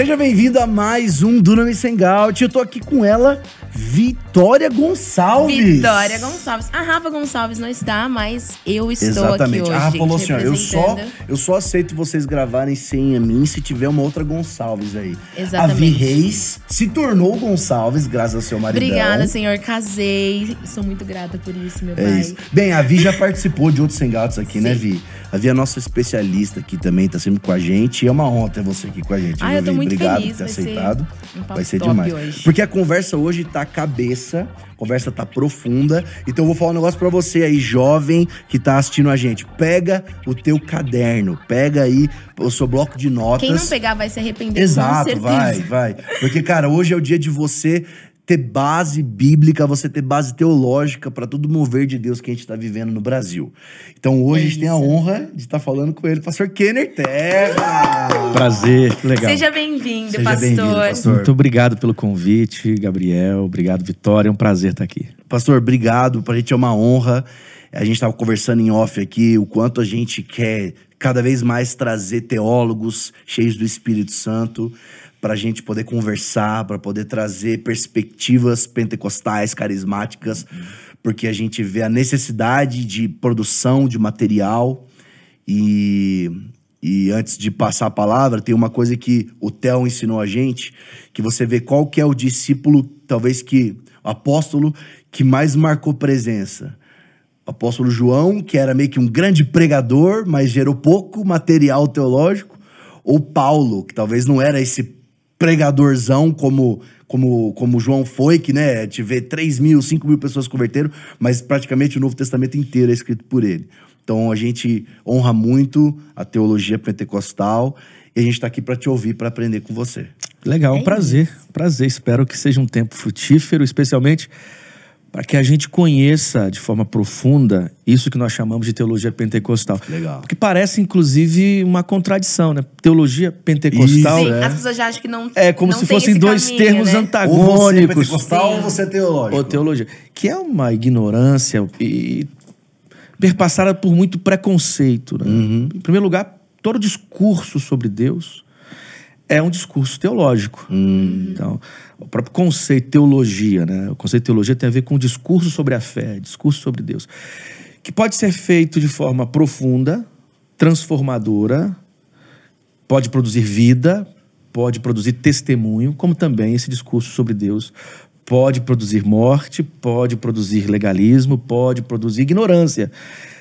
Seja bem-vindo a mais um Dunami Sengout. Eu tô aqui com ela, Vitória Gonçalves. Vitória Gonçalves. A Rafa Gonçalves não está, mas eu estou Exatamente. aqui hoje. A Rafa falou assim: ó, eu só, eu só aceito vocês gravarem sem a mim se tiver uma outra Gonçalves aí. Exatamente. A Vi Reis se tornou Gonçalves, graças ao seu maridão. Obrigada, senhor. Casei. Sou muito grata por isso, meu É pai. isso. Bem, a Vi já participou de outros Hangouts aqui, né, Vi? A Vi é a nossa especialista aqui também, tá sempre com a gente. E é uma honra ter você aqui com a gente. Ah, eu tô Vi? muito Obrigado feliz, por ter vai ser aceitado. um papo vai ser demais. hoje. Porque a conversa hoje tá cabeça, a conversa tá profunda. Então eu vou falar um negócio pra você aí, jovem que tá assistindo a gente. Pega o teu caderno, pega aí o seu bloco de notas. Quem não pegar vai se arrepender, Exato, vai, vai. Porque, cara, hoje é o dia de você ter base bíblica, você ter base teológica para todo o mover de Deus que a gente está vivendo no Brasil. Então hoje É a gente tem a honra de estar falando com ele, pastor Kenner Terra. Prazer, que legal. Seja bem-vindo, pastor. bem-vindo, pastor. Muito obrigado pelo convite, Gabriel. Obrigado, Vitória. É um prazer estar aqui. Pastor, obrigado. Pra gente é uma honra. A gente estava conversando em off aqui o quanto a gente quer cada vez mais trazer teólogos cheios do Espírito Santo para a gente poder conversar, para poder trazer perspectivas pentecostais, carismáticas, porque a gente vê a necessidade de produção de material e, e antes de passar a palavra, tem uma coisa que o Theo ensinou a gente, que você vê qual que é o discípulo, talvez que, o apóstolo que mais marcou presença. O apóstolo João, que era meio que um grande pregador, mas gerou pouco material teológico. Ou Paulo, que talvez não era esse pregadorzão como como como João foi, que né, te vê 3 mil, 5 mil pessoas converteram, mas praticamente o Novo Testamento inteiro é escrito por ele. Então a gente honra muito a teologia pentecostal e a gente está aqui para te ouvir, para aprender com você. Legal, um É prazer. Prazer. Espero que seja um tempo frutífero, especialmente para que a gente conheça de forma profunda isso que nós chamamos de teologia pentecostal. Legal. Porque parece, inclusive, uma contradição, né? Teologia pentecostal Sim, é. as pessoas já acham que não é como não se tem fossem dois caminho, termos né? Ou você é antagônicos. pentecostal Sim. ou você é teológico. Ou teologia. Que é uma ignorância e perpassada por muito preconceito. Né? Em primeiro lugar, todo discurso sobre Deus é um discurso teológico. Então, o próprio conceito teologia, né? O conceito teologia tem a ver com o discurso sobre a fé, discurso sobre Deus, que pode ser feito de forma profunda, transformadora, pode produzir vida, pode produzir testemunho, como também esse discurso sobre Deus pode produzir morte, pode produzir legalismo, pode produzir ignorância.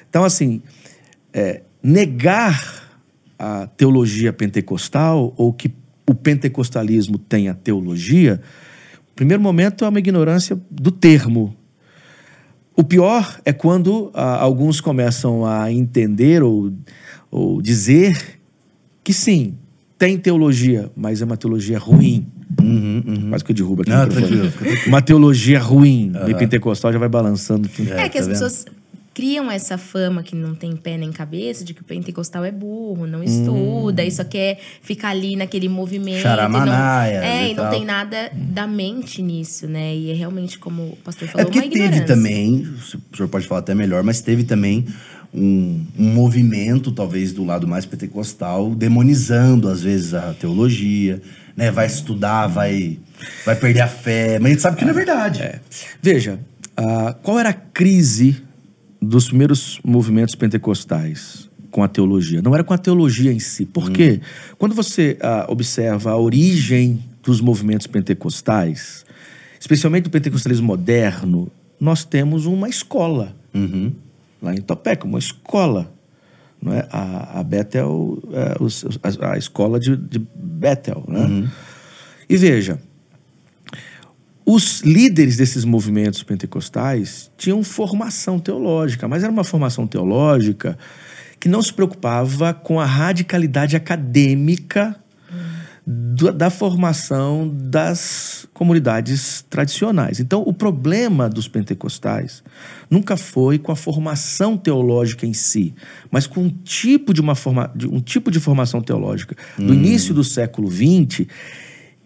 Então, assim, é, negar a teologia pentecostal ou que o pentecostalismo tem a teologia, no primeiro momento é uma ignorância do termo. O pior é quando ah, alguns começam a entender ou, ou dizer que sim, tem teologia, mas é uma teologia ruim. Quase que eu derrubo aqui. o Não, microfone. tranquilo, tranquilo. Uma teologia ruim. Meio pentecostal já vai balançando. tudo. É, que tá as vendo? pessoas criam essa fama que não tem pé nem cabeça de que o pentecostal é burro, Hum. não estuda, e só quer ficar ali naquele movimento. Charamanaias e não, é, e e não tal. tem nada da mente nisso, né? E é realmente, como o pastor É falou, porque uma teve ignorância. também, o senhor pode falar até melhor, mas teve também um, um movimento, talvez, do lado mais pentecostal, demonizando, às vezes, a teologia, né? Vai estudar, vai, vai perder a fé, mas a gente sabe que não é verdade. Veja, ah, qual era a crise dos primeiros movimentos pentecostais com a teologia? Não era com a teologia em si. Por quê? Quando você ah, observa a origem dos movimentos pentecostais, especialmente o pentecostalismo moderno, nós temos uma escola. Uhum. lá em Topeka, uma escola. Não é? A, a Bethel, é, a, a escola de, de Bethel. Né? E veja, os líderes desses movimentos pentecostais tinham formação teológica, mas era uma formação teológica que não se preocupava com a radicalidade acadêmica do- da formação das comunidades tradicionais. Então, o problema dos pentecostais nunca foi com a formação teológica em si, mas com um tipo de, uma forma, de- um tipo de formação teológica do início do século XX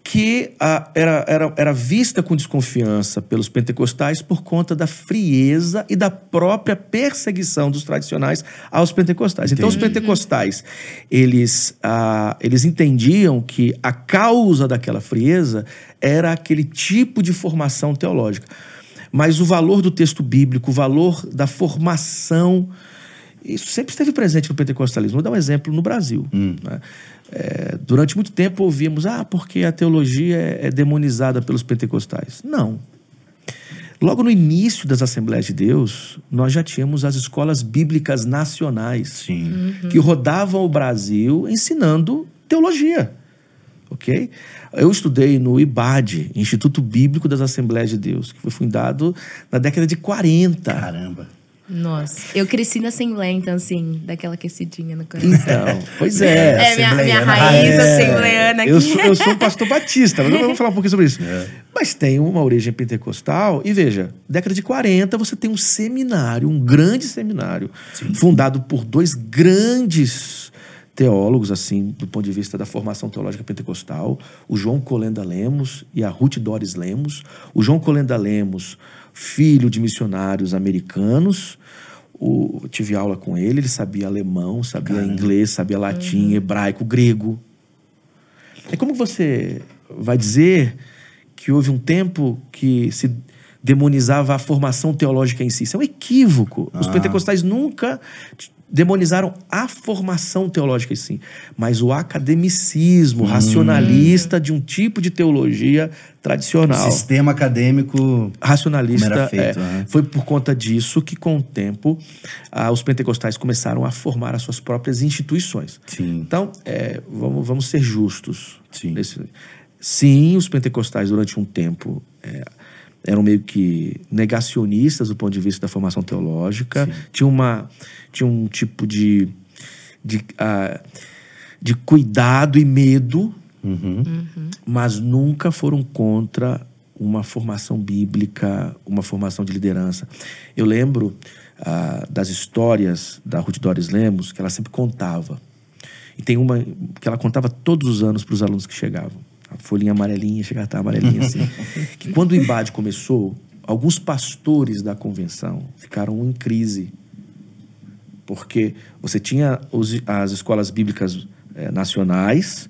que ah, era, era, era vista com desconfiança pelos pentecostais por conta da frieza e da própria perseguição dos tradicionais aos pentecostais. Então, os pentecostais, eles, ah, eles entendiam que a causa daquela frieza era aquele tipo de formação teológica. Mas o valor do texto bíblico, o valor da formação, isso sempre esteve presente no pentecostalismo. Vou dar um exemplo no Brasil. Né? É, durante muito tempo ouvimos, ah, porque a teologia é, é demonizada pelos pentecostais. Não. Logo no início das Assembleias de Deus, nós já tínhamos as escolas bíblicas nacionais Sim. que rodavam o Brasil ensinando teologia. Ok? Eu estudei no IBAD, Instituto Bíblico das Assembleias de Deus, que foi fundado na década de 40. Caramba. Nossa, eu cresci na Assembleia, então, assim, daquela aquecidinha no coração. Então, pois é. É, minha, minha assembleiana. raiz É. assembleiana aqui. Eu sou, eu sou um pastor batista, mas eu vou falar um pouquinho sobre isso. Mas tem uma origem pentecostal, e veja, década de 40 você tem um seminário, um grande seminário, fundado por dois grandes teólogos, assim, do ponto de vista da formação teológica pentecostal, o João Colenda Lemos e a Ruth Doris Lemos. O João Colenda Lemos, filho de missionários americanos, o, tive aula com ele, ele sabia alemão, sabia inglês, sabia latim, hebraico, grego. É como você vai dizer que houve um tempo que se demonizava a formação teológica em si. Isso é um equívoco. Os Ah. pentecostais nunca demonizaram a formação teológica em si, mas o academicismo racionalista de um tipo de teologia tradicional Sistema acadêmico. racionalista. Feito, é. né? Foi por conta disso que, com o tempo, ah, os pentecostais começaram a formar as suas próprias instituições. Sim. Então, é, vamos, vamos ser justos. Sim. nesse- Sim, os pentecostais, durante um tempo, é, eram meio que negacionistas do ponto de vista da formação teológica. Tinha, uma, tinha um tipo de, de, ah, de cuidado e medo mas nunca foram contra uma formação bíblica, uma formação de liderança. Eu lembro ah, das histórias da Ruth Doris Lemos que ela sempre contava. E tem uma que ela contava todos os anos para os alunos que chegavam. A folhinha amarelinha, chegava a estar amarelinha assim. que quando o IBAD começou, alguns pastores da convenção ficaram em crise porque você tinha os- as escolas bíblicas eh, nacionais,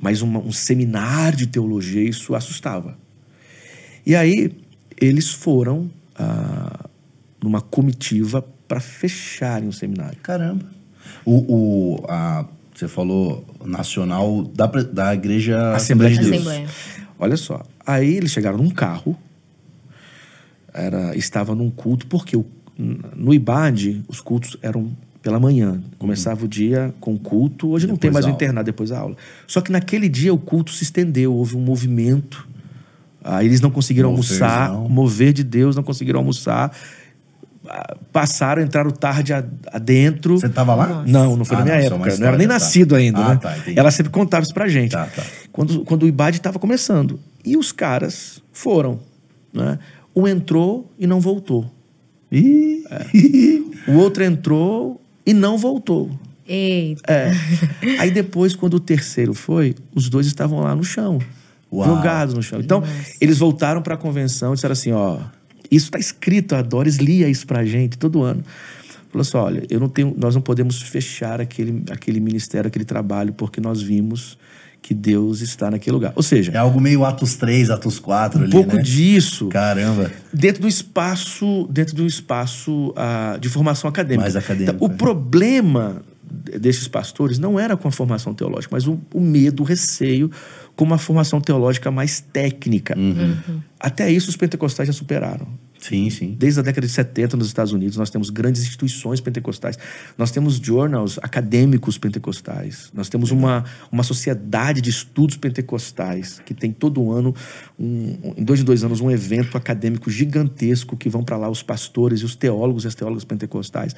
mas uma- um seminário de teologia, isso assustava. E aí eles foram ah, numa comitiva para fecharem o seminário. Caramba. O, o, a, você falou nacional da, da Igreja Assembleia de Deus. Assembleia. Olha só, aí eles chegaram num carro, era, estava num culto, porque o- no IBAD os cultos eram pela manhã. Começava o dia com culto, hoje não tem Depois mais o aula. internato depois da aula. Só que naquele dia o culto se estendeu, houve um movimento. Aí eles não conseguiram Moverzão. almoçar, mover de Deus, não conseguiram almoçar. Passaram, entraram tarde adentro. Você tava lá? Não, não foi Ah, na minha não, época. Não era nem história, tá. nascido ainda, Ah, né? tá. Ela sempre contava isso pra gente. Tá, tá. Quando, quando o IBAD estava começando. E os caras foram. Né? Um entrou e não voltou. Ih, O outro entrou e não voltou. Eita. É. Aí depois, quando o terceiro foi, os dois estavam lá no chão. Uau. Jogados no chão. Então, eles voltaram para a convenção e disseram assim: ó, isso está escrito, a Doris lia isso pra gente todo ano. Falou assim: olha, eu não tenho, nós não podemos fechar aquele, aquele ministério, aquele trabalho, porque nós vimos que Deus está naquele lugar. Ou seja, é algo meio Atos 3, Atos 4 um ali, pouco né? disso Caramba. dentro do espaço dentro do espaço ah, de formação acadêmica. Mais acadêmico, Então, o é. problema desses pastores não era com a formação teológica, mas o, o medo, o receio com uma formação teológica mais técnica. Até isso os pentecostais já superaram. Sim, sim. Desde a década de 70 nos Estados Unidos, nós temos grandes instituições pentecostais. Nós temos journals acadêmicos pentecostais. Nós temos uma, uma sociedade de estudos pentecostais que tem todo ano, um, em dois em dois anos, um evento acadêmico gigantesco que vão para lá os pastores e os teólogos e as teólogas pentecostais.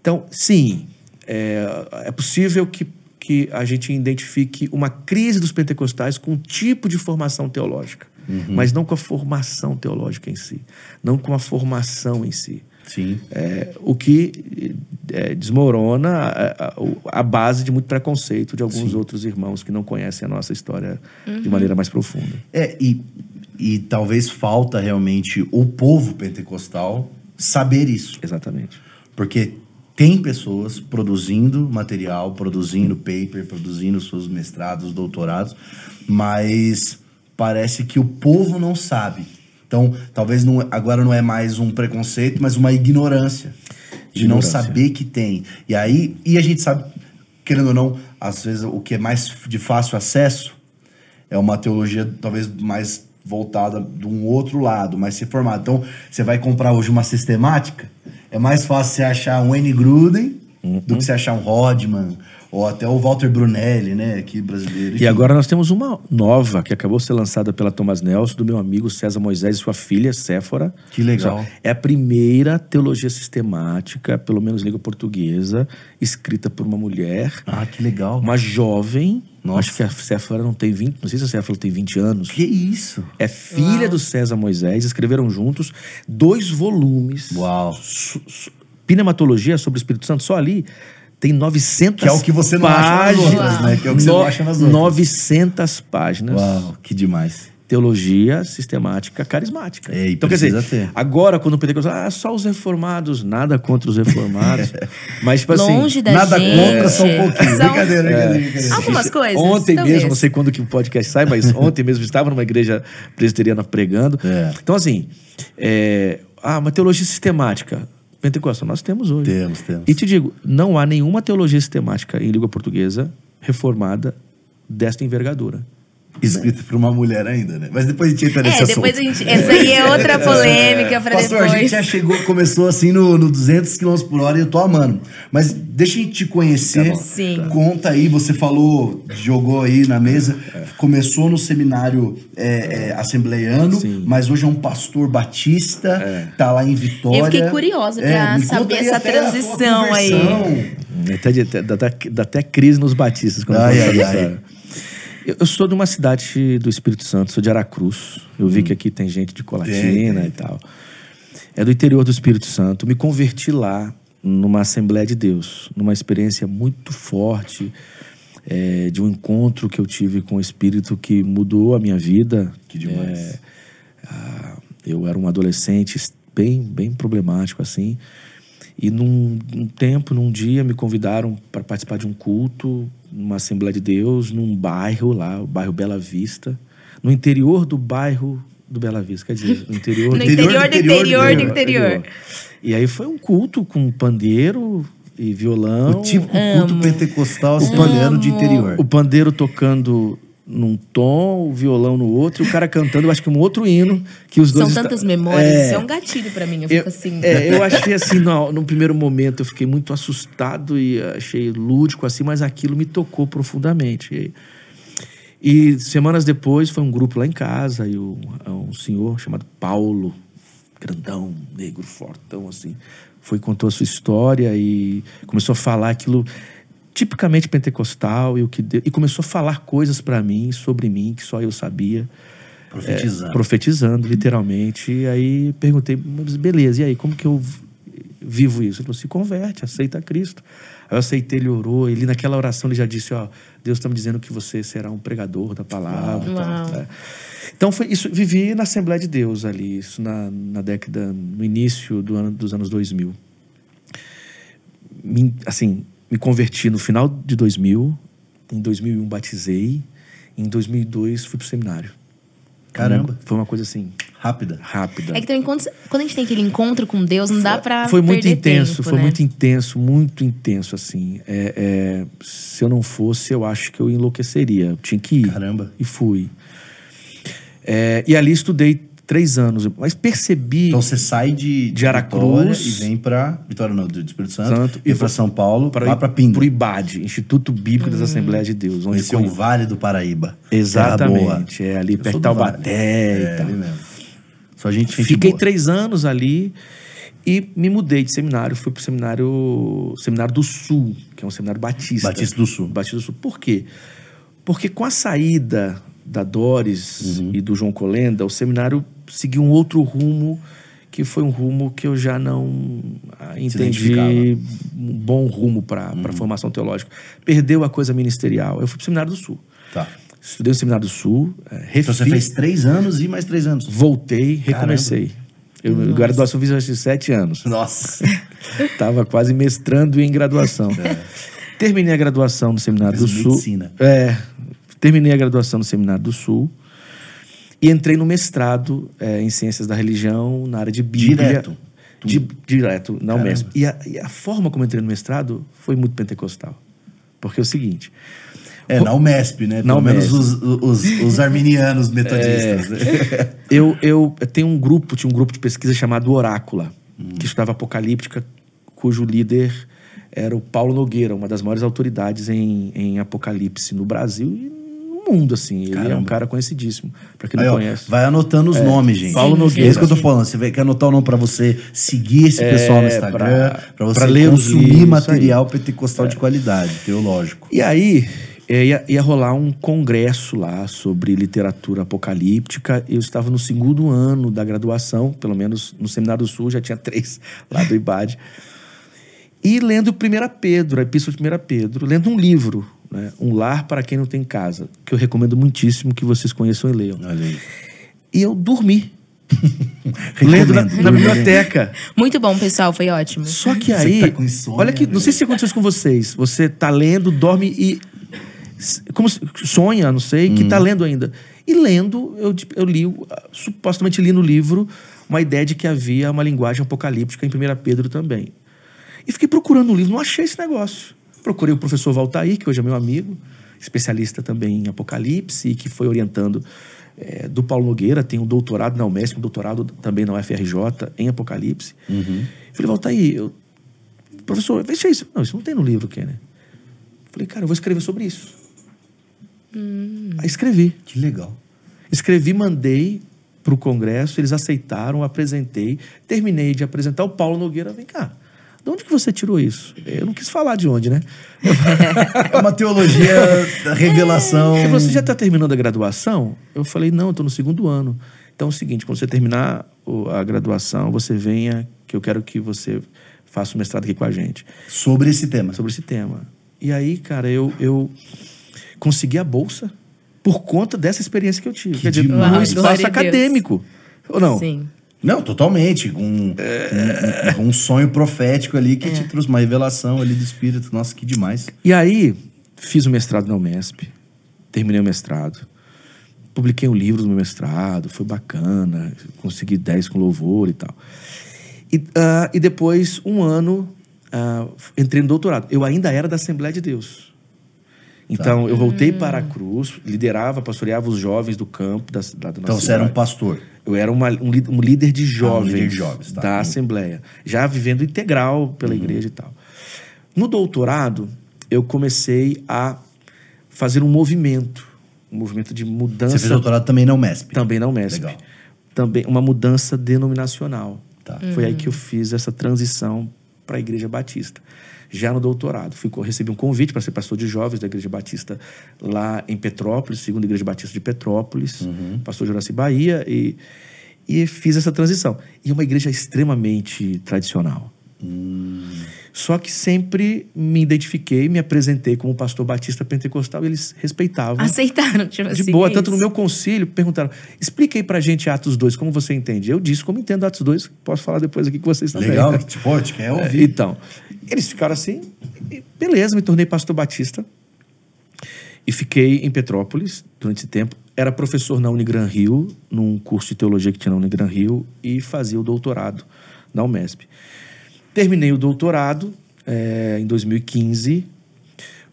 Então, sim, é, é possível que, que a gente identifique uma crise dos pentecostais com um tipo de formação teológica, mas não com a formação teológica em si, não com a formação em si. Sim. É, o que é, desmorona a, a- a base de muito preconceito de alguns outros irmãos que não conhecem a nossa história de maneira mais profunda. É, e, e talvez falta realmente o povo pentecostal saber isso. Exatamente. Porque tem pessoas produzindo material, produzindo paper, produzindo seus mestrados, doutorados, mas parece que o povo não sabe. Então, talvez não, agora não é mais um preconceito, mas uma ignorância de não Ignorância. saber que tem. E aí, e a gente sabe, querendo ou não, às vezes o que é mais de fácil acesso é uma teologia talvez mais voltada de um outro lado, mais reformada. Então, você vai comprar hoje uma sistemática, é mais fácil você achar um N. Gruden do que você achar um Rodman, ou até o Walter Brunelli, né, aqui brasileiro. E Enfim. agora nós temos uma nova que acabou de ser lançada pela Thomas Nelson, do meu amigo César Moisés e sua filha, Séfora. Que legal. É a primeira teologia sistemática, pelo menos língua portuguesa, escrita por uma mulher, Ah, que legal. uma jovem. Nossa. Acho que a Séfora não tem 20, não sei se a Séfora tem 20 anos. Que isso? É filha do César Moisés, escreveram juntos dois volumes. Uau. Su- su- Pneumatologia sobre o Espírito Santo, só ali tem 900 Que é o que você não acha nas páginas. outras, né? Que é o que você não acha nas outras. 900 páginas. Uau, que demais. Teologia sistemática carismática. É, então, quer dizer, ter. agora quando o Pentecostal, ah, só os reformados, nada contra os reformados. Mas, tipo assim, Longe da Nada gente. contra, só um pouquinho. São Brincadeira, brincadeira, brincadeira. Algumas coisas. Ontem talvez. mesmo, não sei quando que o podcast sai, mas ontem mesmo estava numa igreja presbiteriana pregando. É. Então, assim, é, ah, uma teologia sistemática. Pentecostal, nós temos hoje. Temos, temos. E te digo, não há nenhuma teologia sistemática em língua portuguesa reformada desta envergadura. Escrito por uma mulher ainda, né? Mas depois a gente entra nesse É, assunto. depois a gente. Essa aí é outra polêmica pra Pastor, a gente depois. já chegou, começou assim no, no 200 km por hora e eu tô amando. Mas deixa a gente te conhecer. Tá. Sim. Conta aí, você falou, jogou aí na mesa, começou no seminário é, é, assembleiano, Sim. mas hoje é um pastor batista, tá lá em Vitória. Eu fiquei curiosa pra conta saber essa até a tua transição aí. conversão. Até, dá, até- até crise nos batistas quando Ai, eu ai, falo ai. Eu, sou de uma cidade do Espírito Santo, sou de Aracruz. Eu vi que aqui tem gente de Colatina Hum. E tal. É do interior do Espírito Santo. Me converti lá numa Assembleia de Deus, numa experiência muito forte é, de um encontro que eu tive com o Espírito que mudou a minha vida. Que demais. É, ah, eu era um adolescente bem, bem problemático assim. E num, num tempo, num dia, me convidaram para participar de um culto, numa Assembleia de Deus, num bairro lá, o bairro Bela Vista, no interior do bairro do Bela Vista, quer dizer, no interior No do- interior do interior do interior. E aí foi um culto com pandeiro e violão. O típico culto pentecostal australiano de interior. O pandeiro tocando num tom, o violão no outro, e o cara cantando, eu acho que um outro hino que os dois. São tantas memórias, É. isso é um gatilho pra mim. Eu Eu, fico assim. é, eu achei assim, no, no primeiro momento eu fiquei muito assustado e achei lúdico assim, mas aquilo me tocou profundamente. E, e semanas depois foi um grupo lá em casa e o- um senhor chamado Paulo, grandão, negro, fortão assim, foi e contou a sua história e começou a falar aquilo tipicamente pentecostal e o que Deus- e começou a falar coisas para mim sobre mim que só eu sabia Profetizando. é, profetizando, literalmente. E aí perguntei, mas beleza, e aí, como que eu vivo isso? Ele falou, se converte, aceita Cristo. Aí eu aceitei, ele orou, ele naquela oração ele já disse, ó, Deus está me dizendo que você será um pregador da palavra. tal, Uau. né? Então foi isso, vivi na Assembleia de Deus ali, isso na, na década, no início do ano, dos anos 2000. Me, assim, me converti no final de 2000, em 2001 batizei, em 2002 fui pro seminário. Caramba. Foi uma coisa assim, Rápida. rápida. É que também quando, quando a gente tem aquele encontro com Deus, não dá pra. foi muito intenso, tempo, foi né? muito intenso, muito intenso, assim. É, é, se eu não fosse, eu acho que eu enlouqueceria. Eu tinha que ir. Caramba. E fui. É, e ali estudei três anos, mas percebi Então você sai de, De Aracruz. Vitória e vem pra. Vitória não, do Espírito Santo. Santo, e pra vou- São Paulo, para lá pra Pinda. pro IBAD, Instituto Bíblico Hum. das Assembleias de Deus. Onde Conheceu o conhe- Vale do Paraíba. Exatamente, é ali Eu perto de do Vale. Taubaté É, tal. ali mesmo. Só gente, gente Fiquei boa. três anos ali e me mudei de seminário. Fui pro seminário, seminário do Sul, que é um seminário batista. Batista do Sul. Batista do Sul. Por quê? Porque com a saída da Doris Uhum. e do João Colenda, o seminário seguiu um outro rumo que foi um rumo que eu já não ah, entendi um bom rumo para a formação teológica. Perdeu a coisa ministerial. Eu fui para o Seminário do Sul. Tá. Estudei no Seminário do Sul, é, refiz, Então você fez três anos e mais três anos. voltei, recomecei. Eu, graduação fiz que sete anos. Nossa. Tava quase mestrando em graduação. Terminei a graduação no Seminário do Sul. medicina. É. Terminei a graduação no Seminário do Sul. E entrei no mestrado é, em Ciências da Religião, na área de Bíblia. Direto? Di- direto, na Caramba. UMESP. E a, e a forma como eu entrei no mestrado foi muito pentecostal. Porque é o seguinte... É, na UMESP, né? Na Pelo menos UMESP. os, os, os arminianos metodistas. né? eu, eu tenho um grupo, tinha um grupo de pesquisa chamado Orácula, Hum. que estudava apocalíptica, cujo líder era o Paulo Nogueira, uma das maiores autoridades em, em apocalipse no Brasil e mundo, assim. Ele é um Caramba. cara conhecidíssimo, para quem Aí, não ó, conhece. vai anotando os nomes, gente. Paulo É Nogueira. isso que eu tô falando. Você vai- quer anotar o nome pra você seguir esse pessoal no É, Instagram, pra- pra, você pra ler consumir material pentecostal de qualidade, teológico. E aí, é, ia, ia rolar um congresso lá sobre literatura apocalíptica. Eu estava no segundo ano da graduação, pelo menos no Seminário do Sul, já tinha três lá do IBAD. E lendo 1 Pedro, a Epístola de 1 Pedro, lendo um livro, né? Um Lar para Quem Não Tem Casa, que eu recomendo muitíssimo que vocês conheçam e leiam. E eu dormi. lendo na, na biblioteca. Muito bom, pessoal, foi ótimo. Só que Você aí. tá com insônia, olha que. Não velho. sei se aconteceu isso com vocês. Você tá lendo, dorme e. Como sonha, não sei, que Hum. tá lendo ainda. E lendo, eu, de- eu li, supostamente li no livro, uma ideia de que havia uma linguagem apocalíptica em 1 Pedro também. E fiquei procurando no livro, não achei esse negócio. Procurei o professor Valtair, que hoje é meu amigo, especialista também em Apocalipse, e que foi orientando eh, do Paulo Nogueira, tem um doutorado na UMESP, um doutorado também na UFRJ em Apocalipse. Falei, Valtair, eu, professor, deixa isso. Não, isso não tem no livro, Kenner. Falei, cara, eu vou escrever sobre isso. Aí escrevi. Que legal. Escrevi, mandei para o Congresso, eles aceitaram, apresentei, terminei de apresentar. O Paulo Nogueira, vem cá, de onde que você tirou isso? Eu não quis falar de onde, né? É uma teologia da revelação. Falou, você já está terminando a graduação? Eu falei, não, estou no segundo ano. Então é o seguinte, quando você terminar a graduação, você venha, que eu quero que você faça o mestrado aqui com a gente. Sobre esse tema. sobre esse tema. E aí, cara, eu, eu consegui a bolsa por conta dessa experiência que eu tive. Que Quer dizer, Glória espaço acadêmico. Ou não? Sim. Não, totalmente. Com um, um- um sonho profético ali que te trouxe uma revelação ali do Espírito. Nossa, que demais. E aí, fiz o mestrado na Unesp, terminei o mestrado, publiquei um livro do meu mestrado, foi bacana, consegui 10 com louvor e tal. E, ah, e depois, um ano, ah, entrei no doutorado. Eu ainda era da Assembleia de Deus. Então, eu voltei para a cruz, liderava, pastoreava os jovens do campo da, da, da Então nossa você era um cidade. pastor. Eu era uma- um, um líder de jovens, líder de jovens, tá. da Hum. Assembleia, já vivendo integral pela Uhum. igreja e tal. No doutorado, eu comecei a fazer um movimento, um movimento de mudança Você fez doutorado também na UMESP. também na Unesp. Legal. Também uma mudança denominacional. Tá. Foi aí que eu fiz essa transição para a Igreja Batista. Já no doutorado, fui, recebi um convite para ser pastor de jovens da Igreja Batista lá em Petrópolis, segunda Igreja Batista de Petrópolis, Uhum. pastor Juraci Bahia, e, e fiz essa transição. E é uma igreja extremamente tradicional. Hum. Só que sempre me identifiquei, me apresentei como pastor batista pentecostal e eles respeitavam. Aceitaram, tipo De assim. boa, é tanto no meu concílio, perguntaram: explica aí pra gente Atos 2, como você entende? Eu disse como entendo Atos 2, posso falar depois aqui com vocês também. Legal. Tipo, ó, te quer É, ouvir. então, eles ficaram assim, e beleza, me tornei pastor batista e fiquei em Petrópolis durante esse tempo. Era professor na Unigran Rio, num curso de teologia que tinha na Unigran Rio, e fazia o doutorado na Umesp. Terminei o doutorado eh, em 2015,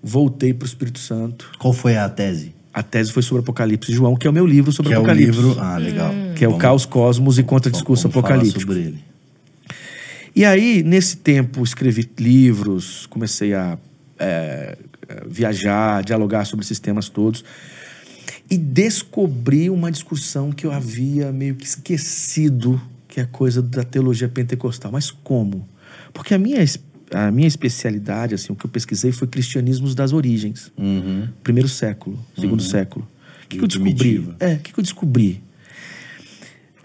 voltei para o Espírito Santo. Qual foi a tese? A tese foi sobre Apocalipse João, que é o meu livro sobre que é o Apocalipse. livro. Ah, legal. Que é o Vamos- Caos Cosmos e Contra-Discurso vamos falar Apocalíptico. sobre ele. E aí, nesse tempo, escrevi livros, comecei a é, viajar, dialogar sobre esses temas todos. E descobri uma discussão que eu havia meio que esquecido, que é a coisa da teologia pentecostal. Mas como? Porque a minha, a minha especialidade, assim, o que eu pesquisei foi cristianismos das origens. Uhum. Primeiro século, segundo século. O que, que eu descobri? É, o que, que eu descobri?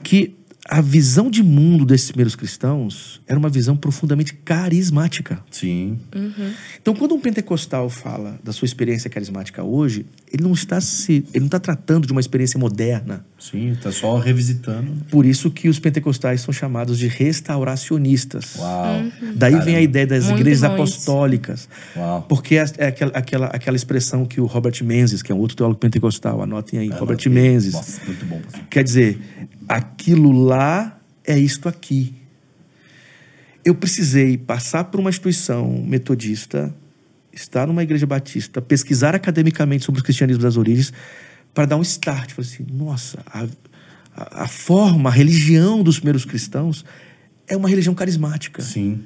Que a visão de mundo desses primeiros cristãos era uma visão profundamente carismática. Sim. Então, quando um pentecostal fala da sua experiência carismática hoje, ele não está se, ele não está tratando de uma experiência moderna. Sim, tá só revisitando. Por isso que os pentecostais são chamados de restauracionistas. Uau. Daí vem a Caramba. ideia das Muito igrejas apostólicas. Uau. Porque é é aquela, aquela, aquela expressão que o Robert Menzies, que é um outro teólogo pentecostal, anotem aí, Robert Anotei. Menzies. Nossa, muito bom. Quer dizer, aquilo lá é isto aqui. Eu precisei passar por uma instituição metodista, estar numa igreja batista, pesquisar academicamente sobre o cristianismo das origens, para dar um start. Falei assim, nossa, a, a, a forma, a religião dos primeiros cristãos é uma religião carismática Sim.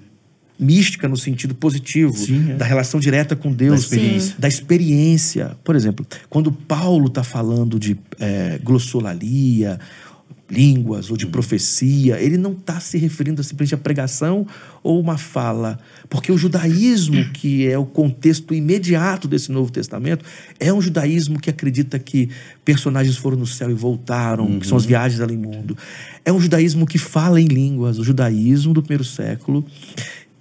mística no sentido positivo, Sim, é. da relação direta com Deus, Da experiência. da experiência. Por exemplo, quando Paulo está falando de é, glossolalia, línguas Uhum. ou de profecia, ele não está se referindo simplesmente à pregação ou uma fala, porque o judaísmo, que é o contexto imediato desse Novo Testamento, é um judaísmo que acredita que personagens foram no céu e voltaram, que são Uhum. as viagens além do mundo. É um judaísmo que fala em línguas. O judaísmo do primeiro século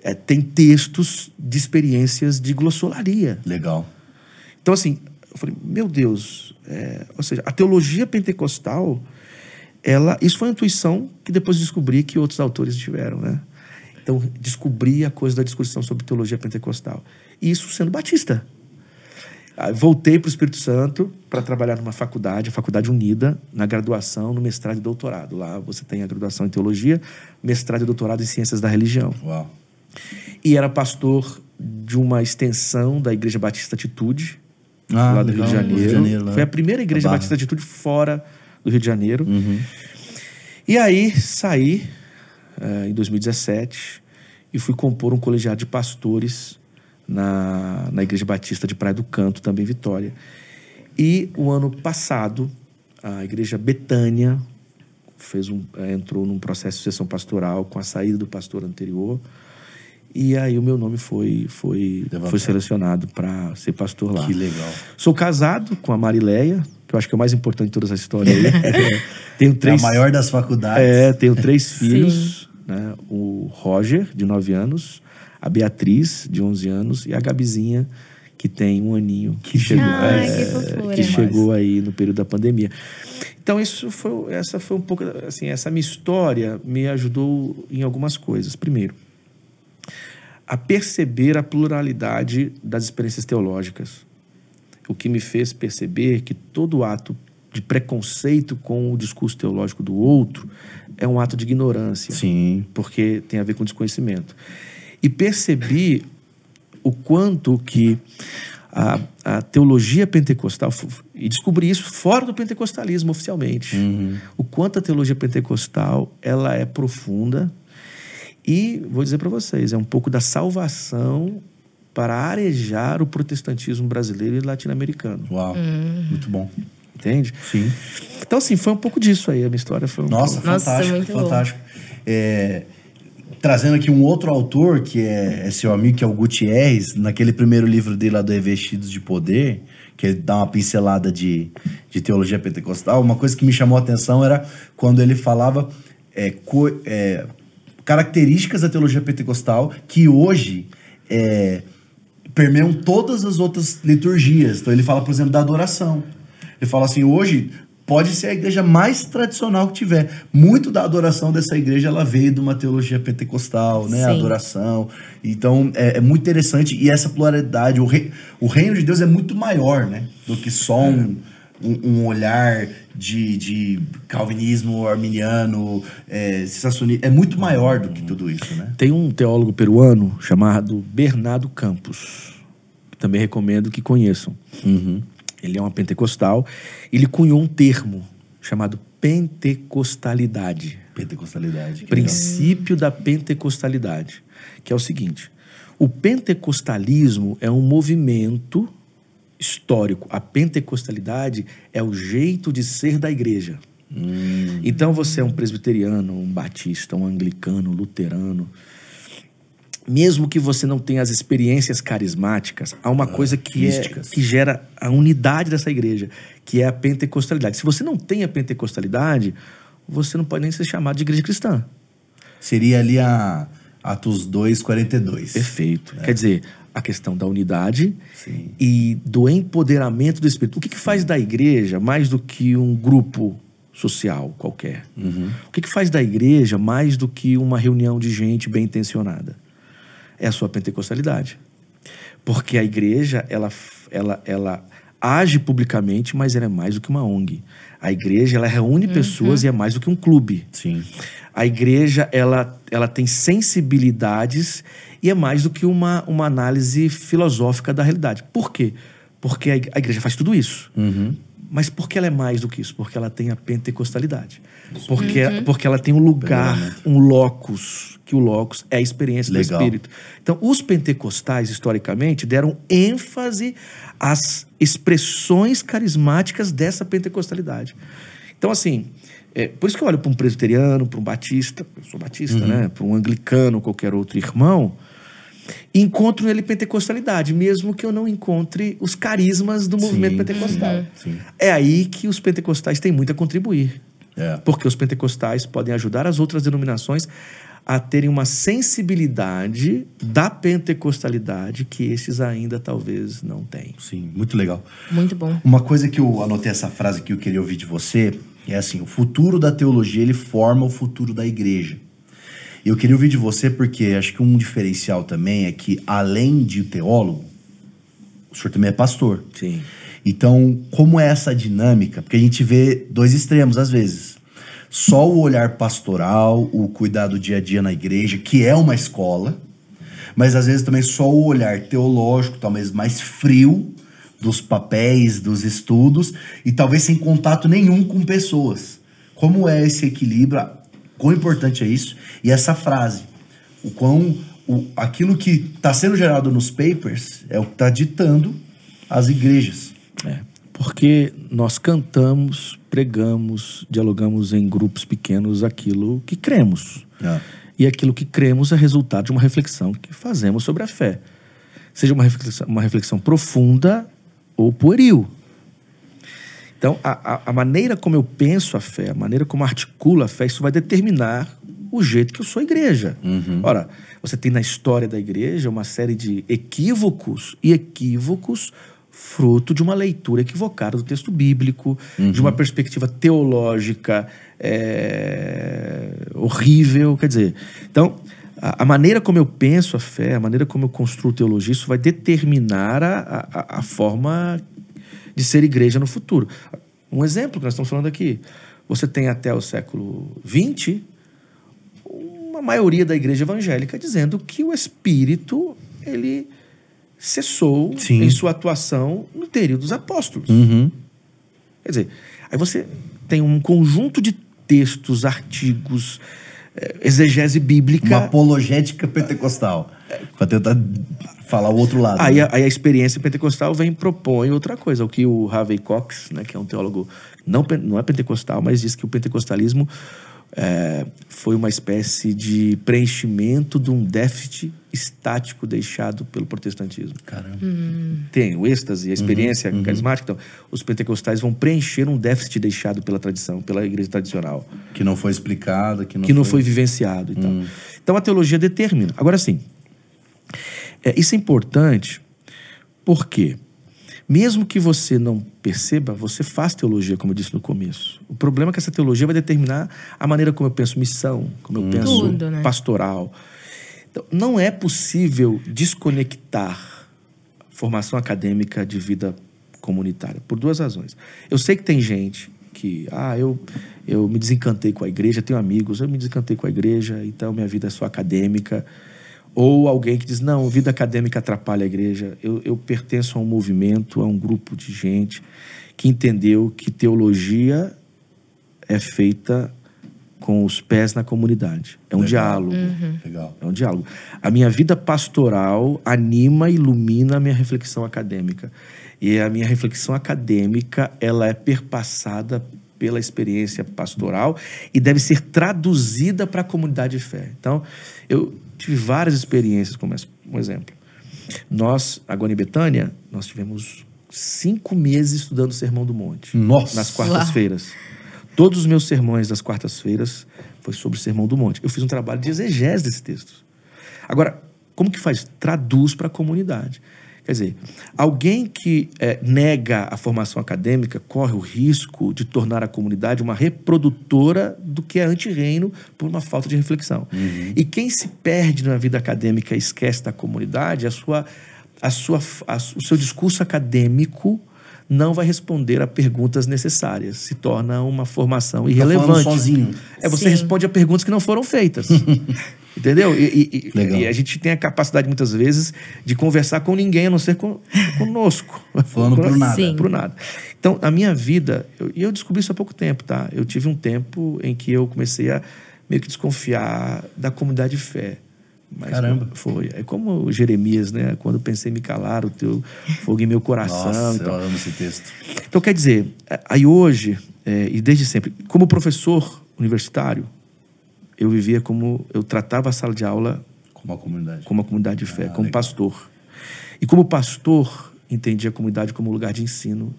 é, tem textos de experiências de glossolaria. Legal. Então, assim, eu falei, meu Deus, é, ou seja, a teologia pentecostal, ela, isso foi uma intuição que depois descobri que outros autores tiveram, né? Então, descobri a coisa da discussão sobre teologia pentecostal. E isso sendo batista. Aí voltei para o Espírito Santo para trabalhar numa faculdade, a Faculdade Unida, na graduação, no mestrado e doutorado. Lá você tem a graduação em teologia, mestrado e doutorado em ciências da religião Uau. e era pastor de uma extensão da Igreja Batista Atitude, Ah, lá do legal, Rio de Rio de Janeiro. Lá. Foi a primeira Igreja. Batista Atitude fora do Rio de Janeiro. Uhum. E aí saí eh, em 2017 e fui compor um colegiado de pastores na, na Igreja Batista de Praia do Canto, também Vitória. E o ano passado, a Igreja Betânia fez um, eh, entrou num processo de sucessão pastoral com a saída do pastor anterior. E aí o meu nome foi, foi, foi selecionado para ser pastor lá. Que legal. Sou casado com a Marileia, que eu acho que é o mais importante de toda essa história aí. Tenho É a três, maior das faculdades. é, tenho três filhos, né? O Roger, de 9 anos, a Beatriz, de 11 anos, e a Gabizinha, que tem um aninho, que, chegou, Ai, é, que que chegou aí no período da pandemia. Então, isso foi, essa foi um pouco, assim, essa minha história me ajudou em algumas coisas. Primeiro, a perceber a pluralidade das experiências teológicas. O que me fez perceber que todo ato de preconceito com o discurso teológico do outro é um ato de ignorância, Sim. porque tem a ver com desconhecimento. E percebi o quanto que a, a teologia pentecostal, e descobri isso fora do pentecostalismo oficialmente, o quanto a teologia pentecostal ela é profunda e vou dizer para vocês, é um pouco da salvação para arejar o protestantismo brasileiro e latino-americano, Uau. Muito bom. entende? Sim. Então, assim, foi um pouco disso aí, a minha história foi um Nossa, pouco... Nossa, fantástico, muito bom. fantástico. É, trazendo aqui um outro autor, que é, é seu amigo, que é o Gutierrez, naquele primeiro livro dele lá do Revestidos de Poder, que ele dá uma pincelada de, de teologia pentecostal, uma coisa que me chamou a atenção era quando ele falava é, co- é, características da teologia pentecostal que hoje é, permeiam todas as outras liturgias. Então ele fala, por exemplo, da adoração. Ele fala assim, hoje pode ser a igreja mais tradicional que tiver. Muito da adoração dessa igreja ela veio de uma teologia pentecostal, né? A Sim. adoração. Então é, é muito interessante e essa pluralidade, o, rei, o reino de Deus é muito maior, né? Do que só um, um, um olhar de, de calvinismo, arminiano, é, sensacionista. É muito maior do que tudo isso, né? Tem um teólogo peruano chamado Bernardo Campos. que Também recomendo que conheçam. Ele é uma pentecostal. Ele cunhou um termo chamado pentecostalidade. Pentecostalidade. que princípio da pentecostalidade, que é o seguinte: o pentecostalismo é um movimento histórico. A pentecostalidade é o jeito de ser da igreja. Então você é um presbiteriano, um batista, um anglicano, um luterano. Mesmo que você não tenha as experiências carismáticas, há uma coisa que, é, que gera a unidade dessa igreja, que é a pentecostalidade. Se você não tem a pentecostalidade, você não pode nem ser chamado de igreja cristã. Seria ali a Atos 2, 42. Perfeito. Quer dizer, a questão da unidade Sim. e do empoderamento do Espírito. O que, que faz da igreja mais do que um grupo social qualquer? O que, que faz da igreja mais do que uma reunião de gente bem intencionada? É a sua pentecostalidade. Porque a igreja, ela, ela, ela age publicamente, mas ela é mais do que uma ONG. A igreja, ela reúne pessoas e é mais do que um clube. Sim. A igreja, ela, ela tem sensibilidades e é mais do que uma, uma análise filosófica da realidade. Por quê? Porque a ig- a igreja faz tudo isso. Mas por que ela é mais do que isso? Porque ela tem a pentecostalidade. Porque, porque ela tem um lugar, um locus, que o locus é a experiência Legal. do Espírito. Então, os pentecostais, historicamente, deram ênfase às expressões carismáticas dessa pentecostalidade. Então, assim, é, por isso que eu olho para um presbiteriano, para um batista, eu sou batista, né? Para um anglicano, qualquer outro irmão, encontro nele pentecostalidade, mesmo que eu não encontre os carismas do movimento Sim, pentecostal. sim. É aí que os pentecostais têm muito a contribuir. É. Porque os pentecostais podem ajudar as outras denominações a terem uma sensibilidade da pentecostalidade que esses ainda talvez não têm. Sim, muito legal. Muito bom. Uma coisa que eu anotei essa frase que eu queria ouvir de você é assim: o futuro da teologia ele forma o futuro da igreja. E eu queria ouvir de você porque acho que um diferencial também é que além de teólogo, o senhor também é pastor. Sim. Então, como é essa dinâmica? Porque a gente vê dois extremos às vezes. Só o olhar pastoral, o cuidar do dia a dia na igreja, que é uma escola, mas às vezes também só o olhar teológico, talvez mais frio dos papéis, dos estudos, e talvez sem contato nenhum com pessoas. Como é esse equilíbrio? Quão importante é isso? E essa frase, o quão o, aquilo que está sendo gerado nos papers é o que está ditando as igrejas. É, porque nós cantamos, pregamos, dialogamos em grupos pequenos aquilo que cremos. É. E aquilo que cremos é resultado de uma reflexão que fazemos sobre a fé. Seja uma reflexão, uma reflexão profunda ou pueril. Então, a, a- a maneira como eu penso a fé, a maneira como articulo a fé, isso vai determinar o jeito que eu sou igreja. Ora, você tem na história da igreja uma série de equívocos e equívocos fruto de uma leitura equivocada do texto bíblico, de uma perspectiva teológica é, horrível. Quer dizer, então, a, a maneira como eu penso a fé, a maneira como eu construo teologia, isso vai determinar a, a, a forma de ser igreja no futuro. Um exemplo que nós estamos falando aqui. Você tem até o século XX uma maioria da igreja evangélica dizendo que o Espírito ele cessou Sim. em sua atuação no período dos apóstolos. Quer dizer, aí você tem um conjunto de textos, artigos, eh, exegese bíblica. Uma apologética pentecostal. Pra tentar falar o outro lado. Aí né? a, aí a experiência pentecostal vem e propõe outra coisa. O que o Harvey Cox, né, que é um teólogo não, não é pentecostal, mas diz que o pentecostalismo é, foi uma espécie de preenchimento de um déficit estático deixado pelo protestantismo. Caramba. Tem o êxtase, a experiência Uhum, carismática. Então, os pentecostais vão preencher um déficit deixado pela tradição, pela igreja tradicional Que não foi explicado, que não, que não foi vivenciado e tal. Então a teologia determina. Agora sim, é, isso é importante porque mesmo que você não perceba, você faz teologia, como eu disse no começo. O problema é que essa teologia vai determinar a maneira como eu penso missão, como eu penso Tudo, né? pastoral. Então, não é possível desconectar formação acadêmica de vida comunitária, por duas razões. Eu sei que tem gente que, ah, eu, eu me desencantei com a igreja, tenho amigos, eu me desencantei com a igreja, então minha vida é só acadêmica. Ou alguém que diz, não, vida acadêmica atrapalha a igreja. Eu, eu pertenço a um movimento, a um grupo de gente que entendeu que teologia é feita com os pés na comunidade. É um Legal. diálogo. Legal. É um diálogo. A minha vida pastoral anima e ilumina a minha reflexão acadêmica. E a minha reflexão acadêmica, ela é perpassada pela experiência pastoral e deve ser traduzida para a comunidade de fé. Então, eu tive várias experiências, como essa, um exemplo. Nós, agora em Betânia, nós tivemos cinco meses estudando o Sermão do Monte. Nossa. Nas quartas-feiras. Todos os meus sermões das quartas-feiras foi sobre o Sermão do Monte. Eu fiz um trabalho de exegese desses textos. Agora, como que faz? Traduz para a comunidade. Quer dizer, alguém que é, nega a formação acadêmica corre o risco de tornar a comunidade uma reprodutora do que é anti-reino por uma falta de reflexão. Uhum. E quem se perde na vida acadêmica e esquece da comunidade, a sua, a sua, a, o seu discurso acadêmico não vai responder a perguntas necessárias. Se torna uma formação irrelevante. Tá sozinho. É, você Sim. responde a perguntas que não foram feitas. Entendeu? E, e- e- Legal. e a gente tem a capacidade, muitas vezes, de conversar com ninguém, a não ser com, conosco. Falando pro nada. Sim. Pro nada. Então, a minha vida, eu- e eu, descobri isso há pouco tempo, tá? Eu tive um tempo em que eu comecei a meio que desconfiar da comunidade de fé. Mas Caramba. Foi. É como Jeremias, né? Quando eu pensei em me calar, o teu fogo em meu coração. Nossa, então, eu amo esse texto. então, quer dizer, aí hoje, é, e desde sempre, como professor universitário, eu vivia como. Eu tratava a sala de aula Como a comunidade. como uma comunidade de fé, Ah, como legal. pastor. E como pastor, entendia a comunidade como um lugar de ensino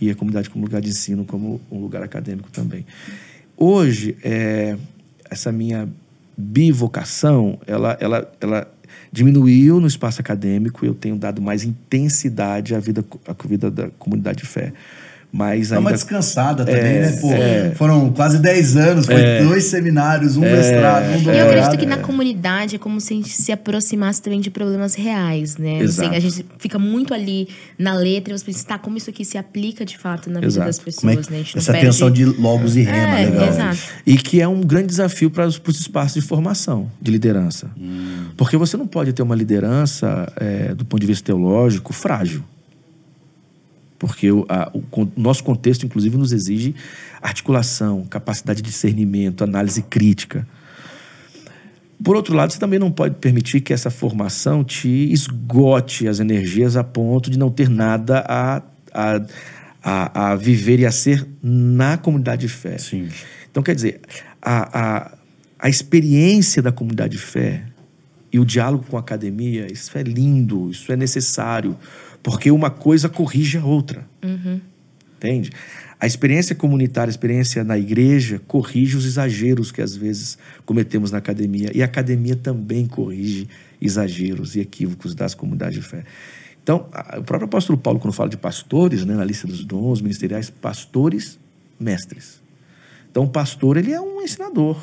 e a comunidade como lugar de ensino, como um lugar acadêmico também. Hoje, é, essa minha bivocação, ela, ela, ela diminuiu no espaço acadêmico e eu tenho dado mais intensidade à vida, à vida da comunidade de fé. Mas Dá uma ainda descansada também, É, né? Pô, é. foram quase 10 anos, foi dois seminários, um mestrado, um E eu doutorado. acredito que na comunidade é como se a gente se aproximasse também de problemas reais, né? Assim, a gente fica muito ali na letra e você pensa, tá, como isso aqui se aplica de fato na vida Exato. das é pessoas, que- né? A gente não essa perde- tensão de logos e rema, É, legal. exato. E que é um grande desafio para os, para os espaços de formação, de liderança. Porque você não pode ter uma liderança, é, do ponto de vista teológico, frágil. Porque o, a- o con- nosso contexto, inclusive, nos exige articulação, capacidade de discernimento, análise crítica. Por outro lado, você também não pode permitir que essa formação te esgote as energias a ponto de não ter nada a, a, a, a viver e a ser na comunidade de fé. Sim. Então, quer dizer, a, a, a experiência da comunidade de fé e o diálogo com a academia, isso é lindo, isso é necessário, porque uma coisa corrige a outra. Entende? A experiência comunitária, a experiência na igreja, corrige os exageros que às vezes cometemos na academia. E a academia também corrige exageros e equívocos das comunidades de fé. Então, o próprio apóstolo Paulo, quando fala de pastores, né, na lista dos dons ministeriais, pastores, mestres. Então, o pastor, ele é um ensinador.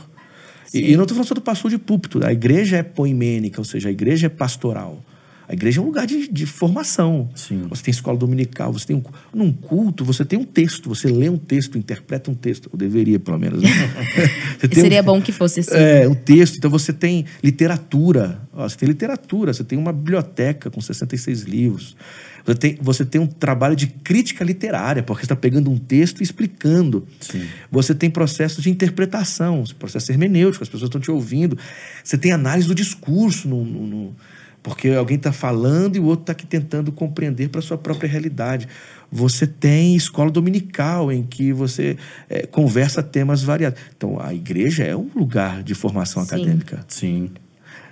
E, e não estou falando só do pastor de púlpito. A igreja é poimênica, ou seja, a igreja é pastoral. A igreja é um lugar de, de formação. Sim. Você tem escola dominical, você tem um, num culto, você tem um texto, você lê um texto, interpreta um texto. Eu deveria, pelo menos. né? Tem um- Seria bom que fosse assim. é, o texto. Então você tem literatura. Ó, você tem literatura, você tem uma biblioteca com 66 livros. Você tem, você tem um trabalho de crítica literária, porque você está pegando um texto e explicando. Sim. Você tem processos de interpretação, processo hermenêutico, as pessoas estão te ouvindo. Você tem análise do discurso, no, no- no- porque alguém está falando e o outro está aqui tentando compreender para a sua própria realidade. Você tem escola dominical, em que você eh, conversa temas variados. Então, a igreja é um lugar de formação Sim. acadêmica. Sim.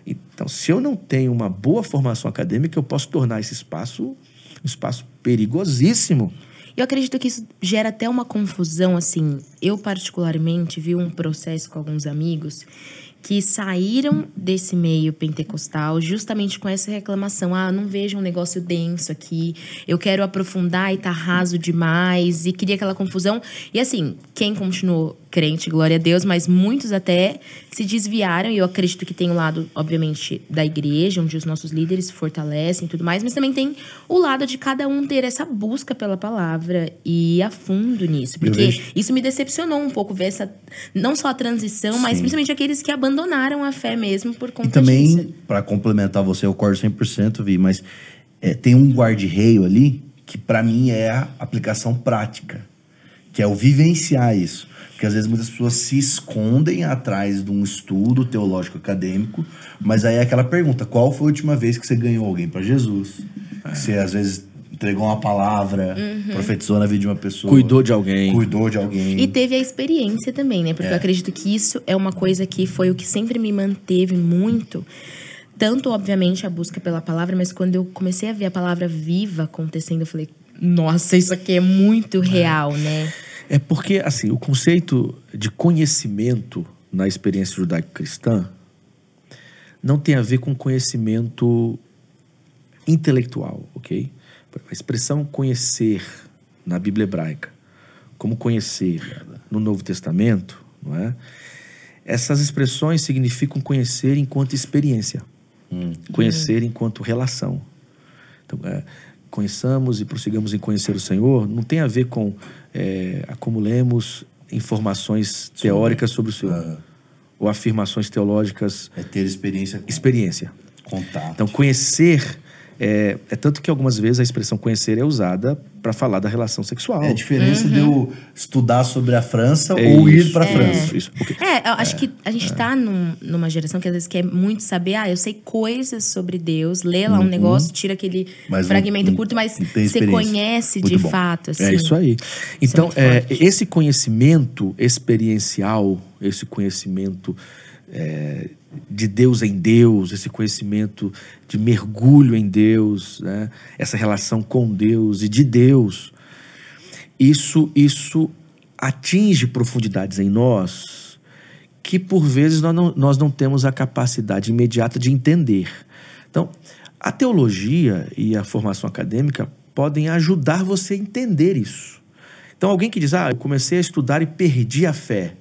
Então, se eu não tenho uma boa formação acadêmica, eu posso tornar esse espaço um espaço perigosíssimo. Eu acredito que isso gera até uma confusão, assim. Eu, particularmente, vi um processo com alguns amigos que saíram desse meio pentecostal justamente com essa reclamação. Ah, não vejo um negócio denso aqui, eu quero aprofundar e tá raso demais, e queria aquela confusão. E assim, quem continuou crente, glória a Deus, mas muitos até se desviaram, e eu acredito que tem o lado, obviamente, da igreja, onde os nossos líderes se fortalecem e tudo mais, mas também tem o lado de cada um ter essa busca pela palavra e ir a fundo nisso. Porque isso me decepcionou um pouco, ver essa. Não só a transição, mas Sim. principalmente aqueles que abandonaram a fé mesmo por conta E também, disso. para complementar você, eu concordo 100%, Vi, mas é, tem um guarda-reio ali que para mim é a aplicação prática, que é o vivenciar isso. Porque às vezes muitas pessoas se escondem atrás de um estudo teológico acadêmico, mas aí é aquela pergunta: qual foi a última vez que você ganhou alguém para Jesus? Que você às vezes entregou uma palavra, profetizou na vida de uma pessoa, Cuidou de alguém. cuidou de alguém. E teve a experiência também, né? Porque É. eu acredito que isso é uma coisa que foi o que sempre me manteve muito. Tanto, obviamente, a busca pela palavra, mas quando eu comecei a ver a palavra viva acontecendo, eu falei, nossa, isso aqui é muito real, né? É porque, assim, o conceito de conhecimento na experiência judaico-cristã não tem a ver com conhecimento intelectual, ok? A expressão conhecer na Bíblia hebraica, como conhecer no Novo Testamento, não é? Essas expressões significam conhecer enquanto experiência, hum. conhecer enquanto relação. Então, é, conheçamos e prossigamos em conhecer o Senhor não tem a ver com é, acumulemos informações teóricas sobre o Senhor. Uh, ou afirmações teológicas. É ter experiência. Com... Experiência. Contato. Então, conhecer é, é, tanto que algumas vezes a expressão conhecer é usada para falar da relação sexual. É a diferença uhum. de eu estudar sobre a França é ou isso, ir para a é. França. Isso, É, eu acho que a gente está é. num, numa geração que às vezes quer muito saber, ah, eu sei coisas sobre Deus, lê lá um uhum. negócio, tira aquele mas fragmento não, curto, mas você conhece muito de bom. fato. Assim. É isso aí. Então, isso esse conhecimento experiencial, esse conhecimento de Deus em Deus, esse conhecimento de mergulho em Deus, né? essa relação com Deus e de Deus, isso, isso atinge profundidades em nós que por vezes nós não, nós não temos a capacidade imediata de entender. Então, a teologia e a formação acadêmica podem ajudar você a entender isso. Então, alguém que diz, ah, eu comecei a estudar e perdi a fé.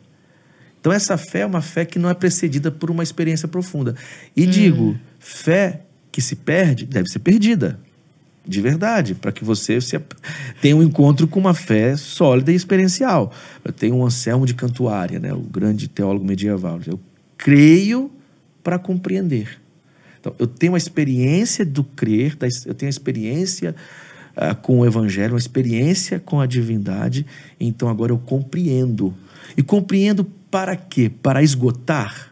Então, essa fé é uma fé que não é precedida por uma experiência profunda. E hum. digo, fé que se perde deve ser perdida. De verdade, para que você se, tenha um encontro com uma fé sólida e experiencial. Eu tenho um Anselmo de Cantuária, né, o grande teólogo medieval. Eu creio para compreender. Então, eu tenho a experiência do crer, eu tenho a experiência uh, com o evangelho, uma experiência com a divindade, então agora eu compreendo. E compreendo para quê? Para esgotar?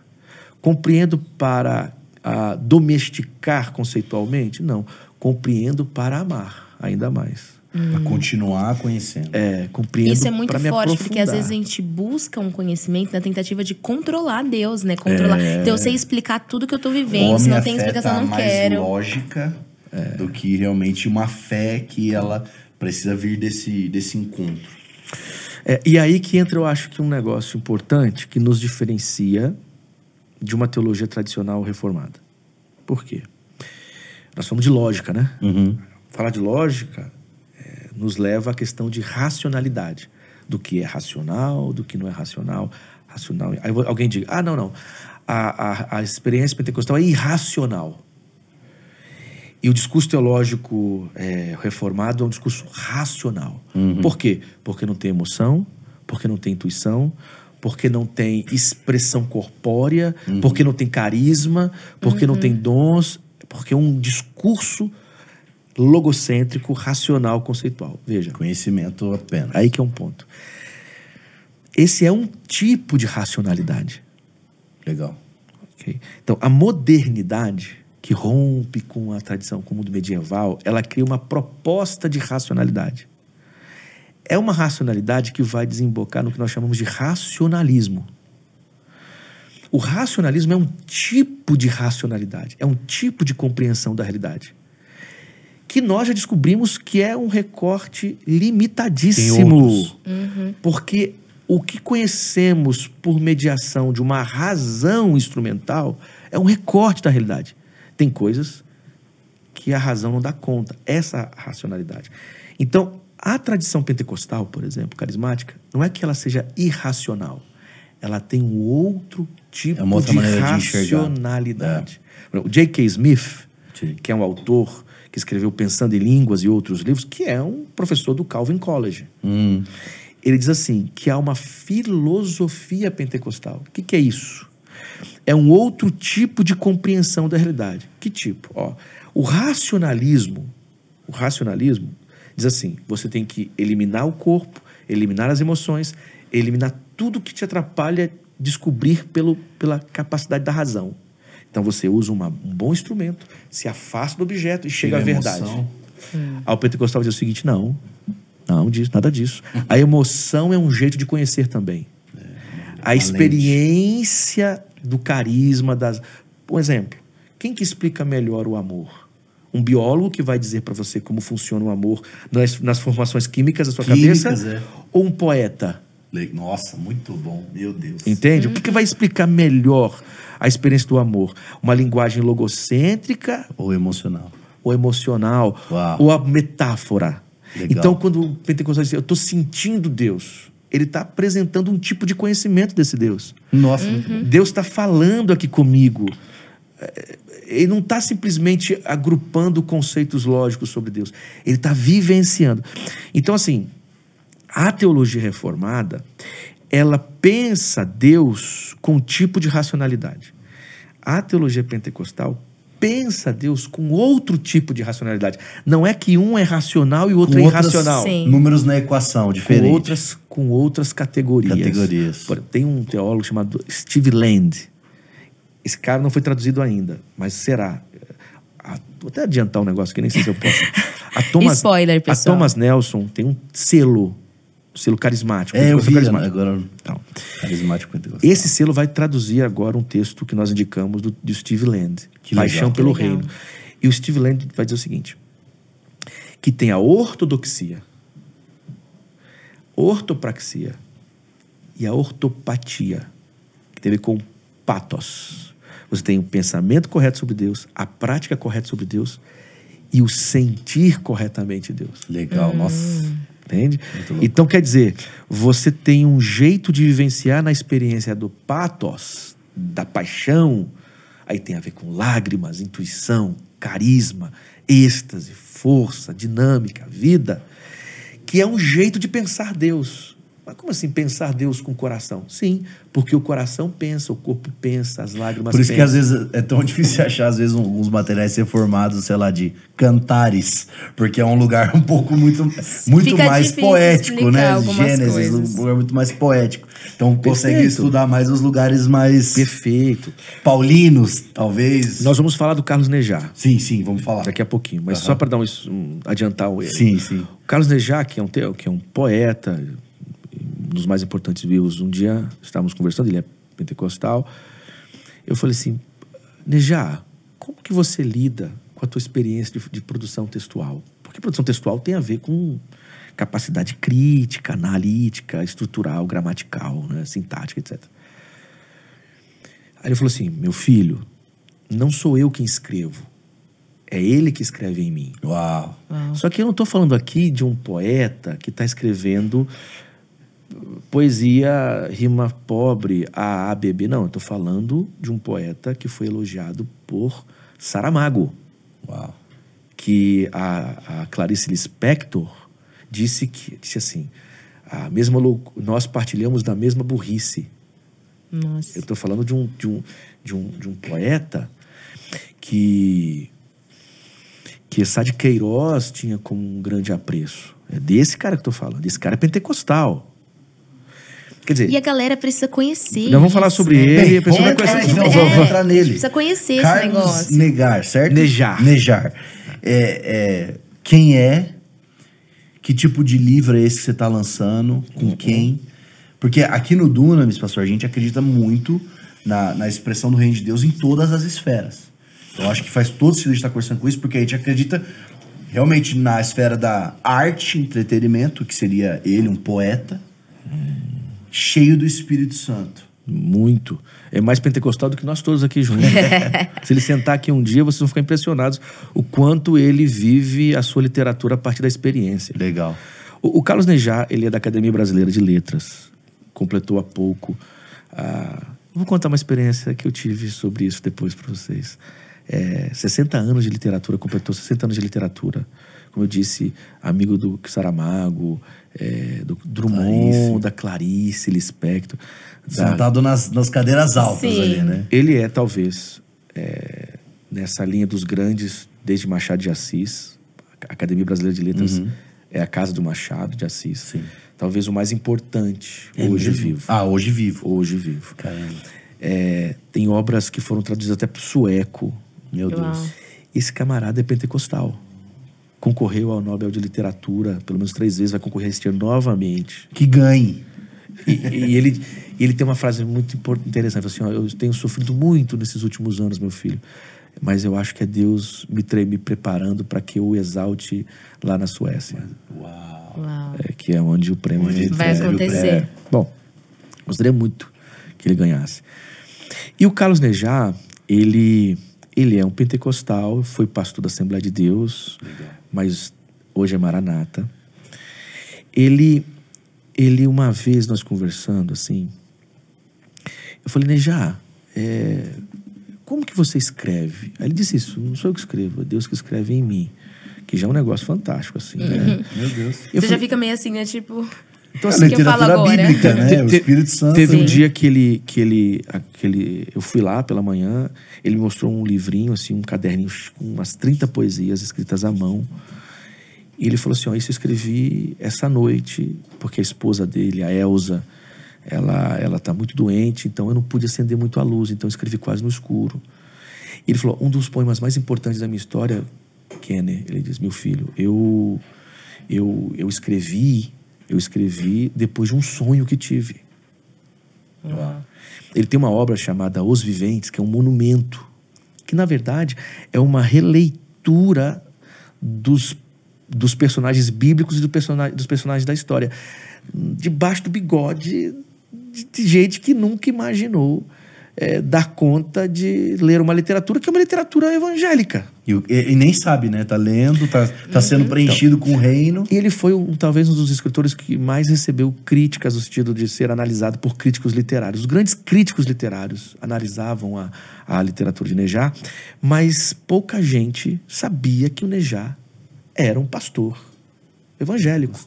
Compreendo para ah, domesticar conceitualmente? Não. Compreendo para amar ainda mais. Hum. Para continuar conhecendo. É, compreendo Isso é muito forte, porque às vezes a gente busca um conhecimento na tentativa de controlar Deus, né? Controlar. É... Então eu sei explicar tudo que eu estou vivendo, se não tem explicação, não mais quero. lógica é. do que realmente uma fé que ela precisa vir desse, desse encontro. É, e aí que entra, eu acho que um negócio importante que nos diferencia de uma teologia tradicional reformada. Por quê? Nós somos de lógica, né? Uhum. Falar de lógica é, nos leva à questão de racionalidade. Do que é racional, do que não é racional. Racional. Aí alguém diga, ah, não, não. A, a, a experiência pentecostal é irracional. E o discurso teológico é, reformado é um discurso racional. Uhum. Por quê? Porque não tem emoção, porque não tem intuição, porque não tem expressão corpórea, uhum. porque não tem carisma, porque uhum. não tem dons, porque é um discurso logocêntrico, racional, conceitual. Veja. Conhecimento apenas. Aí que é um ponto. Esse é um tipo de racionalidade. Legal. Okay? Então, a modernidade que rompe com a tradição, com o mundo medieval, ela cria uma proposta de racionalidade. É uma racionalidade que vai desembocar no que nós chamamos de racionalismo. O racionalismo é um tipo de racionalidade, é um tipo de compreensão da realidade. Que nós já descobrimos que é um recorte limitadíssimo. Uhum. Porque o que conhecemos por mediação de uma razão instrumental é um recorte da realidade. Tem coisas que a razão não dá conta, essa racionalidade. Então, a tradição pentecostal, por exemplo, carismática, não é que ela seja irracional. Ela tem um outro tipo é de racionalidade. É. O J.K. Smith, Sim. que é um autor que escreveu Pensando em Línguas e outros livros, que é um professor do Calvin College. Hum. Ele diz assim, que há uma filosofia pentecostal. O que, que é isso? É um outro tipo de compreensão da realidade. Que tipo? Ó, o racionalismo, o racionalismo diz assim: você tem que eliminar o corpo, eliminar as emoções, eliminar tudo que te atrapalha descobrir pelo, pela capacidade da razão. Então você usa uma, um bom instrumento, se afasta do objeto e chega à verdade. Hum. Ao pentecostal diz o seguinte: não, não diz nada disso. A emoção é um jeito de conhecer também. É, a experiência do carisma, das. Por exemplo, quem que explica melhor o amor? Um biólogo que vai dizer para você como funciona o amor nas, nas formações químicas da sua químicas, cabeça? É. ou um poeta? Nossa, muito bom. Meu Deus. Entende? O que, que vai explicar melhor a experiência do amor? Uma linguagem logocêntrica Ou emocional. ou emocional? Uau. Ou a metáfora? Legal. Então, quando o pentecostal diz, eu estou sentindo Deus, ele está apresentando um tipo de conhecimento desse Deus. Nossa, bom. Deus está falando aqui comigo. É, Ele não está simplesmente agrupando conceitos lógicos sobre Deus. Ele está vivenciando. Então, assim, a teologia reformada, ela pensa Deus com um tipo de racionalidade. A teologia pentecostal pensa Deus com outro tipo de racionalidade. Não é que um é racional e o outro Com é outras- irracional. Sim. Números na equação, Com diferente. outras, com outras categorias. Categorias. Por- tem um teólogo chamado Steve Land. Esse cara não foi traduzido ainda, mas será. Ah, Vou até adiantar um negócio que nem sei se eu posso. A Thomas, Spoiler, A pessoal. Thomas Nelson tem um selo, selo carismático. É, eu vi carismático. agora. Então, Carismático pentecostal. esse selo vai traduzir agora um texto que nós indicamos do, do Steve Land, Que Paixão legal. pelo. Reino. E o Steve Land vai dizer o seguinte: que tem a ortodoxia, ortopraxia e a ortopatia, que tem a ver com patos. Você tem o pensamento correto sobre Deus, a prática correta sobre Deus e o sentir corretamente Deus. Legal, nossa. Entende? Então, quer dizer, você tem um jeito de vivenciar na experiência do patos, da paixão, aí tem a ver com lágrimas, intuição, carisma, êxtase, força, dinâmica, vida, que é um jeito de pensar Deus. Mas como assim pensar Deus com o coração? Sim, porque o coração pensa, o corpo pensa, as lágrimas Por isso que pensam. às vezes é tão difícil achar, às vezes, um- alguns materiais reformados, sei lá, de cantares, porque é um lugar um pouco muito, muito Fica mais poético, né? Gênesis, coisas. um lugar muito mais poético. Então consegue Perfeito. estudar mais os lugares mais Perfeito. paulinos, talvez. Nós vamos falar do Carlos Nejar Sim, sim, vamos falar. daqui a pouquinho, mas só para dar um, um adiantar o Sim, sim. O Carlos Nejar, que é um, que é um poeta, dos mais importantes vivos, um dia estávamos conversando, ele é pentecostal. Eu falei assim: Nejar, como que você lida com a tua experiência de, de produção textual? Porque produção textual tem a ver com capacidade crítica, analítica, estrutural, gramatical, né, sintática, etc. Aí ele falou assim: meu filho, não sou eu quem escrevo, é ele que escreve em mim. Uau. Só que eu não estou falando aqui de um poeta que está escrevendo poesia rima pobre, A, A, B, B. Não, eu estou falando de um poeta que foi elogiado por Saramago, Uau. que a, a Clarice Lispector disse que disse assim, a mesma nós partilhamos da mesma burrice. Nossa. Eu estou falando de um, de, um, de, um, de um poeta que que Sá de Queiroz tinha como um grande apreço. É desse cara que eu estou falando. Esse cara é pentecostal. Quer dizer, E a galera precisa conhecer. Nós vamos falar isso, sobre né? ele, Bem, a pessoa vai conhecer. então, É, vamos é, entrar nele. Precisa conhecer esse Carlos negócio. Negar, certo? Nejar. Nejar. É, é, quem é? Que tipo de livro é esse que você está lançando? Com quem? Porque aqui no Dunamis, pastor, a gente acredita muito na, na expressão do reino de Deus em todas as esferas. Eu acho que faz todo sentido a gente estar conversando com isso, porque a gente acredita realmente na esfera da arte, entretenimento, que seria ele, um poeta, cheio do Espírito Santo. Muito. É mais pentecostal do que nós todos aqui juntos. Se ele sentar aqui um dia, vocês vão ficar impressionados o quanto ele vive a sua literatura a partir da experiência. Legal. O, o Carlos Nejar, ele é da Academia Brasileira de Letras. Completou há pouco. ah, vou contar uma experiência que eu tive sobre isso depois para vocês. É, 60 anos de literatura, completou 60 anos de literatura. Como eu disse, amigo do Saramago, é, do Drummond, Clarice. da Clarice Lispector. da- Sentado nas, nas cadeiras altas Sim. ali, né? ele é, talvez, é, nessa linha dos grandes, desde Machado de Assis, a Academia Brasileira de Letras é a casa do Machado de Assis. Sim. Talvez o mais importante É hoje mesmo? vivo. Ah, hoje vivo. Hoje vivo. Caramba. É, tem obras que foram traduzidas até para o sueco. Meu Uau. Deus. Esse camarada é pentecostal. Concorreu ao Nobel de Literatura pelo menos três vezes, vai concorrer este ano novamente. Que ganhe. E, e ele, ele tem uma frase muito interessante, assim, ó, eu tenho sofrido muito nesses últimos anos, meu filho, mas eu acho que é Deus me, tre- me preparando para que eu o exalte lá na Suécia. Uau. Uau. é, que é onde o prêmio Onde Vai acontecer. prêmio. Bom, gostaria muito que ele ganhasse. E o Carlos Nejar, ele, ele é um pentecostal, foi pastor da Assembleia de Deus, mas hoje é maranata. Ele, ele uma vez nós conversando assim, eu falei, Nejar, é, como que você escreve? Aí ele disse isso, não sou eu que escrevo, é Deus que escreve em mim. Que já é um negócio fantástico, assim, né? Meu Deus. Eu Você já falei- fica meio assim, né? Tipo. Então, a assim, falo literatura agora? bíblica, né? O Espírito Santo. Teve um dia que ele, que ele, aquele, eu fui lá pela manhã, ele me mostrou um livrinho, assim, um caderninho com umas 30 poesias escritas à mão. E ele falou assim, ó, isso eu escrevi essa noite, porque a esposa dele, a Elsa, ela, ela tá muito doente, então eu não pude acender muito a luz, então eu escrevi quase no escuro. E ele falou, um dos poemas mais importantes da minha história, Kenner, ele diz, meu filho, eu, eu, eu escrevi, eu escrevi depois de um sonho que tive. Ele tem uma obra chamada Os Viventes, que é um monumento, que na verdade é uma releitura dos, dos personagens bíblicos e do personagem, dos personagens da história, debaixo do bigode de, de gente que nunca imaginou eh, dar conta de ler uma literatura que é uma literatura evangélica. E, e- nem sabe, né? Tá lendo, tá, tá Uhum. sendo preenchido com o reino. E ele foi um, talvez um dos escritores que mais recebeu críticas no sentido de ser analisado por críticos literários. Os grandes críticos literários analisavam a, a literatura de Nejar, mas pouca gente sabia que o Nejar era um pastor evangélico.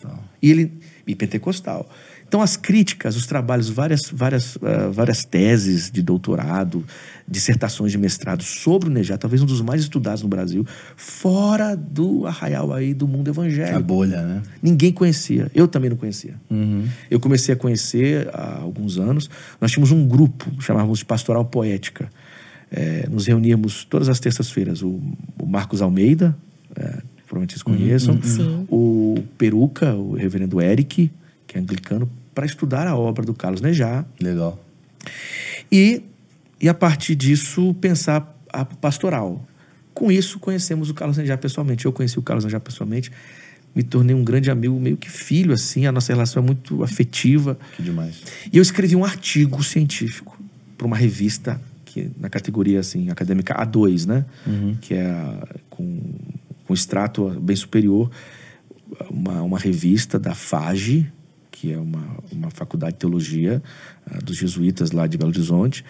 E ele e pentecostal. Então as críticas, os trabalhos, várias várias ah, várias teses de doutorado, dissertações de mestrado sobre o Nejar, talvez um dos mais estudados no Brasil, fora do arraial aí do mundo evangélico. A bolha, né? Ninguém conhecia. Eu também não conhecia. Uhum. Eu comecei a conhecer há alguns anos. Nós tínhamos um grupo, chamávamos de Pastoral Poética. É, nos reuníamos todas as terças-feiras. O, o Marcos Almeida, é, provavelmente vocês conheçam. Sim. O Peruca, o reverendo Eric, que é anglicano, para estudar a obra do Carlos Nejar. Legal. E, e a partir disso, pensar a pastoral. Com isso, conhecemos o Carlos Nejar pessoalmente. Eu conheci o Carlos Nejar pessoalmente, me tornei um grande amigo, meio que filho, assim. A nossa relação é muito afetiva. Que demais. E eu escrevi um artigo científico para uma revista que na categoria assim acadêmica A2, né? Que é a- com, com extrato bem superior, uma, uma revista da FAGE, que é uma, uma faculdade de teologia ah, dos jesuítas lá de Belo Horizonte,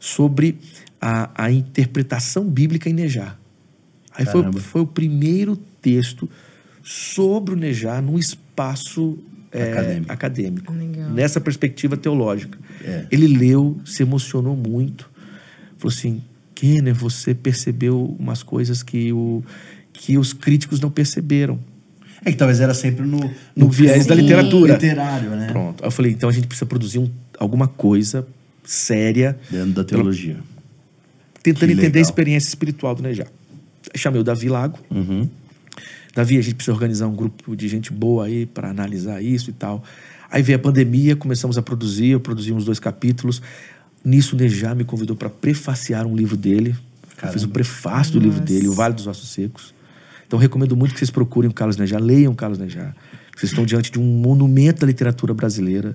sobre a, a interpretação bíblica em Nejar. Aí foi, Caramba. foi o primeiro texto sobre o Nejar num espaço eh, Acadêmico. acadêmico nessa perspectiva teológica. É. Ele leu, se emocionou muito, falou assim: Kenner, você percebeu umas coisas que, o, que os críticos não perceberam. É que talvez era sempre no, No viés da Sim. literatura. literário, né? Pronto. Aí eu falei: então a gente precisa produzir um- alguma coisa séria, Dentro da teologia. tentando Que entender legal. a experiência espiritual do. Aí Chamei o Davi Lago. Uhum. Davi, a gente precisa organizar um grupo de gente boa aí para analisar isso e tal. Aí veio a pandemia, começamos a produzir, eu produzi uns dois capítulos. Nisso, o Nejar me convidou para prefaciar um livro dele. Eu Caramba. fiz o prefácio do livro dele, O Vale dos Ossos Secos. Então, recomendo muito que vocês procurem o Carlos Nejar, leiam o Carlos Nejar. Vocês estão diante de um monumento da literatura brasileira.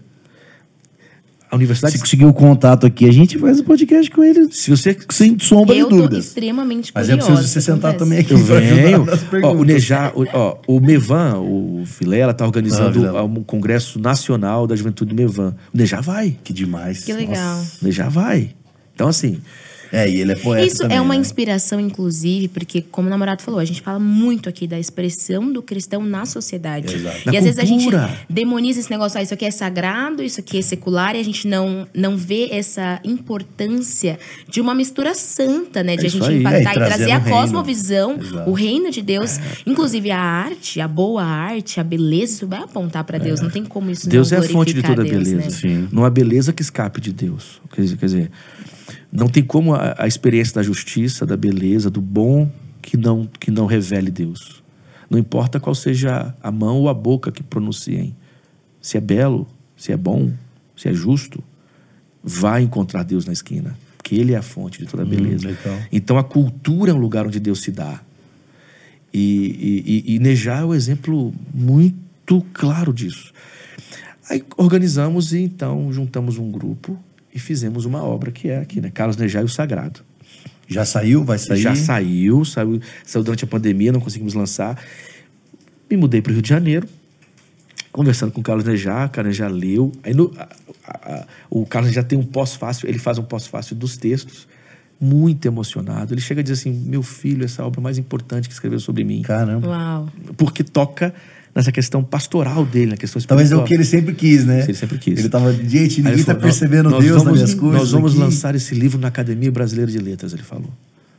A universidade. Se conseguir o contato aqui, a gente faz o podcast com ele Se você sem sombra Eu de tô dúvidas. extremamente Mas curiosa. é preciso você sentar confesso. também aqui Eu venho. Ó, o. Nejar, o, ó, o Mevan, o Vilela, tá Ah, organizando Vilela. um congresso nacional da juventude do Mevan. O Nejar vai. Que demais. Que legal. Nossa. O Nejar vai. Então, assim, É, e ele é poeta Isso também, é uma né? inspiração, inclusive, porque, como o namorado falou, a gente fala muito aqui da expressão do cristão na sociedade. Exato. E Na às vezes a gente cultura. demoniza esse negócio, ah, isso aqui é sagrado, isso aqui é secular, e a gente não, não vê essa importância de uma mistura santa, né? De É a gente aí. impactar É, e trazer trazer a reino. cosmovisão, Exato. o reino de Deus. Inclusive a arte, a boa arte, a beleza, isso vai apontar para Deus. Não tem como isso Deus é a fonte de toda Deus, beleza. Né? Não há beleza que escape de Deus. Quer dizer, não tem como a, a experiência da justiça, da beleza, do bom que não, que não revele Deus. Não importa qual seja a mão ou a boca que pronunciem. Se é belo, se é bom, se é justo, vai encontrar Deus na esquina. Porque Ele é a fonte de toda beleza. legal. Então a cultura é um lugar onde Deus se dá. E, e, e, e Nejar é um exemplo muito muito claro disso. Aí organizamos e então juntamos um grupo e fizemos uma obra que é aqui, né? Carlos Nejar e o Sagrado. Já saiu? Vai sair? Já saiu, saiu, saiu durante a pandemia, não conseguimos lançar. Me mudei para o Rio de Janeiro, conversando com o Carlos Nejar, o Carlos Nejar leu. Aí no, a, a, a, o Carlos Nejar tem um pós-fácil, ele faz um pós-fácil dos textos, muito emocionado. Ele chega a dizer assim: Meu filho, essa é a obra mais importante que escreveu sobre mim. Caramba. Uau. Porque toca nessa questão pastoral dele, na questão Talvez é espiritual. o que ele sempre quis, né? Ele sempre quis. Ele tava, gente, ninguém tá falou, percebendo nós Deus vamos, nas minhas coisas. Nós vamos aqui. lançar esse livro na Academia Brasileira de Letras, ele falou.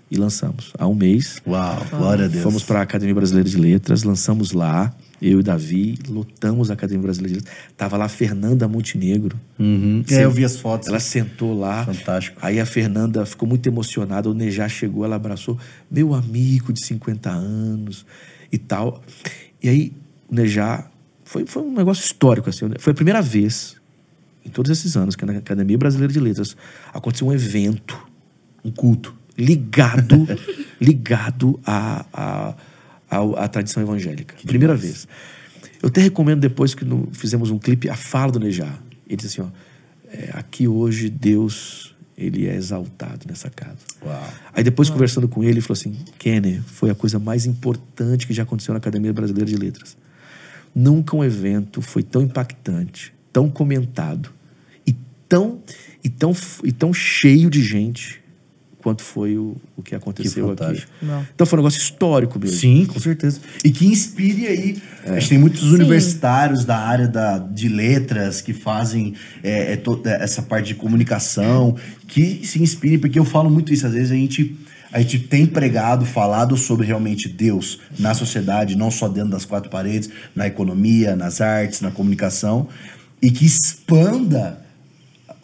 E lançamos. Há um mês. Uau, glória a Deus. Fomos para a Academia Brasileira de Letras, lançamos lá, eu e Davi, lotamos a Academia Brasileira de Letras. Tava lá a Fernanda Montenegro. Uhum. É, eu vi as fotos. Ela sentou lá. Fantástico. Aí a Fernanda ficou muito emocionada. O Nejar chegou, ela abraçou. Meu amigo de 50 anos e tal. E aí o Nejar. Foi, foi um negócio histórico, assim. Foi a primeira vez, em todos esses anos, que na Academia Brasileira de Letras aconteceu um evento, um culto, ligado, ligado à, à, à, à tradição evangélica. primeira vez. Eu até recomendo depois que no- fizemos um clipe, a fala do Nejar. Ele disse assim, ó, é, aqui hoje Deus, ele é exaltado nessa casa. Uau. Aí depois, conversando com ele, ele falou assim, Kenner, foi a coisa mais importante que já aconteceu na Academia Brasileira de Letras. Nunca um evento foi tão impactante, tão comentado e tão, e tão, e tão cheio de gente quanto foi o, o que aconteceu aqui. fantástico. Uau. Então foi um negócio histórico mesmo. Sim, com certeza. E que inspire aí. A gente tem muitos universitários da área da, de letras que fazem é, é, toda essa parte de comunicação, que se inspirem, porque eu falo muito isso. Às vezes a gente, a gente tem pregado, falado sobre realmente Deus na sociedade, não só dentro das quatro paredes, na economia, nas artes, na comunicação, e que expanda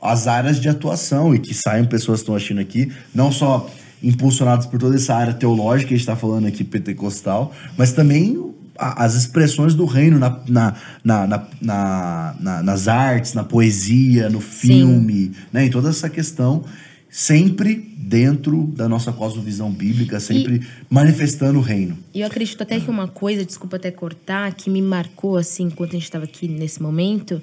as áreas de atuação e que saiam pessoas que estão assistindo aqui, não só impulsionadas por toda essa área teológica que a gente está falando aqui, pentecostal, mas também as expressões do reino na- na- na- nas artes, na poesia, no filme, né? em toda essa questão, sempre dentro da nossa cosmovisão bíblica, sempre manifestando o reino. E eu acredito até que uma coisa, desculpa até cortar, que me marcou, assim, enquanto a gente estava aqui nesse momento,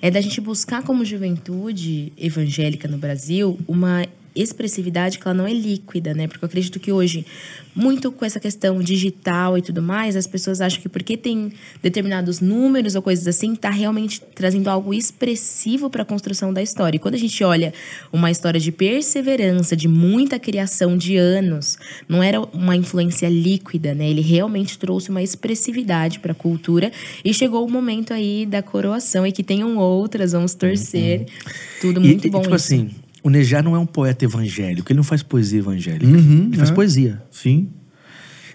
é da gente buscar como juventude evangélica no Brasil uma expressividade que ela não é líquida, né? Porque eu acredito que hoje, muito com essa questão digital e tudo mais, as pessoas acham que porque tem determinados números ou coisas assim, tá realmente trazendo algo expressivo para a construção da história. E quando a gente olha uma história de perseverança, de muita criação de anos, não era uma influência líquida, né? Ele realmente trouxe uma expressividade para a cultura e chegou o momento aí da coroação e que tenham outras, vamos torcer. Tudo E, muito e, bom tipo isso. assim, o Nejar não é um poeta evangélico, ele não faz poesia evangélica. Uhum, ele faz é. poesia. Sim.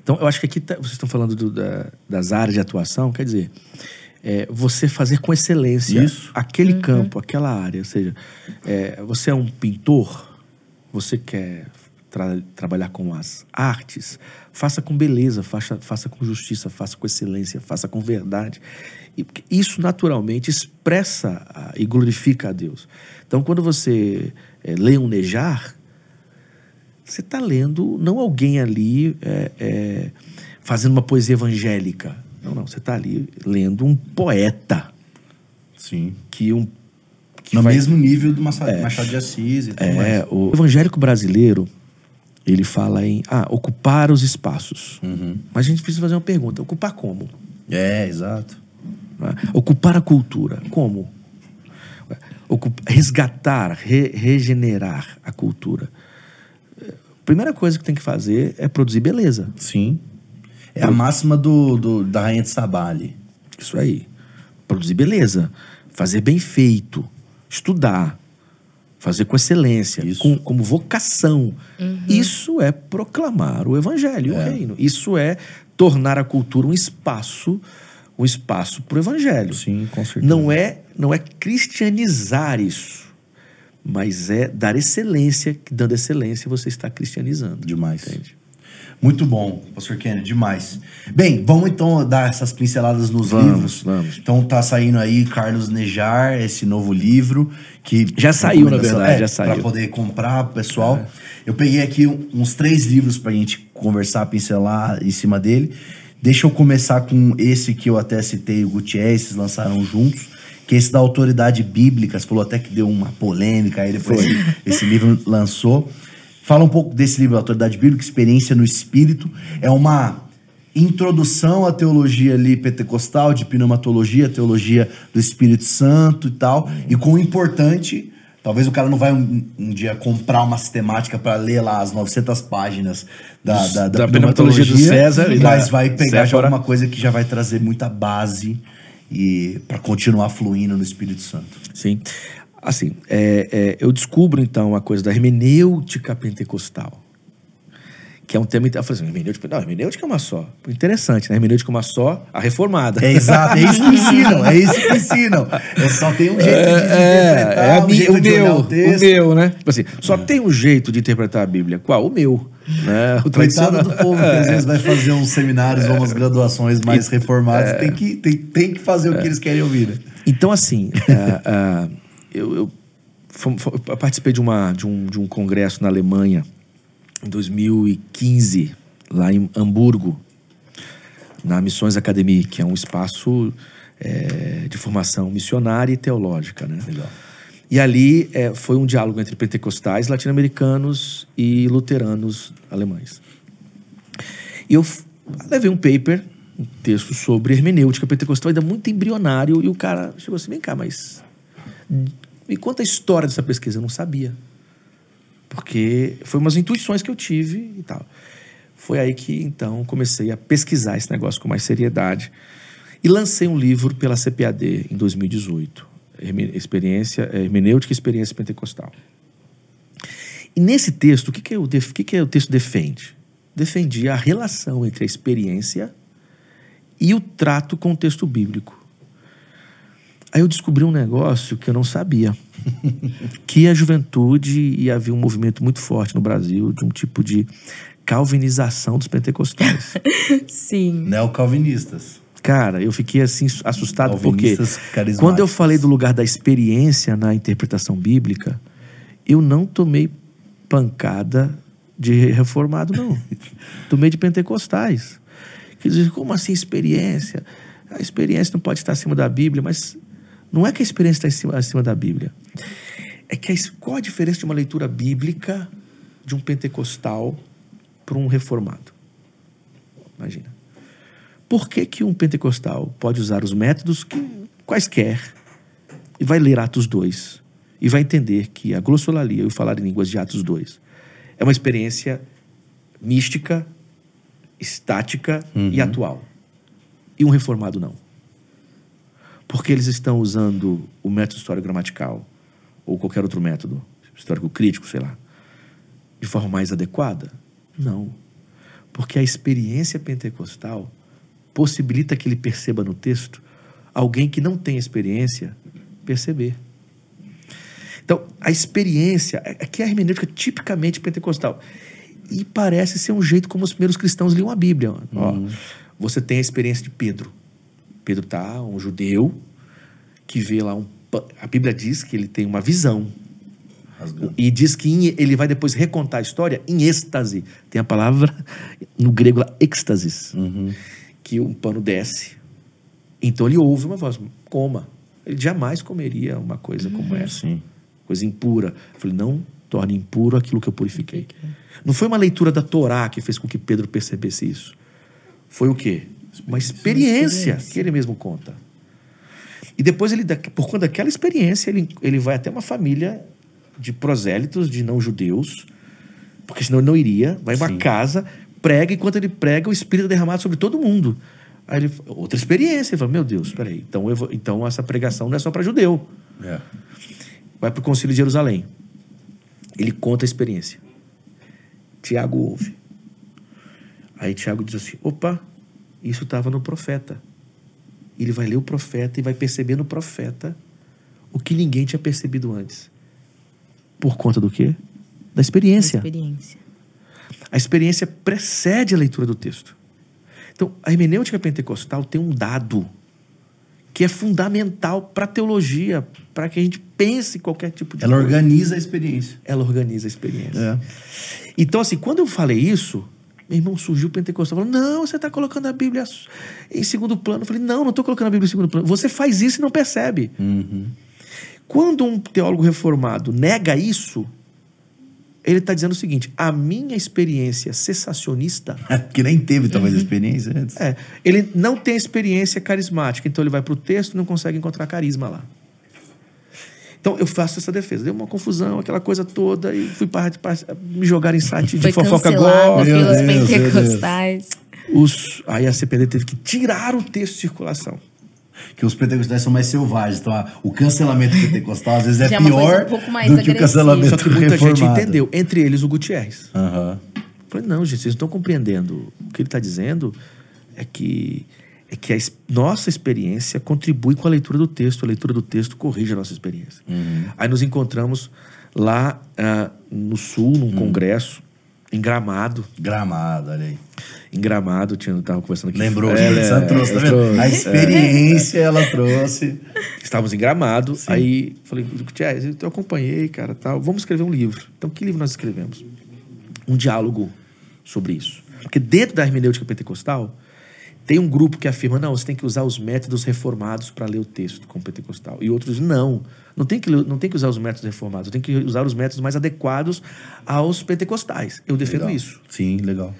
Então, eu acho que aqui tá- vocês estão falando do- da- das áreas de atuação, quer dizer, é, você fazer com excelência Isso. aquele campo, aquela área. Ou seja, é, você é um pintor, você quer tra- trabalhar com as artes, faça com beleza, faça, faça com justiça, faça com excelência, faça com verdade. E isso naturalmente expressa e glorifica a Deus. Então, quando você é, lê um Nejar, você está lendo não alguém ali é, é, fazendo uma poesia evangélica. Não, não. Você está ali lendo um poeta Sim. que um que no vai- mesmo nível do Machado, Machado de Assis e tudo é, o evangélico brasileiro ele fala em ah, ocupar os espaços. Uhum. Mas a gente precisa fazer uma pergunta: ocupar como? É, exato. Ocupar a cultura como? Resgatar, re- regenerar a cultura. É, Primeira coisa que tem que fazer é produzir beleza. Sim. É a máxima do, do- da Rainha de Sabá ali. Isso aí. Produzir beleza. Fazer bem feito. Estudar. Fazer com excelência. Isso. Com, como vocação. Isso é proclamar o evangelho e o É. reino. Isso é tornar a cultura um espaço, um espaço para o evangelho. Sim, com certeza. Não é, não é cristianizar isso, mas é dar excelência, que dando excelência você está cristianizando. Demais. Entende? Muito bom, pastor Kenny, demais. Bem, vamos então dar essas pinceladas nos Vamos, livros. vamos. Então tá saindo aí Carlos Nejar, esse novo livro que Já saiu, na verdade, é, já saiu. Para poder comprar, pessoal. Eu peguei aqui uns três livros pra gente conversar, pincelar em cima dele. Deixa eu começar com esse que eu até citei, o Gutierrez, lançaram juntos, que esse da autoridade bíblica. Você falou até que deu uma polêmica, aí depois esse livro lançou. Fala um pouco desse livro, Autoridade Bíblica, Experiência no Espírito. É uma introdução à teologia ali pentecostal, de pneumatologia, teologia do Espírito Santo e tal. E com o importante, talvez o cara não vai um, um dia comprar uma sistemática para ler lá as 900 páginas da, da, Da pneumatologia do César mas da vai pegar já alguma coisa que já vai trazer muita base e para continuar fluindo no Espírito Santo. Sim. Assim, é, é, eu descubro então a coisa da hermenêutica pentecostal. Que é um tema. Eu falei assim, hermenêutica, não, hermenêutica é uma só. Interessante, né? Hermenêutica é uma só, a reformada. É exato, é isso que ensinam, é isso que ensinam. É só tem um jeito de, interpretar, é um minha- jeito o meu, o o, meu, né? Tipo assim, só tem um jeito de interpretar a Bíblia. Qual? O meu. Né? O Coitado tradicional. do povo que às vezes vai fazer uns seminários ou umas graduações mais reformadas, tem, que, tem, tem que fazer o que eles querem ouvir. né? Então, assim, ah, ah, eu, eu eu participei de, uma, de, um, de um congresso na Alemanha em 2015, lá em Hamburgo, na Missões Academy, que é um espaço eh, de formação missionária e teológica. Né? Legal. E ali eh, foi um diálogo entre pentecostais latino-americanos e luteranos alemães. E eu levei um paper, um texto sobre hermenêutica pentecostal, ainda muito embrionário, e o cara chegou assim: vem cá, mas me conta a história dessa pesquisa. Eu não sabia. Porque foi umas intuições que eu tive e tal. Foi aí que então comecei a pesquisar esse negócio com mais seriedade. E lancei um livro pela CPAD em 2018. Herme- Experiência, é, Hermenêutica e Experiência Pentecostal. E nesse texto, o que, que, eu que, que o texto defende? Defendia a relação entre a experiência e o trato com o texto bíblico. Aí eu descobri um negócio que eu não sabia. que a juventude e havia um movimento muito forte no Brasil de um tipo de calvinização dos pentecostais. Sim. Neocalvinistas. Cara, eu fiquei assim assustado porque quando eu falei do lugar da experiência na interpretação bíblica, eu não tomei pancada de reformado, não. tomei de pentecostais. Quer dizer, como assim experiência? A experiência não pode estar acima da Bíblia, mas não é que a experiência está acima, acima da Bíblia. É que a, qual a diferença de uma leitura bíblica de um pentecostal para um reformado? Imagina. Por que, que um pentecostal pode usar os métodos que, quaisquer e vai ler Atos 2 e vai entender que a glossolalia e o falar em línguas de Atos 2 é uma experiência mística, estática e atual. E um reformado não. Porque eles estão usando o método histórico-gramatical ou qualquer outro método, histórico-crítico, sei lá, de forma mais adequada? Não. Porque a experiência pentecostal possibilita que ele perceba no texto alguém que não tem experiência perceber. Então, a experiência, aqui é a hermenêutica tipicamente pentecostal. E parece ser um jeito como os primeiros cristãos liam a Bíblia. Ó, você tem a experiência de Pedro. Pedro tá um judeu que vê lá um. A Bíblia diz que ele tem uma visão. Rasgando. E diz que ele vai depois recontar a história em êxtase. Tem a palavra no grego lá, êxtasis. Que um pano desce. Então ele ouve uma voz, coma. Ele jamais comeria uma coisa como essa. Sim. Coisa impura. Eu falei, não torne impuro aquilo que eu purifiquei. Não foi uma leitura da Torá que fez com que Pedro percebesse isso. Foi o quê? Uma experiência que ele mesmo conta. E depois, ele, por conta daquela experiência, ele, ele vai até uma família de prosélitos, de não-judeus, porque senão ele não iria, vai Sim. casa, prega, e enquanto ele prega, o Espírito é derramado sobre todo mundo. Aí ele, outra experiência, ele fala, meu Deus, peraí, então, vou- então essa pregação não é só para judeu. É. Vai para o Concílio de Jerusalém. Ele conta a experiência. Tiago ouve. Aí Tiago diz assim: opa, isso estava no profeta. Ele vai ler o profeta e vai perceber no profeta o que ninguém tinha percebido antes. Por conta do quê? Da experiência. Experiência. A experiência precede a leitura do texto. Então, a hermenêutica pentecostal tem um dado que é fundamental para a teologia, para que a gente pense em qualquer tipo de Ela coisa. organiza a experiência. Ela organiza a experiência. É. Então, assim, quando eu falei isso, Meu irmão surgiu o pentecostal. Falou, não, você está colocando a Bíblia em segundo plano. Eu falei, não, não estou colocando a Bíblia em segundo plano. Você faz isso e não percebe. Uhum. Quando um teólogo reformado nega isso, ele está dizendo o seguinte: a minha experiência cessacionista. que nem teve talvez experiência antes. É, ele não tem experiência carismática, então ele vai para o texto e não consegue encontrar carisma lá. Então eu faço essa defesa. Deu uma confusão, aquela coisa toda, e fui para, me jogar em site de Foi fofoca agora. pelos Deus, pentecostais. Os, aí a CPD teve que tirar o texto de circulação. Que os pentecostais são mais selvagens. Então, a- o cancelamento pentecostal às vezes é é pior um pouco mais do que o cancelamento Só que muita gente reformado. entendeu, entre eles o Gutierrez. Aham. Falei, não, gente, vocês não estão compreendendo. O que ele está dizendo é que, é que a nossa experiência contribui com a leitura do texto. A leitura do texto corrige a nossa experiência. Aí nos encontramos lá ah, no Sul, num congresso, em Gramado. Gramado, olha aí. Em Gramado, tinha, tava conversando aqui. Lembrou? É, é, trouxe, tá é, vendo? A experiência ela trouxe. Estávamos em Gramado, aí falei, Gutierrez, eu acompanhei, cara, tal. Vamos escrever um livro. Então, que livro nós escrevemos? Um diálogo sobre isso. Porque dentro da hermenêutica pentecostal, tem um grupo que afirma, não, você tem que usar os métodos reformados para ler o texto como pentecostal. E outros, não. Não tem, que, não tem que usar os métodos reformados, tem que usar os métodos mais adequados aos pentecostais. Eu defendo Legal. isso. Sim, legal.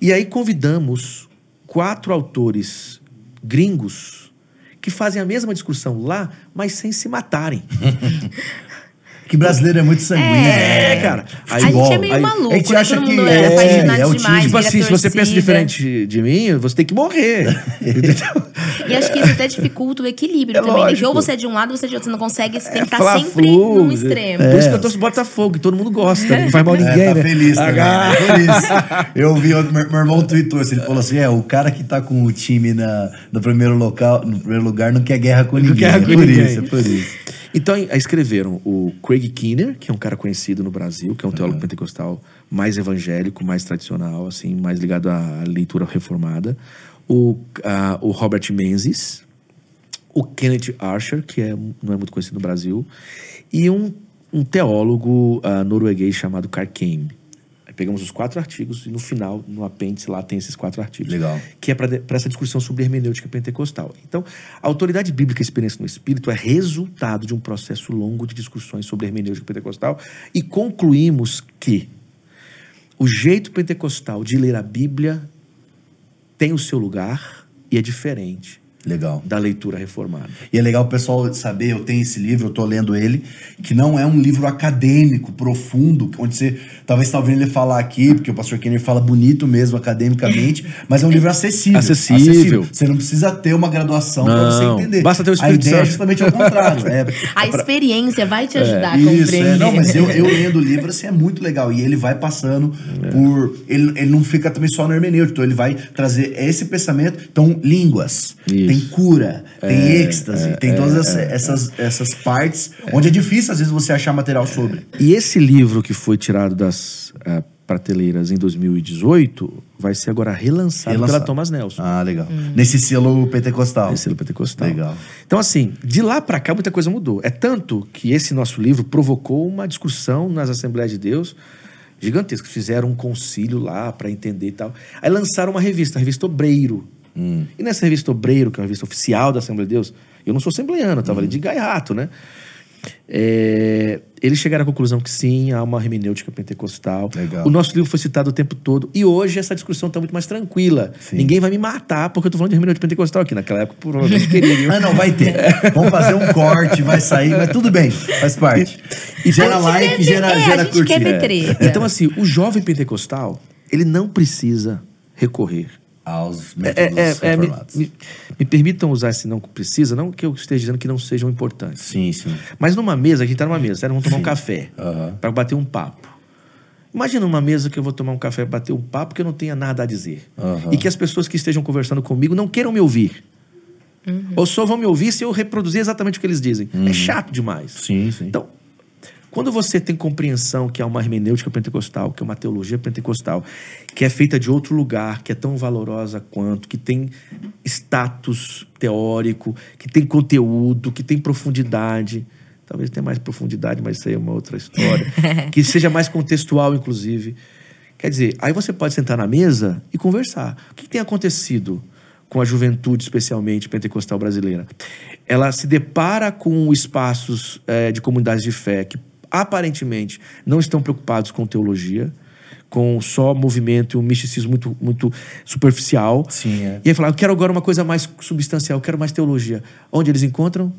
E aí convidamos quatro autores gringos que fazem a mesma discussão lá, mas sem se matarem. Que brasileiro é muito sanguíneo. É, né? cara. A gente é meio Aí- maluco, A gente né? acha Todo que mundo é, é apaixonado é o demais, time. Tipo assim, se você pensa diferente de mim, você tem que morrer. Entendeu? E acho que isso até dificulta o equilíbrio É também. né? Que ou você é de um lado ou você é de outro. Você não consegue, você tem que estar sempre num extremo. Por isso que eu torço Botafogo, e todo mundo gosta, não faz mal ninguém, É, tá né? feliz também, Ah, né? Por isso. Eu vi, meu, meu irmão tweetou assim, ele falou assim, é, o cara que tá com o time na, no, primeiro local, no primeiro lugar não quer guerra com ninguém. guerra é com por ninguém. isso, é por isso. Então, aí escreveram o Craig Keener, que é um cara conhecido no Brasil, que é um teólogo pentecostal mais evangélico, mais tradicional, assim, mais ligado à leitura reformada. O, ah, o Robert Menzies, o Kenneth Archer, que é, não é muito conhecido no Brasil, e um, um teólogo ah, norueguês chamado Karkeim. Pegamos os quatro artigos e no final, no apêndice, lá tem esses quatro artigos. Legal. Que é para essa discussão sobre hermenêutica pentecostal. Então, a autoridade bíblica e experiência no Espírito é resultado de um processo longo de discussões sobre hermenêutica pentecostal e concluímos que o jeito pentecostal de ler a Bíblia tem o seu lugar e é diferente Legal. da leitura reformada. E é legal o pessoal saber, eu tenho esse livro, eu tô lendo ele, que não é um livro acadêmico, profundo, onde você talvez tá ouvindo ele falar aqui, porque o pastor Kenner fala bonito mesmo academicamente, mas é um livro acessível. Acessível. Você não precisa ter uma graduação para você entender. basta ter o A Espírito ideia é Santo. justamente ao contrário. É, A experiência vai te ajudar a Isso, compreender. é, não, mas eu, eu lendo o livro, assim, é muito legal. E ele vai passando por. Ele, ele não fica também só no hermenêutico, então ele vai trazer esse pensamento. Então, línguas, Isso. tem cura, tem êxtase, tem todas essa- essas, essas partes onde é difícil, às vezes, você achar material sobre. E esse livro que foi tirado das ah, prateleiras em 2018 vai ser agora relançado, Relançado. pela Thomas Nelson. Ah, legal. Nesse selo pentecostal. Esse selo pentecostal. Legal. Então, assim, de lá pra cá muita coisa mudou. É tanto que esse nosso livro provocou uma discussão nas Assembleias de Deus gigantesca. Fizeram um concílio lá pra entender e tal. Aí lançaram uma revista, a revista Obreiro. E nessa revista Obreiro, que é uma revista oficial da Assembleia de Deus, eu não sou assembleiano, eu tava ali de gaiato, né? É, eles chegaram à conclusão que sim, há uma hermenêutica pentecostal. Legal. O nosso livro foi citado o tempo todo. E hoje essa discussão está muito mais tranquila. Sim. Ninguém vai me matar porque eu tô falando de hermenêutica pentecostal aqui. Naquela época, provavelmente queria. Ah, não, vai ter. Vamos fazer um corte, vai sair, mas tudo bem, faz parte. E gera A gente like, gera, é, gera curtida. Então, assim, o jovem pentecostal, ele não precisa recorrer. Aos É, métodos é, é, me, reformados. me- me permitam usar esse não precisa, não que eu esteja dizendo que não sejam importantes. Sim, sim. Mas numa mesa, a gente tá numa mesa, certo? Vamos tomar um café Aham. para bater um papo. Imagina uma mesa que eu vou tomar um café para bater um papo que eu não tenha nada a dizer. Aham. E que as pessoas que estejam conversando comigo não queiram me ouvir. Ou só vão me ouvir se eu reproduzir exatamente o que eles dizem. É chato demais. Sim, sim. Então, quando você tem compreensão que há uma hermenêutica pentecostal, que é uma teologia pentecostal, que é feita de outro lugar, que é tão valorosa quanto, que tem status teórico, que tem conteúdo, que tem profundidade, talvez tenha mais profundidade, mas isso aí é uma outra história, que seja mais contextual, inclusive, Quer dizer, aí você pode sentar na mesa e conversar. O que tem acontecido com a juventude, especialmente pentecostal brasileira? Ela se depara com espaços é, de comunidades de fé que aparentemente não estão preocupados com teologia, com só movimento e um misticismo muito, muito superficial. Sim, é. E aí falar, eu quero agora uma coisa mais substancial, eu quero mais teologia. Onde eles encontram?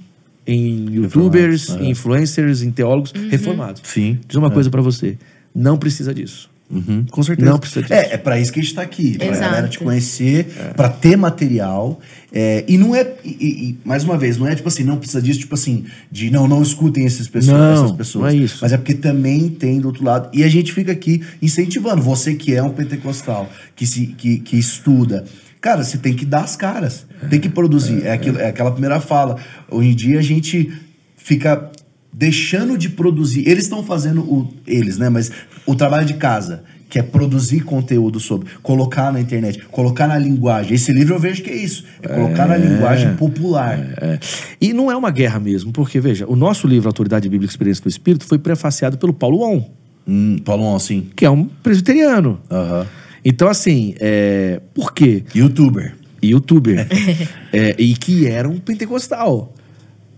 Em youtubers, Reformados, é. em influencers, em teólogos reformados. Sim, Diz uma é. coisa pra você, não precisa disso. Uhum, com certeza. Não precisa disso. É, é para isso que a gente tá aqui. Pra Exato. galera te conhecer, pra ter material. É, e não é. E, e- mais uma vez, não é tipo assim, não precisa disso, tipo assim, de não, não escutem esses pessoas, Não, essas pessoas. não é isso. Mas é porque também tem do outro lado. E a gente fica aqui incentivando. Você que é um pentecostal, que, se, que, que estuda. Cara, você tem que dar as caras. Tem que produzir. É, aquilo, é aquela primeira fala. Hoje em dia a gente fica deixando de produzir. Eles estão fazendo o. Eles, né? Mas o trabalho de casa, que é produzir conteúdo sobre, colocar na internet, colocar na linguagem. Esse livro eu vejo que é isso. É colocar na linguagem popular. É. E não é uma guerra mesmo, porque, veja, o nosso livro Autoridade Bíblica e Experiência do Espírito foi prefaciado pelo Paulo On, Hum, Paulo assim. que é um presbiteriano. Aham. Então, assim, é... por quê? Youtuber. Youtuber. É, e que era um pentecostal.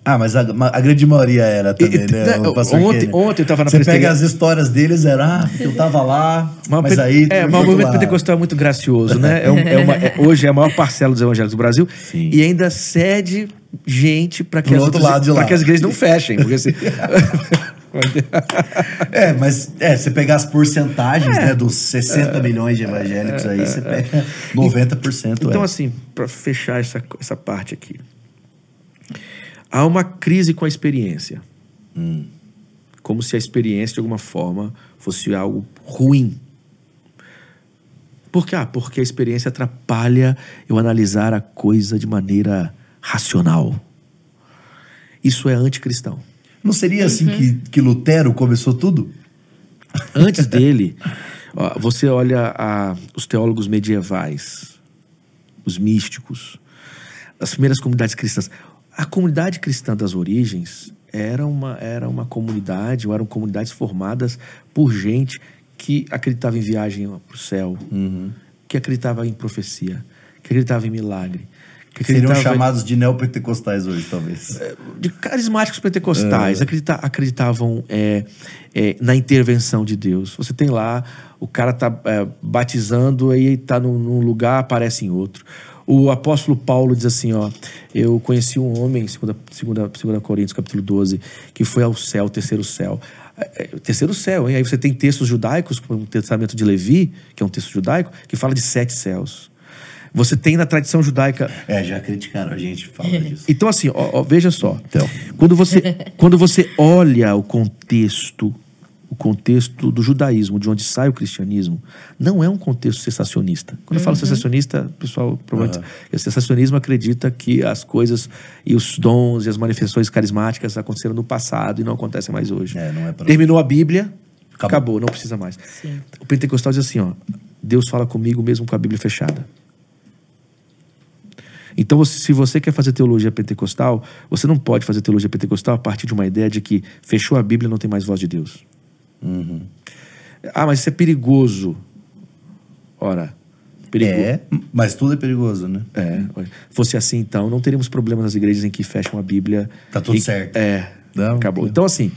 Ah, mas a, a grande maioria era também, E- né? pastor ontem- ontem eu tava na Você pega as histórias deles, era, ah, eu tava lá, mas, Mas, aí... é, mas o movimento lá. pentecostal é muito gracioso, né? É um- é uma- é- hoje é a maior parcela dos evangélicos do Brasil Sim. e ainda cede gente para que, as outro outras- lado que as igrejas não fechem. Porque assim, É, mas é, você pegar as porcentagens, né, dos 60 milhões de evangélicos aí, você pega 90%. então, é. assim, para fechar essa, essa parte aqui. Há uma crise com a experiência. Como se a experiência, de alguma forma, fosse algo ruim. Por quê? Ah, porque a experiência atrapalha eu analisar a coisa de maneira racional. Isso é anticristão. Não seria assim que, que Lutero começou tudo? Antes dele, ó, você olha a- os teólogos medievais, os místicos, as primeiras comunidades cristãs. A comunidade cristã das origens era uma, era uma comunidade, ou eram comunidades formadas por gente que acreditava em viagem para o céu, que acreditava em profecia, que acreditava em milagre. Que Seriam chamados de neopentecostais hoje, talvez. de carismáticos pentecostais acredita- acreditavam é, é, na intervenção de Deus. Você tem lá, o cara tá é, batizando aí tá num, num lugar, aparece em outro. O apóstolo Paulo diz assim, ó, eu conheci um homem, segunda, segunda, segunda Coríntios, capítulo 12, que foi ao céu, terceiro céu. É, é, terceiro céu, hein? Aí você tem textos judaicos, como o Testamento de Levi, que é um texto judaico, que fala de sete céus. Você tem na tradição judaica É, já criticaram a gente, fala disso. então, assim, ó, ó, veja só. Então. Quando, você, quando você olha o contexto, contexto do judaísmo, de onde sai o cristianismo, não é um contexto sensacionista. Quando eu falo sensacionista, o pessoal provavelmente. O sensacionismo acredita que as coisas e os dons e as manifestações carismáticas aconteceram no passado e não acontecem mais hoje. É, não é pra- Terminou a Bíblia, Acabou. acabou, não precisa mais. O pentecostal diz assim: ó, Deus fala comigo mesmo com a Bíblia fechada. Então, se você quer fazer teologia pentecostal, você não pode fazer teologia pentecostal a partir de uma ideia de que fechou a Bíblia e não tem mais voz de Deus. Ah, mas isso é perigoso. Ora, perigoso. É, mas tudo é perigoso, né? É, fosse assim, então, não teríamos problema nas igrejas em que fecham a Bíblia. Tá tudo E- certo. É, Não, acabou. que- Então, assim,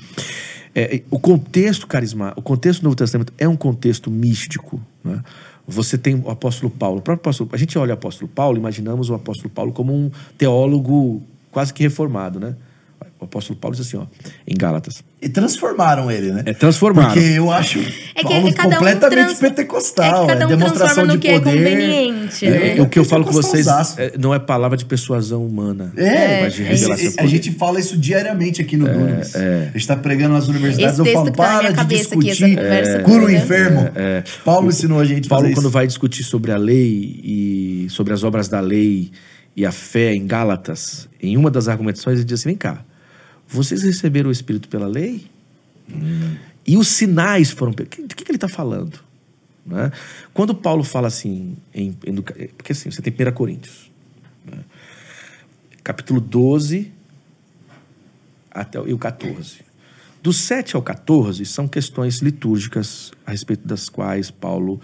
é, é, o contexto carismático, o contexto do Novo Testamento é um contexto místico. Né? Você tem o apóstolo Paulo. O próprio apóstolo, a gente olha o apóstolo Paulo, imaginamos o apóstolo Paulo como um teólogo quase que reformado, né? O apóstolo Paulo diz assim, ó, em Gálatas. E transformaram ele, né? É, transformaram. Porque eu acho É que Paulo cada um completamente trans- pentecostal. é que cada um demonstração transforma no de que é poder. conveniente, É, né? o que eu falo com vocês é, não é palavra de persuasão humana. É, mas de revelação a gente fala isso diariamente aqui no Dunamis. A gente tá pregando nas universidades, Esse eu falo, tá para de discutir, cura o enfermo. Paulo ensinou a gente Paulo, fazer quando isso. vai discutir sobre a lei e sobre as obras da lei e a fé em Gálatas, em uma das argumentações, ele diz assim: vem cá, vocês receberam o Espírito pela lei? E os sinais foram. De que, que ele está falando? Né? Quando Paulo fala assim, em, em- porque assim, você tem 1 Coríntios, né? capítulo 12 até e o 14. Do 7 ao 14 são questões litúrgicas a respeito das quais Paulo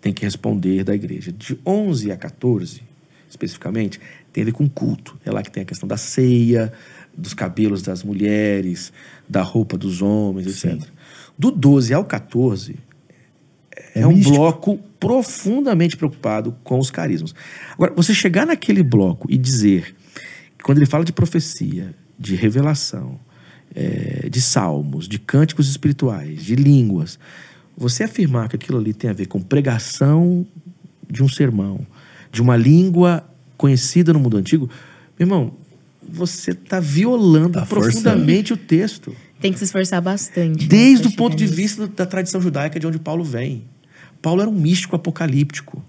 tem que responder da igreja. De 11 a 14, especificamente, tem a ver com culto. É lá que tem a questão da ceia, dos cabelos das mulheres, da roupa dos homens, etc. Do 12 ao 14 é, É um místico. bloco profundamente preocupado com os carismas. Agora, você chegar naquele bloco e dizer que quando ele fala de profecia, de revelação, é, de salmos, de cânticos espirituais, de línguas, você afirmar que aquilo ali tem a ver com pregação de um sermão, de uma língua conhecida no mundo antigo, meu irmão, você está violando Tá forçando. profundamente o texto. Tem que se esforçar bastante. né, Desde pra o ponto de nisso. vista da tradição judaica de onde Paulo vem. Paulo era um místico apocalíptico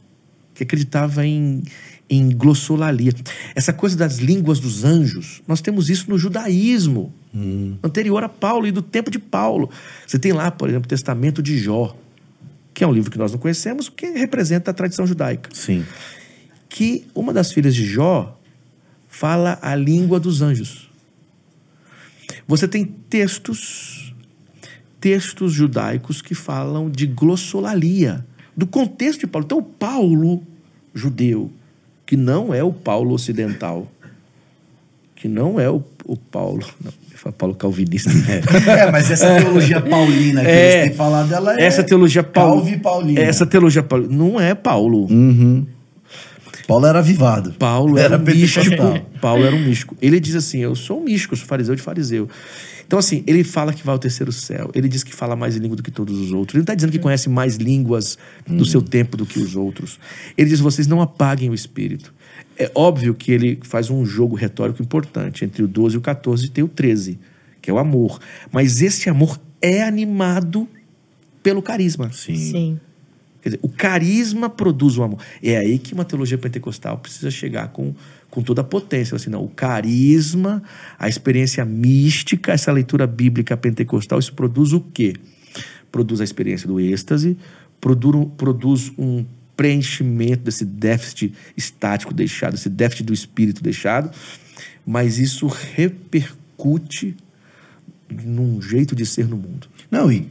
que acreditava em, em glossolalia. Essa coisa das línguas dos anjos, nós temos isso no judaísmo, anterior a Paulo e do tempo de Paulo. Você tem lá, por exemplo, o Testamento de Jó, que é um livro que nós não conhecemos, que representa a tradição judaica. Sim. Que uma das filhas de Jó fala a língua dos anjos. Você tem textos, textos judaicos que falam de glossolalia, do contexto de Paulo. Então, o Paulo judeu, que não é o Paulo ocidental, que não é o, o Paulo, não, Paulo calvinista. É, mas essa teologia paulina que É. eles têm falado, ela é. Essa teologia Paulo, Calvi paulina. Essa teologia Paulo não é Paulo. Uhum. Paulo era avivado. Paulo era, Era um místico. Paulo era um místico. Ele diz assim: Eu sou um místico, sou fariseu de fariseu. Então, assim, ele fala que vai ao terceiro céu. Ele diz que fala mais língua do que todos os outros. Ele não está dizendo que conhece mais línguas do seu tempo do que os outros. Ele diz: vocês não apaguem o espírito. É óbvio que ele faz um jogo retórico importante. Entre o 12 e o 14 tem o 13, que é o amor. Mas esse amor é animado pelo carisma. Sim. Sim. Quer dizer, o carisma produz o amor. É aí que uma teologia pentecostal precisa chegar com, com toda a potência. Assim, não, o carisma, a experiência mística, essa leitura bíblica pentecostal, isso produz o quê? Produz a experiência do êxtase, produz, produz um preenchimento desse déficit estático deixado, esse déficit do espírito deixado, mas isso repercute num jeito de ser no mundo. Não, e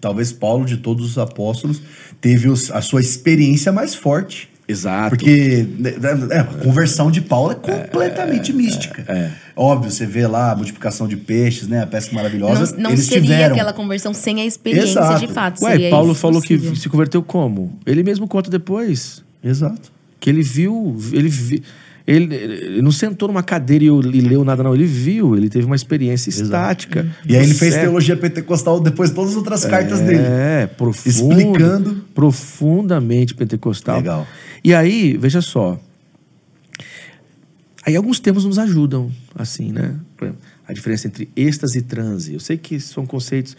talvez Paulo, de todos os apóstolos, teve os- a sua experiência mais forte. Exato. Porque né, é, a conversão de Paulo é completamente mística. Óbvio, você vê lá a multiplicação de peixes, né? A pesca maravilhosa. Não, não eles seria tiveram. aquela conversão sem a experiência Exato. de fato. Ué, seria Paulo isso falou que possível. se converteu como? Ele mesmo conta depois Exato. que ele viu, ele vi- ele, ele não sentou numa cadeira e, e leu nada não, ele viu, ele teve uma experiência estática. E aí ele fez Certo. teologia pentecostal depois de todas as outras cartas dele. É, profundo, Explicando. profundamente pentecostal. Legal. E aí, veja só. Aí alguns termos nos ajudam, assim, né? A diferença entre êxtase e transe. Eu sei que são conceitos.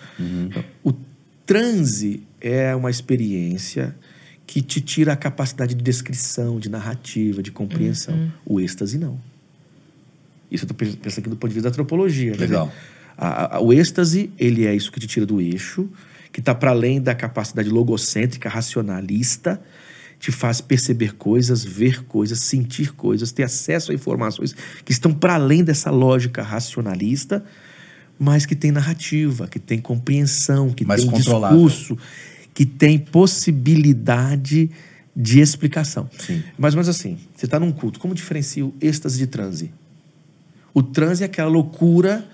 O transe é uma experiência que te tira a capacidade de descrição, de narrativa, de compreensão. O êxtase não. Isso eu estou pensando aqui do ponto de vista da antropologia. né? Legal. A- a- o êxtase, ele é isso que te tira do eixo, que está para além da capacidade logocêntrica, racionalista, te faz perceber coisas, ver coisas, sentir coisas, ter acesso a informações que estão para além dessa lógica racionalista, mas que tem narrativa, que tem compreensão, que Mais tem discurso, que tem possibilidade de explicação. Sim. Mais ou menos assim, você está num culto, como diferencia o êxtase de transe? O transe é aquela loucura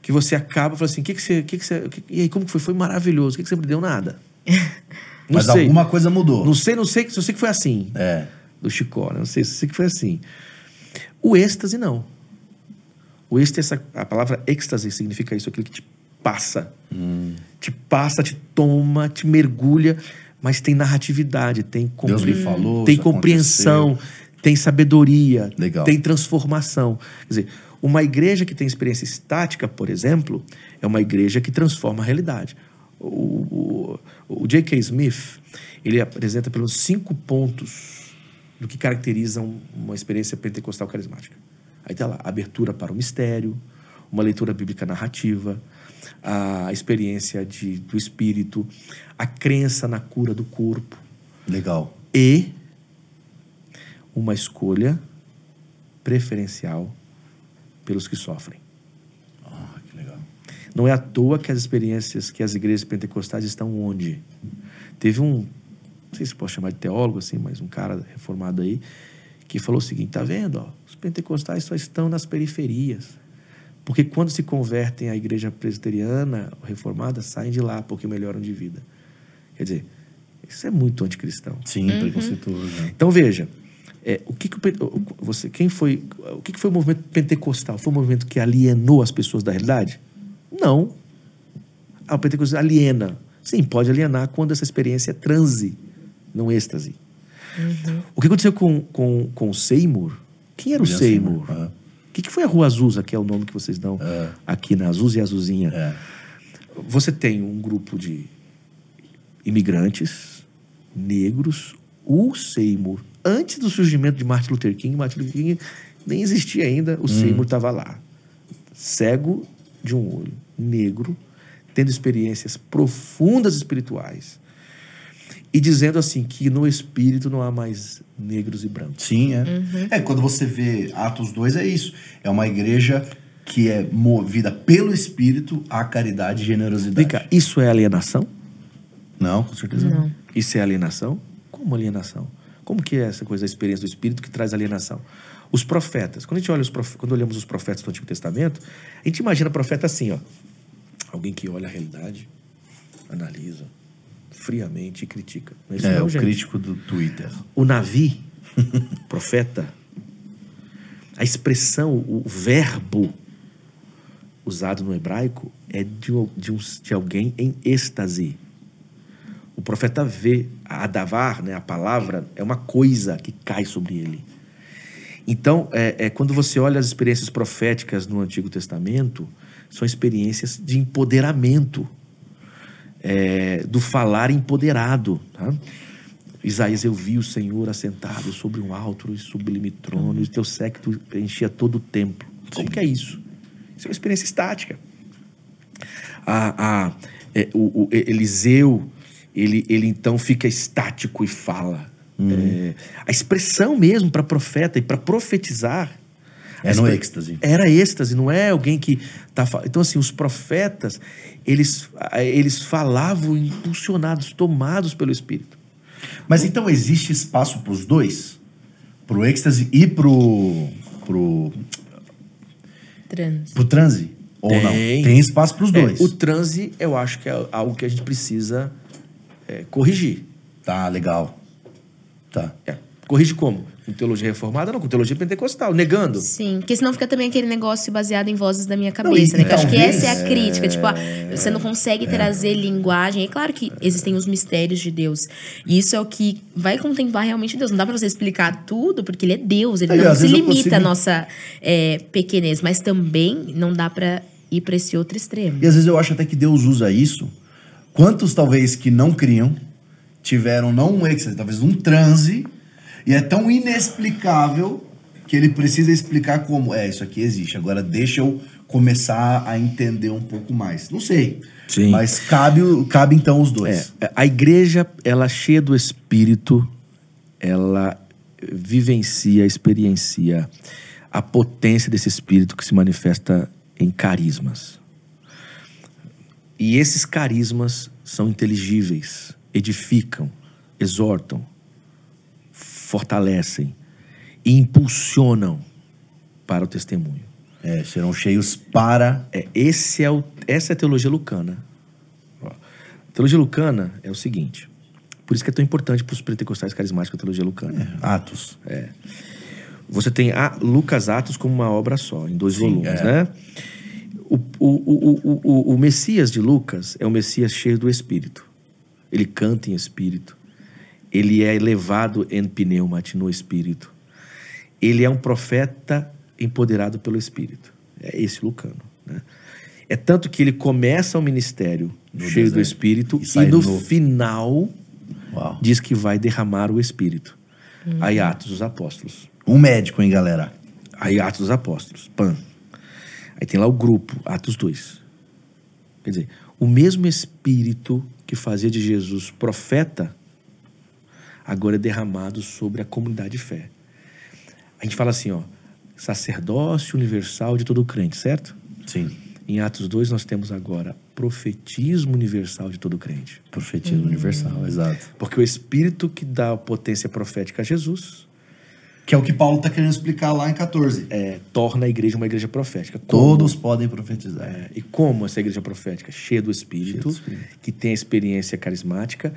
que você acaba e fala assim: o que, que você. Que que você que- e aí, como que foi? Foi maravilhoso. O que, que você me deu? Nada. Não Mas sei. alguma coisa mudou. Não sei, não sei, só sei que foi assim. É. Do Chicó, né? Não sei, só sei que foi assim. O êxtase, não. O êxtase, a palavra êxtase significa isso, aquilo que te passa. Te passa, te toma, te mergulha, mas tem narratividade, tem, compre- Deus me falou, tem compreensão, tem sabedoria, Legal. tem transformação. Quer dizer, uma igreja que tem experiência estática, por exemplo, é uma igreja que transforma a realidade. O, o, o J.K. Smith, ele apresenta pelos cinco pontos do que caracterizam uma experiência pentecostal carismática. Aí tá lá, abertura para o mistério, uma leitura bíblica narrativa, a experiência de, do espírito, a crença na cura do corpo Legal. e uma escolha preferencial pelos que sofrem. Ah, que legal. Não é à toa que as experiências que as igrejas pentecostais estão onde? Teve um, não sei se posso chamar de teólogo assim, mas um cara reformado aí, que falou o seguinte: tá vendo? Ó, os pentecostais só estão nas periferias. Porque quando se convertem à igreja presbiteriana ou reformada, saem de lá porque melhoram de vida. Quer dizer, isso é muito anticristão. Sim, preconceituoso. né? Então veja, é, o que, que o, você, quem foi, o que, que foi o movimento pentecostal? Foi um movimento que alienou as pessoas da realidade? Não. Ah, o pentecostal aliena. Sim, pode alienar quando essa experiência é transe, não êxtase. O que aconteceu com, com, com o Seymour? Quem era o William Seymour? Seymour, aham. O que, que foi a Rua Azusa, que é o nome que vocês dão aqui na Azusa e Azuzinha? É. Você tem um grupo de imigrantes negros, o Seymour, antes do surgimento de Martin Luther King, Martin Luther King nem existia ainda, o Seymour estava lá. Cego de um olho, negro, tendo experiências profundas espirituais. E dizendo assim que no espírito não há mais negros e brancos. Sim, é. É, quando você vê Atos 2, é isso. É uma igreja que é movida pelo Espírito à caridade e generosidade. Vem cá, isso é alienação? Não, com certeza não. Não. Isso é alienação? Como alienação? Como que é essa coisa, a experiência do Espírito que traz alienação? Os profetas, quando a gente olha os prof... quando olhamos os profetas do Antigo Testamento, a gente imagina profeta assim, ó. Alguém que olha a realidade, analisa friamente e critica. Não é não, o gente? crítico do Twitter. O Navi, profeta, a expressão, o verbo usado no hebraico é de, um- de, um- de alguém em êxtase. O profeta vê, a adavar, né, a palavra, é uma coisa que cai sobre ele. Então, é, é, quando você olha as experiências proféticas no Antigo Testamento, são experiências de empoderamento, é, do falar empoderado. Tá? Isaías, eu vi o Senhor assentado sobre um alto e sublime trono, e o teu séquito enchia todo o templo. Como que é isso? Isso é uma experiência estática. A, a- é, o, o Eliseu, ele, ele então fica estático e fala. É, a expressão mesmo para profeta e para profetizar. É a no êxtase. Era êxtase, não é alguém que tá Então assim, os profetas, eles eles falavam impulsionados, tomados pelo espírito. Mas então existe espaço para os dois? Pro êxtase e pro, pro, Trans. pro transe? Ou não? Tem. Tem espaço para os É, dois. o transe, eu acho que é algo que a gente precisa é, corrigir. Tá, legal. Tá. É, Corrige como? Com teologia reformada? Não, com teologia pentecostal, negando. Sim, porque senão fica também aquele negócio baseado em vozes da minha cabeça, e- né? Que eu acho que talvez- essa é a crítica. Tipo, ah, você não consegue trazer linguagem. É claro que existem os mistérios de Deus. E isso é o que vai contemplar realmente Deus. Não dá pra você explicar tudo, porque ele é Deus. Ele Aí, não às se limita à consigo- nossa é, pequenez. Mas também não dá pra ir pra esse outro extremo. E às vezes eu acho até que Deus usa isso. Quantos talvez que não criam tiveram não um êxtase, talvez um transe, e é tão inexplicável que ele precisa explicar como é isso aqui existe. Agora deixa eu começar a entender um pouco mais. Não sei. Sim. Mas cabe, cabe então os dois. É, a igreja, ela cheia do Espírito, ela vivencia, experiencia a potência desse Espírito que se manifesta em carismas. E esses carismas são inteligíveis, edificam, exortam, fortalecem e impulsionam para o testemunho. É, serão cheios para. É, esse é o, essa é a teologia lucana. Ó, a teologia lucana é o seguinte. Por isso que é tão importante para os pentecostais carismáticos a teologia lucana. Atos. Você tem a Lucas Atos como uma obra só, em dois volumes, é. né? O, o, o, o, o, o Messias de Lucas é o Messias cheio do Espírito. Ele canta em Espírito. Ele é elevado em pneumati, no Espírito. Ele é um profeta empoderado pelo Espírito. É esse Lucano. Né? É tanto que ele começa o ministério No cheio do. Espírito E e, no novo. final Uau. diz que vai derramar o Espírito. Aí Atos dos Apóstolos. Um médico, hein, galera? Aí Atos dos Apóstolos, PAN. Aí tem lá o grupo, Atos 2. Quer dizer, o mesmo Espírito que fazia de Jesus profeta, agora é derramado sobre a comunidade de fé. A gente fala assim, ó, sacerdócio universal de todo crente, certo? Sim. Em Atos 2, nós temos agora profetismo universal de todo crente. Profetismo universal, exato. Porque o Espírito que dá a potência profética a Jesus Que é o que Paulo está querendo explicar lá em 14. é, torna a igreja uma igreja profética. Como? Todos podem profetizar. É, e como essa igreja profética? Cheia do Espírito, Cheia do Espírito. que tem a experiência carismática,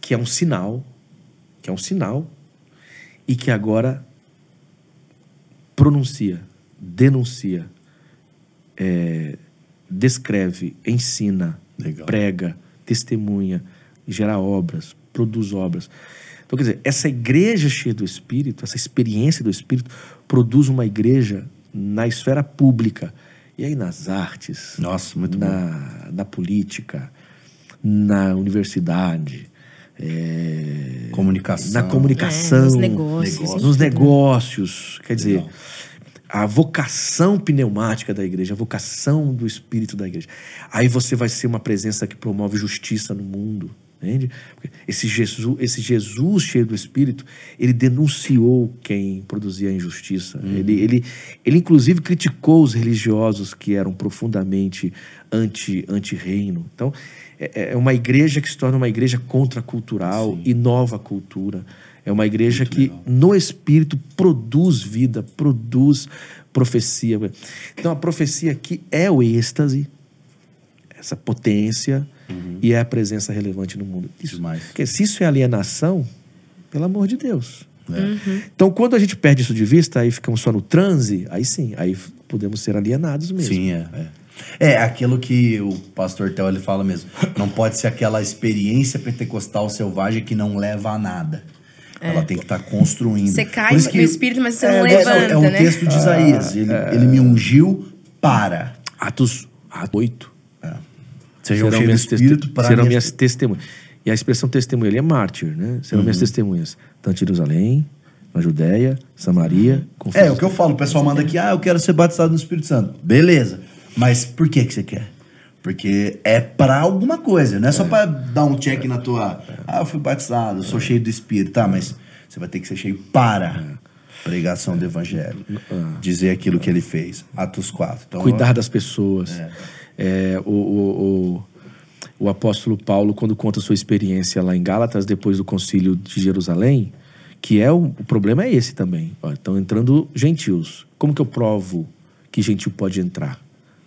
que é um sinal, que é um sinal, e que agora pronuncia, denuncia, é, descreve, ensina, Legal. prega, testemunha, gera obras, produz obras. Então, quer dizer, essa igreja cheia do Espírito, essa experiência do Espírito, produz uma igreja na esfera pública. E aí nas artes, Nossa, muito bom. na, na política, na universidade, é, Comunicação. na comunicação, É, nos negócios, Negócios. nos negócios. Quer dizer, Legal. a vocação pneumática da igreja, a vocação do espírito da igreja. Aí você vai ser uma presença que promove justiça no mundo. Entende? Esse Jesus, esse Jesus cheio do Espírito, ele denunciou quem produzia a injustiça. Ele, ele, ele, inclusive, criticou os religiosos que eram profundamente anti- anti-reino. então, é, é uma igreja que se torna uma igreja contracultural e nova cultura. É uma igreja que, no Espírito, produz vida, produz profecia. Então, a profecia aqui é o êxtase, essa potência e é a presença relevante no mundo. Isso, Demais. Porque se isso é alienação, pelo amor de Deus. Então, quando a gente perde isso de vista, aí ficamos só no transe, aí sim, aí podemos ser alienados mesmo. Sim, é, é. É aquilo que o pastor Theo ele fala mesmo. Não pode ser aquela experiência pentecostal selvagem que não leva a nada. Ela tem que estar construindo. Você cai no espírito, mas você não é, levanta, É um né? texto de Isaías. Ele, ele me ungiu para. Atos, Atos 8. Sejam cheios do minhas Espírito para serão minhas- testemunhas. E a expressão testemunha, ele é mártir, né? Serão Uhum. minhas testemunhas. Tanto em Jerusalém, na Judéia, Samaria, com É, o que eu falo, o pessoal manda aqui, ah, eu quero ser batizado no Espírito Santo. Beleza. Mas por que que você quer? Porque é pra alguma coisa, não é só pra dar um check na tua. Ah, eu fui batizado, eu sou cheio do Espírito. Tá, mas você vai ter que ser cheio para pregação do Evangelho. Dizer aquilo que ele fez. Atos 4. Então, cuidar das pessoas. É, o, o, o, o apóstolo Paulo, quando conta sua experiência lá em Gálatas, depois do concílio de Jerusalém, que é o, o problema é esse também. Estão entrando gentios. Como que eu provo que gentil pode entrar?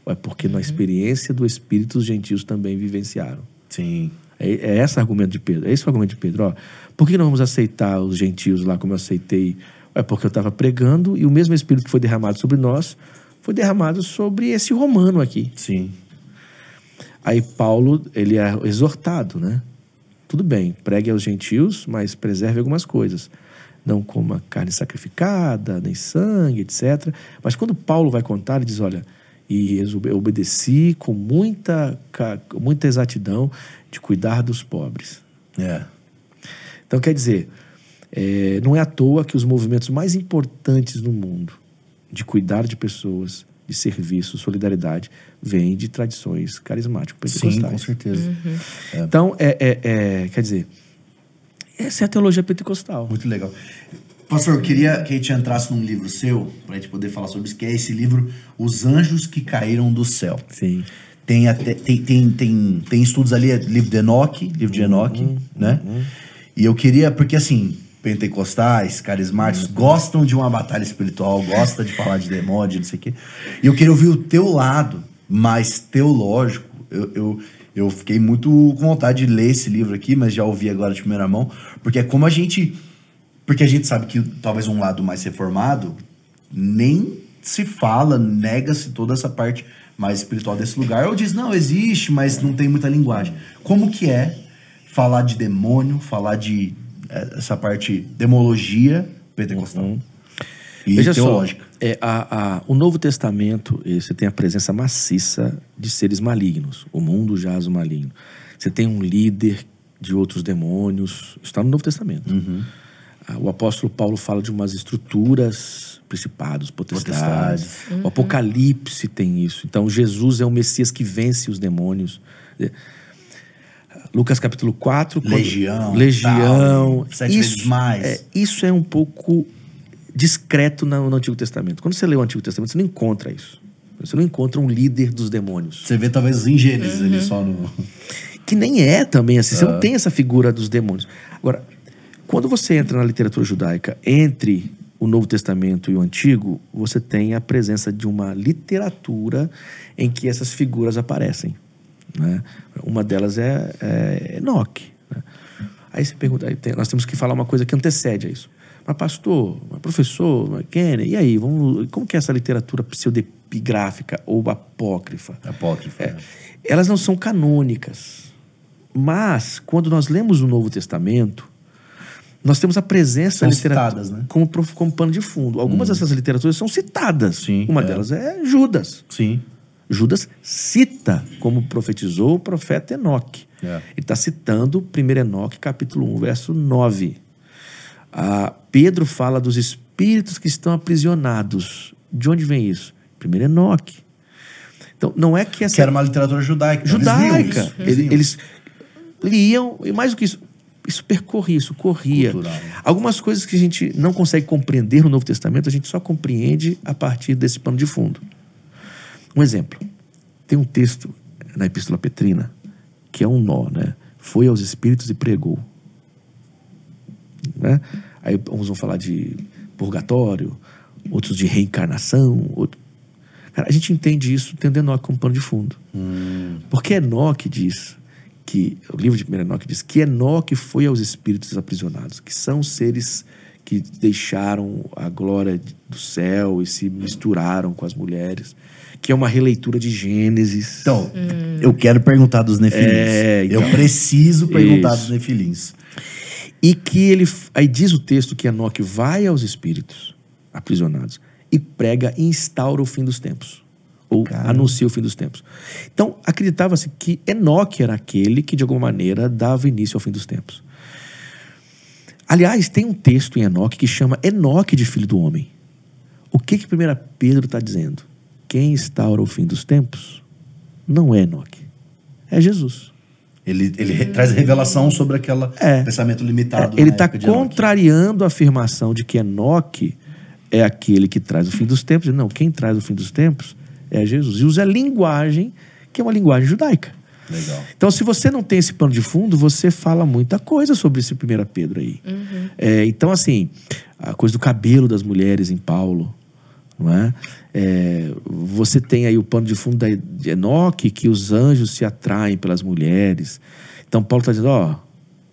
É porque na experiência do Espírito os gentios também vivenciaram. Sim. É, é esse o argumento de Pedro. É esse o argumento de Pedro. Ó, por que não vamos aceitar os gentios lá como eu aceitei? É porque eu estava pregando e o mesmo Espírito que foi derramado sobre nós foi derramado sobre esse romano aqui. Sim. Aí Paulo, ele é exortado, né? Tudo bem, pregue aos gentios, mas preserve algumas coisas. Não coma carne sacrificada, nem sangue, etc. Mas quando Paulo vai contar, ele diz, olha, e obedeci com muita, muita exatidão de cuidar dos pobres. É. Então, quer dizer, é, não é à toa que os movimentos mais importantes no mundo de cuidar de pessoas, de serviço, solidariedade, vêm de tradições carismáticas Sim, pentecostais. com certeza. Então, é, é- é- quer dizer, essa é a teologia pentecostal. Muito legal. Pastor, eu queria que a gente entrasse num livro seu, pra gente poder falar sobre isso, que é esse livro, Os Anjos que Caíram do Céu. Sim. Tem, até, tem, tem, tem, tem estudos ali, é livro de Enoque, livro de Enoque, né? E eu queria, porque assim, pentecostais, carismáticos, gostam de uma batalha espiritual, gostam de falar de demônio, de não sei o quê. E eu queria ouvir o teu lado mais teológico. Eu, eu, eu fiquei muito com vontade de ler esse livro aqui, mas já ouvi agora de primeira mão, porque é como a gente. Porque a gente sabe que talvez um lado mais reformado nem se fala, nega-se toda essa parte mais espiritual desse lugar, ou diz, não, existe, mas não tem muita linguagem. Como que é falar de demônio, falar de eh, essa parte demologia pentecostal e Veja teológica? só, é, a- a- o Novo Testamento, você tem a presença maciça de seres malignos. O mundo jaz o maligno. Você tem um líder de outros demônios. Está no Novo Testamento. Uhum. Ah, O apóstolo Paulo fala de umas estruturas, principados, potestades. Potestades. O Apocalipse tem isso. Então, Jesus é o Messias que vence os demônios. Eh, Lucas capítulo 4. quando- Legião, Legião. tal, sete vezes mais. É, isso é um pouco discreto no, no Antigo Testamento. Quando você lê o Antigo Testamento, você não encontra isso. Você não encontra um líder dos demônios. Você vê talvez em Gênesis ali só no. Que nem é também assim. Você não tem essa figura dos demônios. Agora, quando você entra na literatura judaica entre o Novo Testamento e o Antigo, você tem a presença de uma literatura em que essas figuras aparecem. Né? Uma delas é, é Enoque. Né? Aí você pergunta, aí tem- nós temos que falar uma coisa que antecede a isso. Mas pastor, mas professor, mas Kenny, e aí, vamos, como que é essa literatura pseudepigráfica ou apócrifa? Apócrifo. É, né? elas não são canônicas. Mas, quando nós lemos o Novo Testamento, nós temos a presença São da literatura citadas, né? como, como pano de fundo. Algumas dessas literaturas são citadas. Sim, Uma é. delas é Judas. Sim. Judas cita como profetizou o profeta Enoque. É. Ele está citando 1 Enoque, capítulo 1, verso 9. Ah, Pedro fala dos espíritos que estão aprisionados. De onde vem isso? 1 Enoque. Então, não é que essa Que era uma literatura judaica. então eles liam judaica. Eles, liam. eles liam, e mais do que isso, isso percorria, isso corria. Cultural. Algumas coisas que a gente não consegue compreender no Novo Testamento, a gente só compreende a partir desse pano de fundo. Um exemplo. Tem um texto na Epístola Petrina que é um nó, né? Foi aos Espíritos e pregou. Né? Aí uns vão falar de purgatório, outros de reencarnação. Outro... Cara, a gente entende isso tendo Enoque como pano de fundo. Porque Enoque diz que, o livro de 1 Enoque diz que Enoque foi aos espíritos aprisionados, que são seres que deixaram a glória do céu e se misturaram com as mulheres, que é uma releitura de Gênesis. Então, eu quero perguntar dos nefilins. É, então. Eu preciso perguntar Isso. dos nefilins. E que ele. Aí diz o texto que Enoque vai aos espíritos aprisionados e prega e instaura o fim dos tempos. Ou anuncia o fim dos tempos. Então, acreditava-se que Enoque era aquele que, de alguma maneira, dava início ao fim dos tempos. Aliás, tem um texto em Enoque que chama Enoque de Filho do Homem. O que que 1 Pedro está dizendo? Quem instaura o fim dos tempos não é Enoque, é Jesus. Ele, ele traz revelação sobre aquele É. pensamento limitado. Ele na está contrariando a afirmação de que Enoque é aquele que traz o fim dos tempos. Não, quem traz o fim dos tempos é Jesus. E usa a linguagem, que é uma linguagem judaica. Legal. Então, se você não tem esse pano de fundo, você fala muita coisa sobre esse 1 Pedro aí. É, então, assim, a coisa do cabelo das mulheres em Paulo, não é? É, você tem aí o pano de fundo da, de Enoque, que os anjos se atraem pelas mulheres. Então, Paulo está dizendo, ó,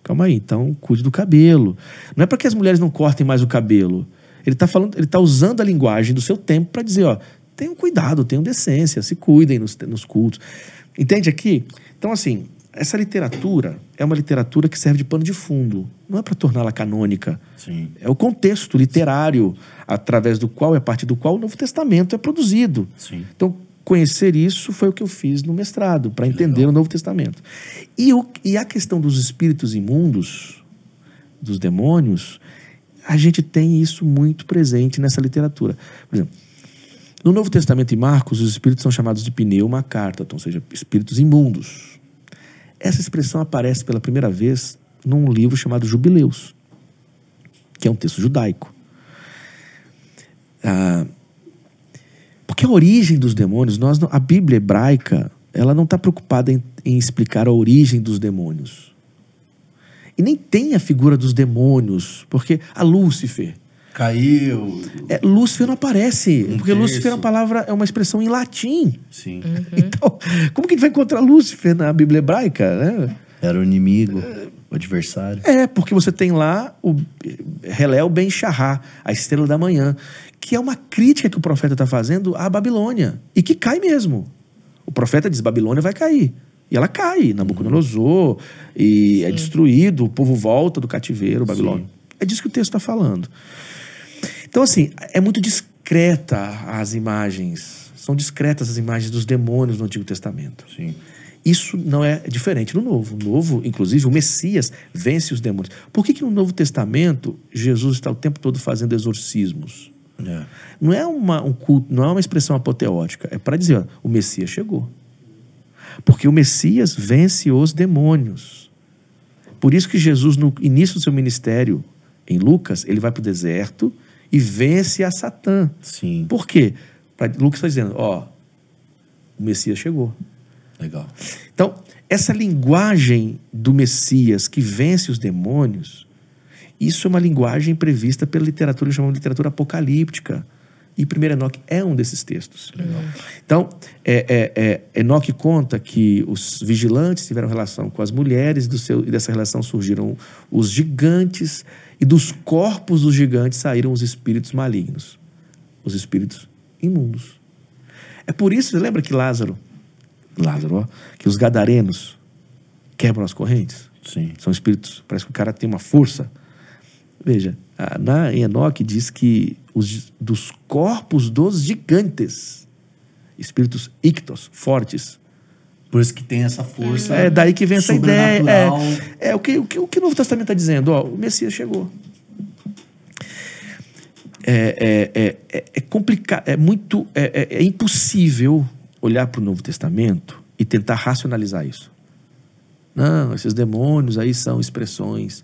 calma aí, então cuide do cabelo. Não é para que as mulheres não cortem mais o cabelo. Ele está falando, ele está usando a linguagem do seu tempo para dizer, ó, tenham cuidado, tenham decência, se cuidem nos, nos cultos. Entende aqui? Então, assim, essa literatura é uma literatura que serve de pano de fundo. Não é para torná-la canônica. Sim. É o contexto literário através do qual, a partir do qual o Novo Testamento é produzido. Sim. Então, conhecer isso foi o que eu fiz no mestrado, para entender o Novo Testamento. E, o, e a questão dos espíritos imundos, dos demônios, a gente tem isso muito presente nessa literatura. Por exemplo, no Novo Testamento em Marcos, os espíritos são chamados de pneuma cartaton, ou seja, espíritos imundos. Essa expressão aparece pela primeira vez num livro chamado Jubileus, que é um texto judaico. Ah, porque a origem dos demônios, nós não- a Bíblia hebraica, ela não está preocupada em, em explicar a origem dos demônios. E nem tem a figura dos demônios, porque a Lúcifer, Caiu. é, Lúcifer não aparece, Um porque Lúcifer é uma terço. palavra, é uma expressão em latim. Sim. Então, como que a gente vai encontrar Lúcifer na Bíblia hebraica, né? Era o inimigo, o adversário. É, porque você tem lá o Helel Ben Shahar, a estrela da manhã, que é uma crítica que o profeta está fazendo à Babilônia, e que cai mesmo. O profeta diz: Babilônia vai cair. E ela cai, Nabucodonosor, e é destruído, o povo volta do cativeiro, Babilônia. É disso que o texto está falando. Então, assim, é muito discreta as imagens, são discretas as imagens dos demônios no Antigo Testamento. Sim. Isso não é diferente no Novo. No Novo, inclusive, o Messias vence os demônios. Por que, que no Novo Testamento Jesus está o tempo todo fazendo exorcismos? É. Não é uma, um culto, não é uma expressão apoteótica. É para dizer, ó, o Messias chegou. Porque o Messias vence os demônios. Por isso que Jesus, no início do seu ministério, em Lucas, ele vai para o deserto e vence a Satã. Sim. Por quê? Pra, Lucas está dizendo, ó, o Messias chegou. Legal. Então, essa linguagem do Messias que vence os demônios, isso é uma linguagem prevista pela literatura, chamada de literatura apocalíptica. E 1 Enoque é um desses textos. Então, é, é, é, Enoque conta que os vigilantes tiveram relação com as mulheres, do seu, e dessa relação surgiram os gigantes, e dos corpos dos gigantes saíram os espíritos malignos, os espíritos imundos. É por isso, você lembra que Lázaro, Lázaro, ó, que os gadarenos quebram as correntes? Sim. São espíritos, parece que o cara tem uma força. Veja, na Enoque diz que os, dos corpos dos gigantes, espíritos ictos, fortes. Por isso que tem essa força. É daí que vem essa ideia. É, é o, que, o, que, o que o Novo Testamento está dizendo? Ó, o Messias chegou. É, é, é, é, é complicado, é muito. É, é- é impossível olhar para o Novo Testamento e tentar racionalizar isso. Não, esses demônios aí são expressões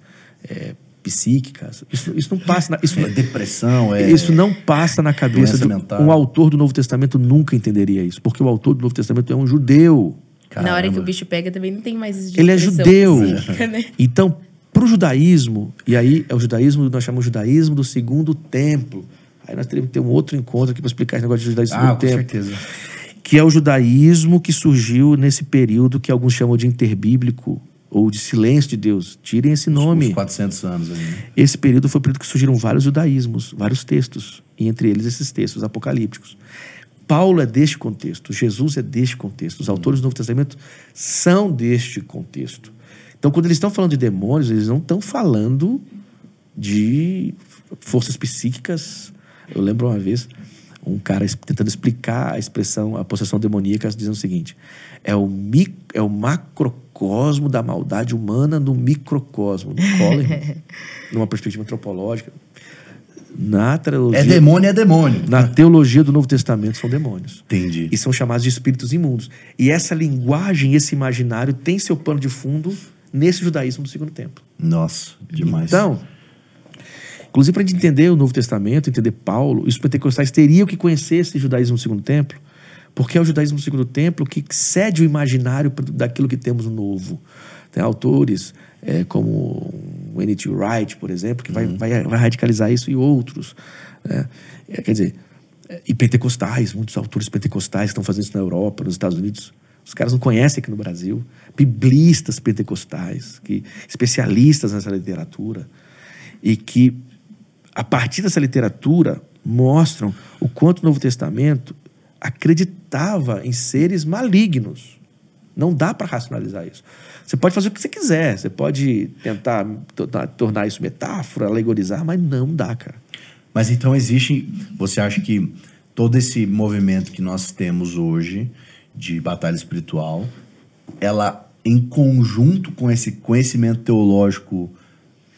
é, psíquicas. Isso, isso não passa. Na, isso, É depressão, é. isso não passa na cabeça do mental. um autor do Novo Testamento nunca entenderia isso, porque o autor do Novo Testamento é um judeu. Na hora que Caramba. o bicho pega também não tem mais isso de Ele é judeu. psíquica, né? Então, para o judaísmo, e aí é o judaísmo, nós chamamos de judaísmo do segundo templo. Aí nós teríamos que ter um outro encontro aqui para explicar esse negócio de judaísmo do Ah, segundo com certeza. Que é o judaísmo que surgiu nesse período que alguns chamam de interbíblico ou de silêncio de Deus. Tirem esse nome. Uns 400 anos ali. né? Esse período foi o período que surgiram vários judaísmos, vários textos, e entre eles esses textos apocalípticos. Paulo é deste contexto, Jesus é deste contexto, os autores do Novo Testamento são deste contexto. Então, quando eles estão falando de demônios, eles não estão falando de forças psíquicas. Eu lembro uma vez um cara tentando explicar a expressão, a possessão demoníaca, dizendo o seguinte: é o, mi, é o macrocosmo da maldade humana no microcosmo. No numa perspectiva antropológica. Na teologia, É demônio, é demônio. na teologia do Novo Testamento são demônios. Entendi. E são chamados de espíritos imundos. E essa linguagem, esse imaginário, tem seu pano de fundo nesse judaísmo do segundo templo. Nossa, demais. Então, inclusive para a gente entender o Novo Testamento, entender Paulo, os pentecostais teriam que conhecer esse judaísmo do segundo templo, porque é o judaísmo do segundo templo que cede o imaginário daquilo que temos no novo. Tem autores é, como o N.T. Wright, por exemplo, que vai, vai, vai radicalizar isso e outros. né? É, quer dizer, é, e pentecostais, muitos autores pentecostais estão fazendo isso na Europa, nos Estados Unidos. Os caras não conhecem aqui no Brasil. Biblistas pentecostais, que, especialistas nessa literatura, e que, a partir dessa literatura, mostram o quanto o Novo Testamento acreditava em seres malignos. Não dá para racionalizar isso. Você pode fazer o que você quiser, você pode tentar tornar- isso metáfora, alegorizar, mas não dá, cara. Mas então existe. Você acha que todo esse movimento que nós temos hoje de batalha espiritual, ela em conjunto com esse conhecimento teológico,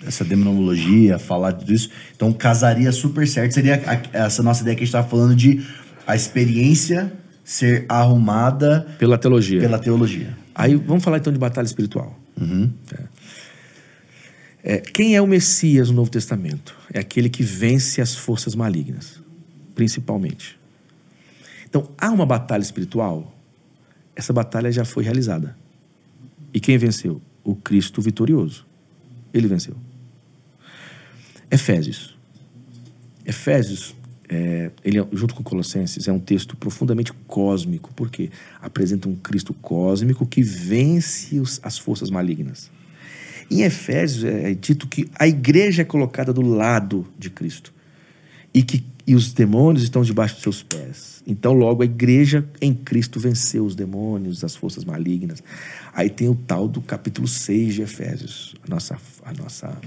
essa demonologia, falar disso, então casaria super certo. Seria a- essa nossa ideia que a gente estava falando de a experiência ser arrumada Pela teologia. pela teologia. Aí vamos falar então de batalha espiritual. É. É, quem é o Messias no Novo Testamento? É aquele que vence as forças malignas, principalmente. Então, há uma batalha espiritual. Essa batalha já foi realizada. E quem venceu? O Cristo vitorioso. Ele venceu. Efésios. Efésios, é, ele, é- junto com Colossenses, é um texto profundamente cósmico, porque apresenta um Cristo cósmico que vence os- as forças malignas. Em Efésios é, é dito que a igreja é colocada do lado de Cristo e que e os demônios estão debaixo dos seus pés. Então, logo, a igreja em Cristo venceu os demônios, as forças malignas. Aí tem o tal do capítulo 6 de Efésios. A nossa, a nossa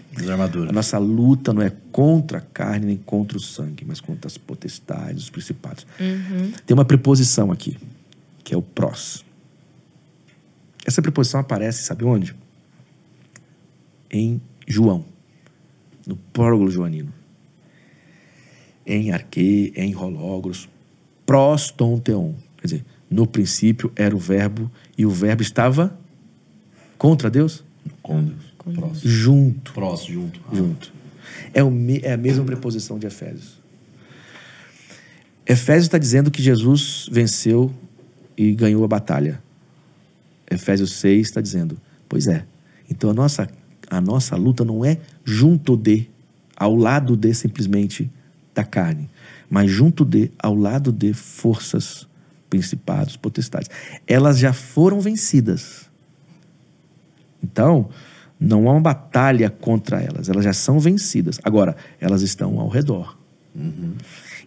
a nossa luta não é contra a carne nem contra o sangue, mas contra as potestades, os principados. Tem uma preposição aqui, que é o prós. Essa preposição aparece, sabe onde? Em João, no prólogo joanino. Em arque, em rológros, prós ton teon. Quer dizer, no princípio era o verbo e o verbo estava contra Deus? Com Deus. Próximo. Junto Próximo, junto. junto. É, o me- é a mesma preposição de Efésios. Efésios está dizendo que Jesus venceu e ganhou a batalha. Efésios 6 está dizendo: Pois é. Então a nossa, a nossa luta não é junto de, ao lado de simplesmente da carne, mas junto de, ao lado de forças, principados, potestades. Elas já foram vencidas. Então, não há uma batalha contra elas, elas já são vencidas. Agora, elas estão ao redor. Uhum.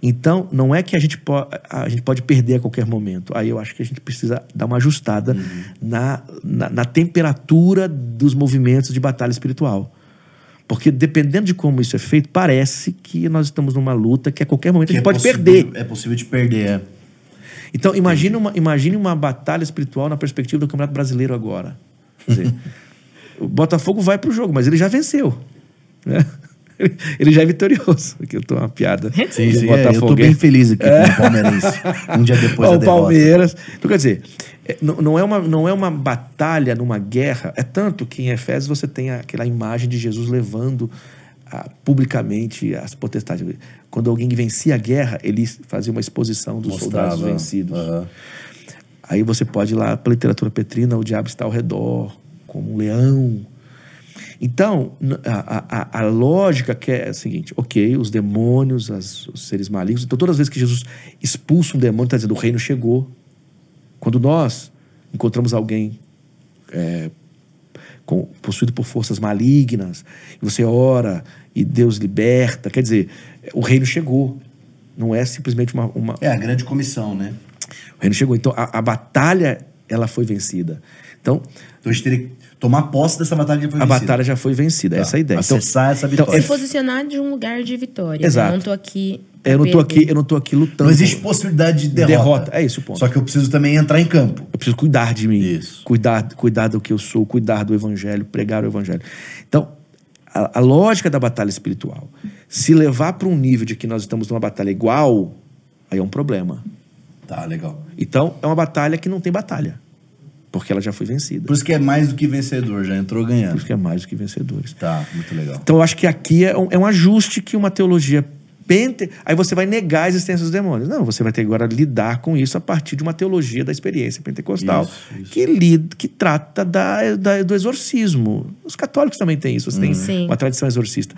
Então, não é que a gente, po a gente pode perder a qualquer momento. Aí eu acho que a gente precisa dar uma ajustada uhum. na, na, na, temperatura dos movimentos de batalha espiritual. Porque dependendo de como isso é feito, parece que nós estamos numa luta que a qualquer momento que a gente é pode perder. É possível de perder, é. Então, imagine uma, imagine uma batalha espiritual na perspectiva do Campeonato Brasileiro agora. Quer dizer, o Botafogo vai para o jogo, mas ele já venceu. Né? ele já é vitorioso. Aqui eu tô uma piada. Sim, sim. É, eu tô bem feliz aqui é. com o Palmeirense. Um dia depois o da Palmeiras. Então, quer dizer, é, não, é uma, não é uma batalha numa guerra. É tanto que em Efésios você tem aquela imagem de Jesus levando ah, publicamente as potestades. Quando alguém vencia a guerra, ele fazia uma exposição dos Mostrava. soldados vencidos. Uhum. Aí você pode ir lá para a literatura petrina, o diabo está ao redor, como um leão então, a, a, a, lógica que é a seguinte: ok, os demônios, as, os seres malignos. Então, todas as vezes que Jesus expulsa um demônio, está dizendo o reino chegou. Quando nós encontramos alguém é, com, possuído por forças malignas, e você ora e Deus liberta, quer dizer, o reino chegou. Não é simplesmente uma. uma é a grande comissão, né? O reino chegou. Então, a, a batalha ela foi vencida. Então, então a gente teria tomar posse dessa batalha que já foi a vencida. A batalha já foi vencida, tá. essa é a ideia. Então, Acessar então, essa vitória. Então, se posicionar de um lugar de vitória. Né? Exato. Eu não tô aqui. Eu não tô aqui, eu não tô aqui lutando. Não existe possibilidade de derrota. derrota. É isso o ponto. Só que eu preciso também entrar em campo. Eu preciso cuidar de mim. Isso. Cuidar, cuidar do que eu sou, cuidar do evangelho, pregar o evangelho. Então, a, a lógica da batalha espiritual, se levar para um nível de que nós estamos numa batalha igual, aí é um problema. Tá, legal. Então, é uma batalha que não tem batalha porque ela já foi vencida. Por isso que é mais do que vencedor, já entrou ganhando. Por isso que é mais do que vencedores. Tá, muito legal. Então eu acho que aqui é um, é um ajuste que uma teologia pente... Aí você vai negar a existência dos demônios. Não, você vai ter agora lidar com isso a partir de uma teologia da experiência pentecostal isso, isso. Que, lida, que trata da, da, do exorcismo. Os católicos também têm isso, você tem Sim. uma tradição exorcista.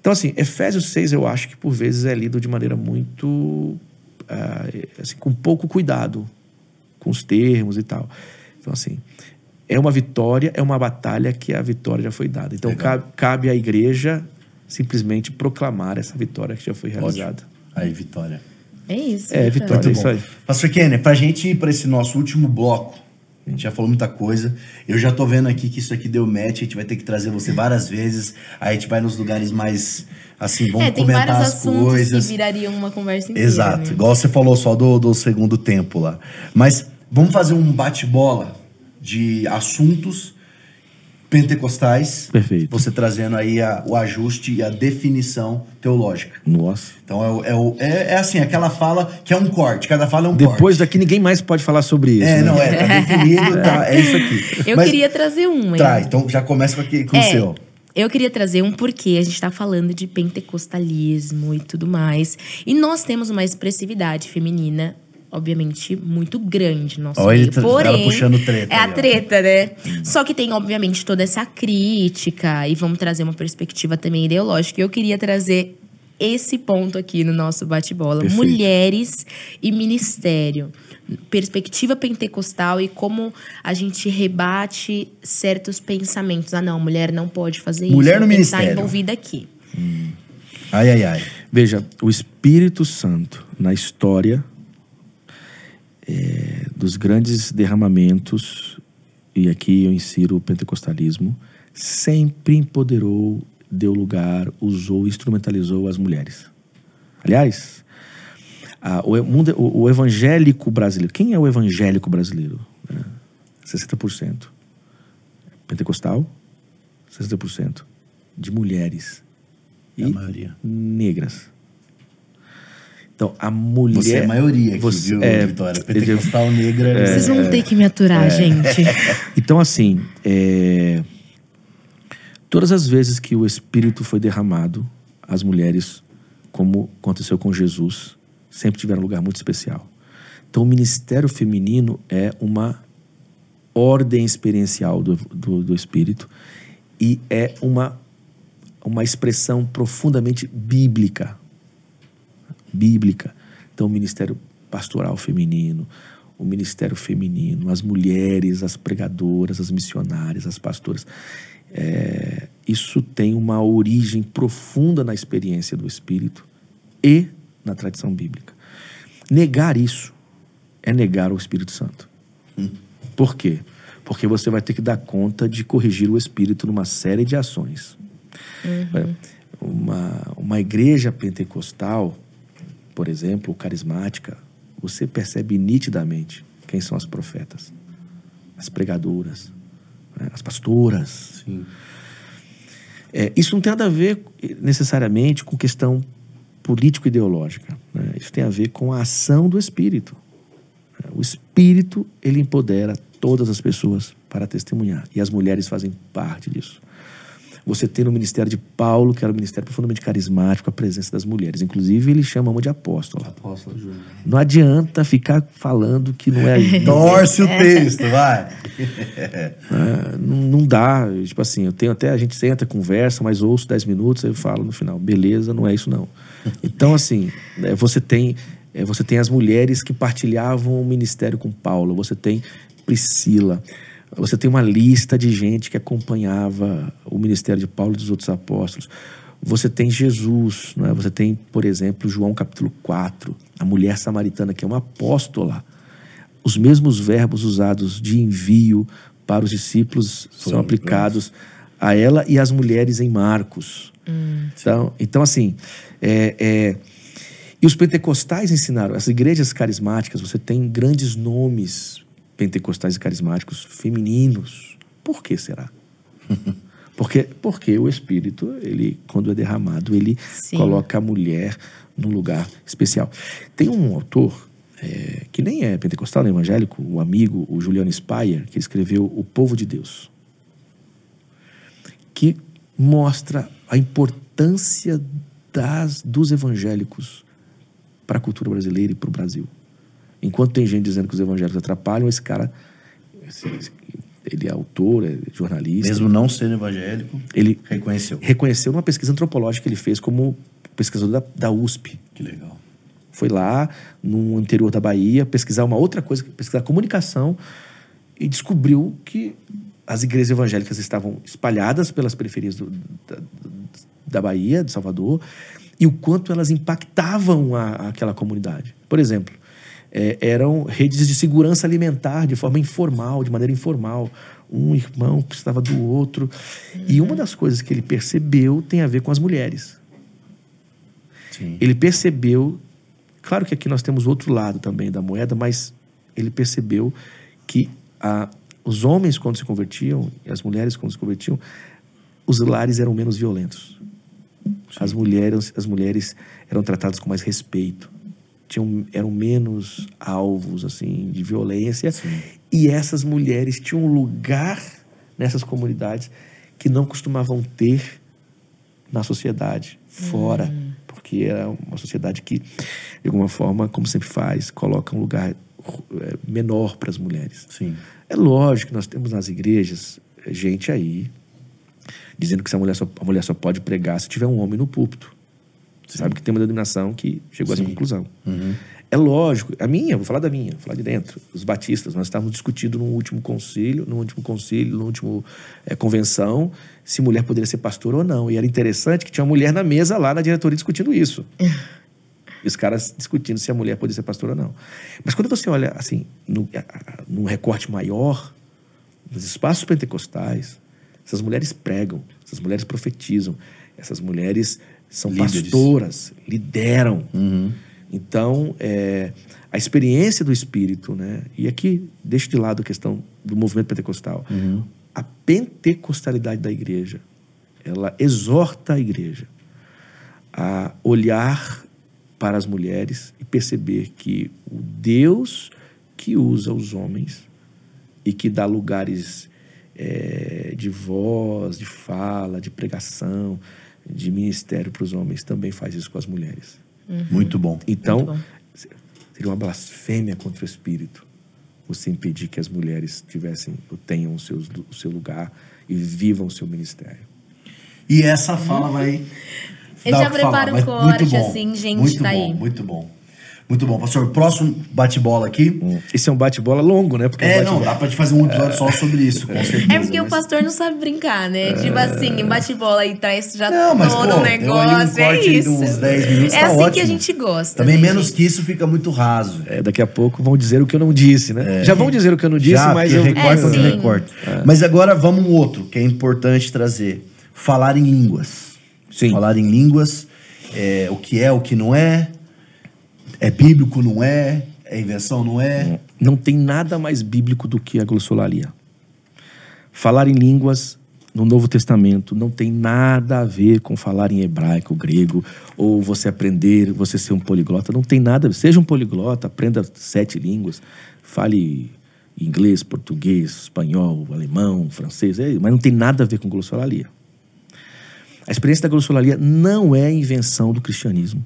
Então, assim, Efésios 6 eu acho que por vezes é lido de maneira muito. Uh, assim, com pouco cuidado com os termos e tal. Então, assim, é uma vitória, é uma batalha que a vitória já foi dada. Então, cabe, cabe à igreja simplesmente proclamar essa vitória que já foi realizada. Ótimo. Aí, vitória. É isso. É, vitória, é isso aí. Pastor Kenner, pra gente ir para esse nosso último bloco, a gente já falou muita coisa. Eu já tô vendo aqui que isso aqui deu match, a gente vai ter que trazer você várias vezes. Aí a gente vai nos lugares mais assim, vamos é, tem comentar vários as assuntos coisas. que virariam uma conversa inteira. Exato, né? igual você falou só do, do segundo tempo lá. Mas vamos fazer um bate-bola de assuntos pentecostais. Perfeito. Você trazendo aí a, o ajuste e a definição teológica. Nossa. Então é, é, é, é, assim, aquela fala que é um corte, cada fala é um Depois corte. Depois daqui ninguém mais pode falar sobre isso. É, né? não, é, tá definido, tá, é isso aqui. Eu Mas, queria trazer um, hein? Tá, então já começa com, aqui, com é, o seu. Eu queria trazer um porquê. A gente está falando de pentecostalismo e tudo mais. E nós temos uma expressividade feminina obviamente, muito grande no nosso Olha meio. Ele Porém, puxando treta. É a treta, né? Só que tem, obviamente, toda essa crítica e vamos trazer uma perspectiva também ideológica. Eu queria trazer esse ponto aqui no nosso bate-bola: mulheres e ministério. Perspectiva pentecostal e como a gente rebate certos pensamentos. Ah, não, mulher não pode fazer mulher isso. Mulher no ministério. Está envolvida aqui. Hum. Ai, ai, ai. Veja, o Espírito Santo na história é, dos grandes derramamentos, e aqui eu insiro o pentecostalismo, sempre empoderou, deu lugar, usou, instrumentalizou as mulheres. Aliás, a, o, mundo, o, o, evangélico brasileiro, quem é o evangélico brasileiro? É, 60%. Pentecostal, 60% de mulheres. E, a maioria. negras. Então, a mulher. Você é a maioria aqui, você, viu, é, Vitória? Pentecostal negra. É, Vocês vão ter que me aturar, é, gente. Então, assim, é, todas as vezes que o Espírito foi derramado, as mulheres, como aconteceu com Jesus, sempre tiveram um lugar muito especial. Então, o ministério feminino é uma ordem experiencial do, do, do Espírito e é uma, uma expressão profundamente bíblica. Bíblica. Então, o ministério pastoral feminino, o ministério feminino, as mulheres, as pregadoras, as missionárias, as pastoras. É, isso tem uma origem profunda na experiência do Espírito e na tradição bíblica. Negar isso é negar o Espírito Santo. Hum. Por quê? Porque você vai ter que dar conta de corrigir o Espírito numa série de ações. Uhum. Uma, uma igreja pentecostal, por exemplo, carismática, você percebe nitidamente quem são as profetas, as pregadoras, né? as pastoras. É, isso não tem nada a ver necessariamente com questão político-ideológica. Né? Isso tem a ver com a ação do Espírito. O Espírito, ele empodera todas as pessoas para testemunhar. E as mulheres fazem parte disso. Você tem no ministério de Paulo, que era um ministério profundamente carismático, a presença das mulheres. Inclusive, ele chama uma de apóstolo. Apóstolo Júnior. Não adianta ficar falando que não é. Torce o texto, vai. É, não, não, dá. Tipo assim, eu tenho até. A gente senta, conversa, mas ouço 10 minutos, aí eu falo no final, beleza, não é isso não. Então, assim, é, você tem. É, você tem as mulheres que partilhavam o ministério com Paulo, você tem Priscila, você tem uma lista de gente que acompanhava o ministério de Paulo e dos outros apóstolos. Você tem Jesus, né? você tem, por exemplo, João capítulo 4, a mulher samaritana, que é uma apóstola. Os mesmos verbos usados de envio para os discípulos são aplicados a ela e às mulheres em Marcos. Hum, então, então, assim, é, é, e os pentecostais ensinaram, as igrejas carismáticas, você tem grandes nomes pentecostais e carismáticos femininos. Por que será? porque, porque o Espírito, ele, quando é derramado, ele Sim. coloca a mulher num lugar especial. Tem um autor é, que nem é pentecostal, nem evangélico, o amigo, o Juliano Speyer, que escreveu O Povo de Deus, que mostra a importância das, dos evangélicos para a cultura brasileira e para o Brasil. Enquanto tem gente dizendo que os evangélicos atrapalham, esse cara, ele é autor, é jornalista. Mesmo não sendo evangélico, ele reconheceu. Reconheceu numa pesquisa antropológica que ele fez como pesquisador da, da USP. Que legal. Foi lá, no interior da Bahia, pesquisar uma outra coisa, pesquisar comunicação, e descobriu que as igrejas evangélicas estavam espalhadas pelas periferias do, da, da Bahia, de Salvador, e o quanto elas impactavam a, aquela comunidade. Por exemplo, é, eram redes de segurança alimentar de forma informal, de maneira informal. Um irmão precisava do outro. Uhum. E uma das coisas que ele percebeu tem a ver com as mulheres. Sim. Ele percebeu, claro que aqui nós temos outro lado também da moeda, mas ele percebeu que a, os homens, quando se convertiam, e as mulheres, quando se convertiam, os lares eram menos violentos. As mulheres, as mulheres eram tratadas com mais respeito tinham, eram menos alvos assim de violência Sim. e essas mulheres tinham um lugar nessas comunidades que não costumavam ter na sociedade fora hum. porque era uma sociedade que de alguma forma como sempre faz coloca um lugar é, menor para as mulheres Sim. é lógico que nós temos nas igrejas gente aí dizendo que a mulher só, a mulher só pode pregar se tiver um homem no púlpito Sim. Sabe que tem uma denominação que chegou Sim. a essa conclusão. Uhum. É lógico, a minha, vou falar da minha, vou falar de dentro. Os batistas, nós estávamos discutindo no último concílio, no último concílio, no último é, convenção, se mulher poderia ser pastora ou não. E era interessante que tinha uma mulher na mesa lá na diretoria discutindo isso. e os caras discutindo se a mulher poderia ser pastora ou não. Mas quando você olha, assim, no, num recorte maior, nos espaços pentecostais, essas mulheres pregam, essas mulheres profetizam, essas mulheres são Líderes. pastoras, lideram. Uhum. Então, é, a experiência do Espírito, né? E aqui, deixo de lado a questão do movimento pentecostal. Uhum. A pentecostalidade da igreja, ela exorta a igreja a olhar para as mulheres e perceber que o Deus que usa os homens e que dá lugares é, de voz, de fala, de pregação, de ministério para os homens também faz isso com as mulheres. Uhum. Muito bom. Então, Muito Seria uma blasfêmia contra o Espírito você impedir que as mulheres tivessem, tenham o, seus, o seu lugar e vivam o seu ministério. E essa fala vai. Ele dar já o prepara um mas corte, muito bom, assim, gente, muito tá bom, aí. Muito bom. Muito bom. Pastor, próximo bate-bola aqui. Esse é um bate-bola longo, né? Porque É, um não, bate-bola- dá pra te fazer um episódio só sobre isso, com certeza. É porque o mas- pastor não sabe brincar, né? Tipo assim, bate bola e traz já Não, mas, todo pô, um deu ali um negócio. é isso. uns 10 minutos, é tá assim que a ótimo. gente gosta. Também né, menos gente? que isso fica muito raso. É, daqui a pouco vão dizer o que eu não disse, né? Já vão dizer o que eu não disse, É. Já, mas eu. recorta, É, sim. recorta. Mas agora vamos um outro, que é importante trazer. Falar em línguas. Sim. Falar em línguas, é, o que é, o que não é. É bíblico, não é. É invenção, não é. Não tem nada mais bíblico do que a glossolalia. Falar em línguas no Novo Testamento não tem nada a ver com falar em hebraico, grego, ou você aprender, você ser um poliglota. Não tem nada. Seja um poliglota, aprenda sete línguas, fale inglês, português, espanhol, alemão, francês, é, mas não tem nada a ver com glossolalia. A experiência da glossolalia não é invenção do cristianismo.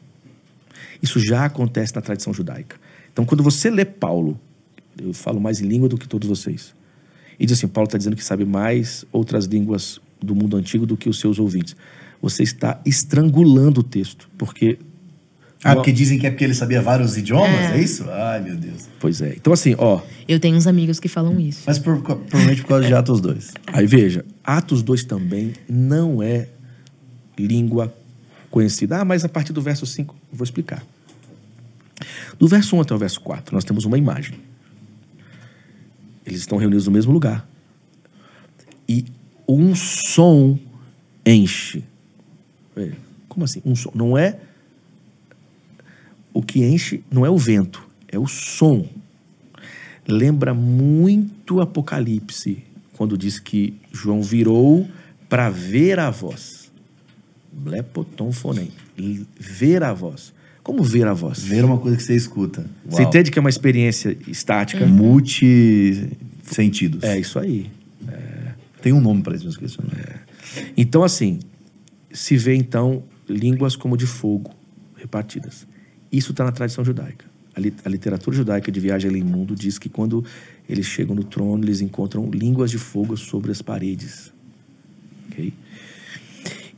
Isso já acontece na tradição judaica. Então, quando você lê Paulo, eu falo mais em língua do que todos vocês, e diz assim: Paulo está dizendo que sabe mais outras línguas do mundo antigo do que os seus ouvintes. Você está estrangulando o texto, porque. Ah, porque dizem que é porque ele sabia vários idiomas, é, É. isso? Ai, meu Deus. Pois é. Então, assim, ó, Eu tenho uns amigos que falam isso. Mas por- provavelmente por causa de Atos 2. aí veja: Atos 2 também não é língua conhecida. Ah, mas a partir do verso 5, eu vou explicar. Do verso 1 até o verso 4, nós temos uma imagem. Eles estão reunidos no mesmo lugar. E um som enche. Como assim? Um som. Não é. O que enche não é o vento, é o som. Lembra muito Apocalipse, quando diz que João virou para ver a voz. Blepoton fonem. Ver a voz. Como ver a voz? Ver uma coisa que você escuta. Você Uau. entende que é uma experiência estática? Multi-sentidos. É isso aí. Tem um nome para isso, mas esqueci o nome. Então, assim, se vê então línguas como de fogo repartidas. Isso está na tradição judaica. A, li- a literatura judaica de Viagem além mundo diz que quando eles chegam no trono, eles encontram línguas de fogo sobre as paredes. Ok?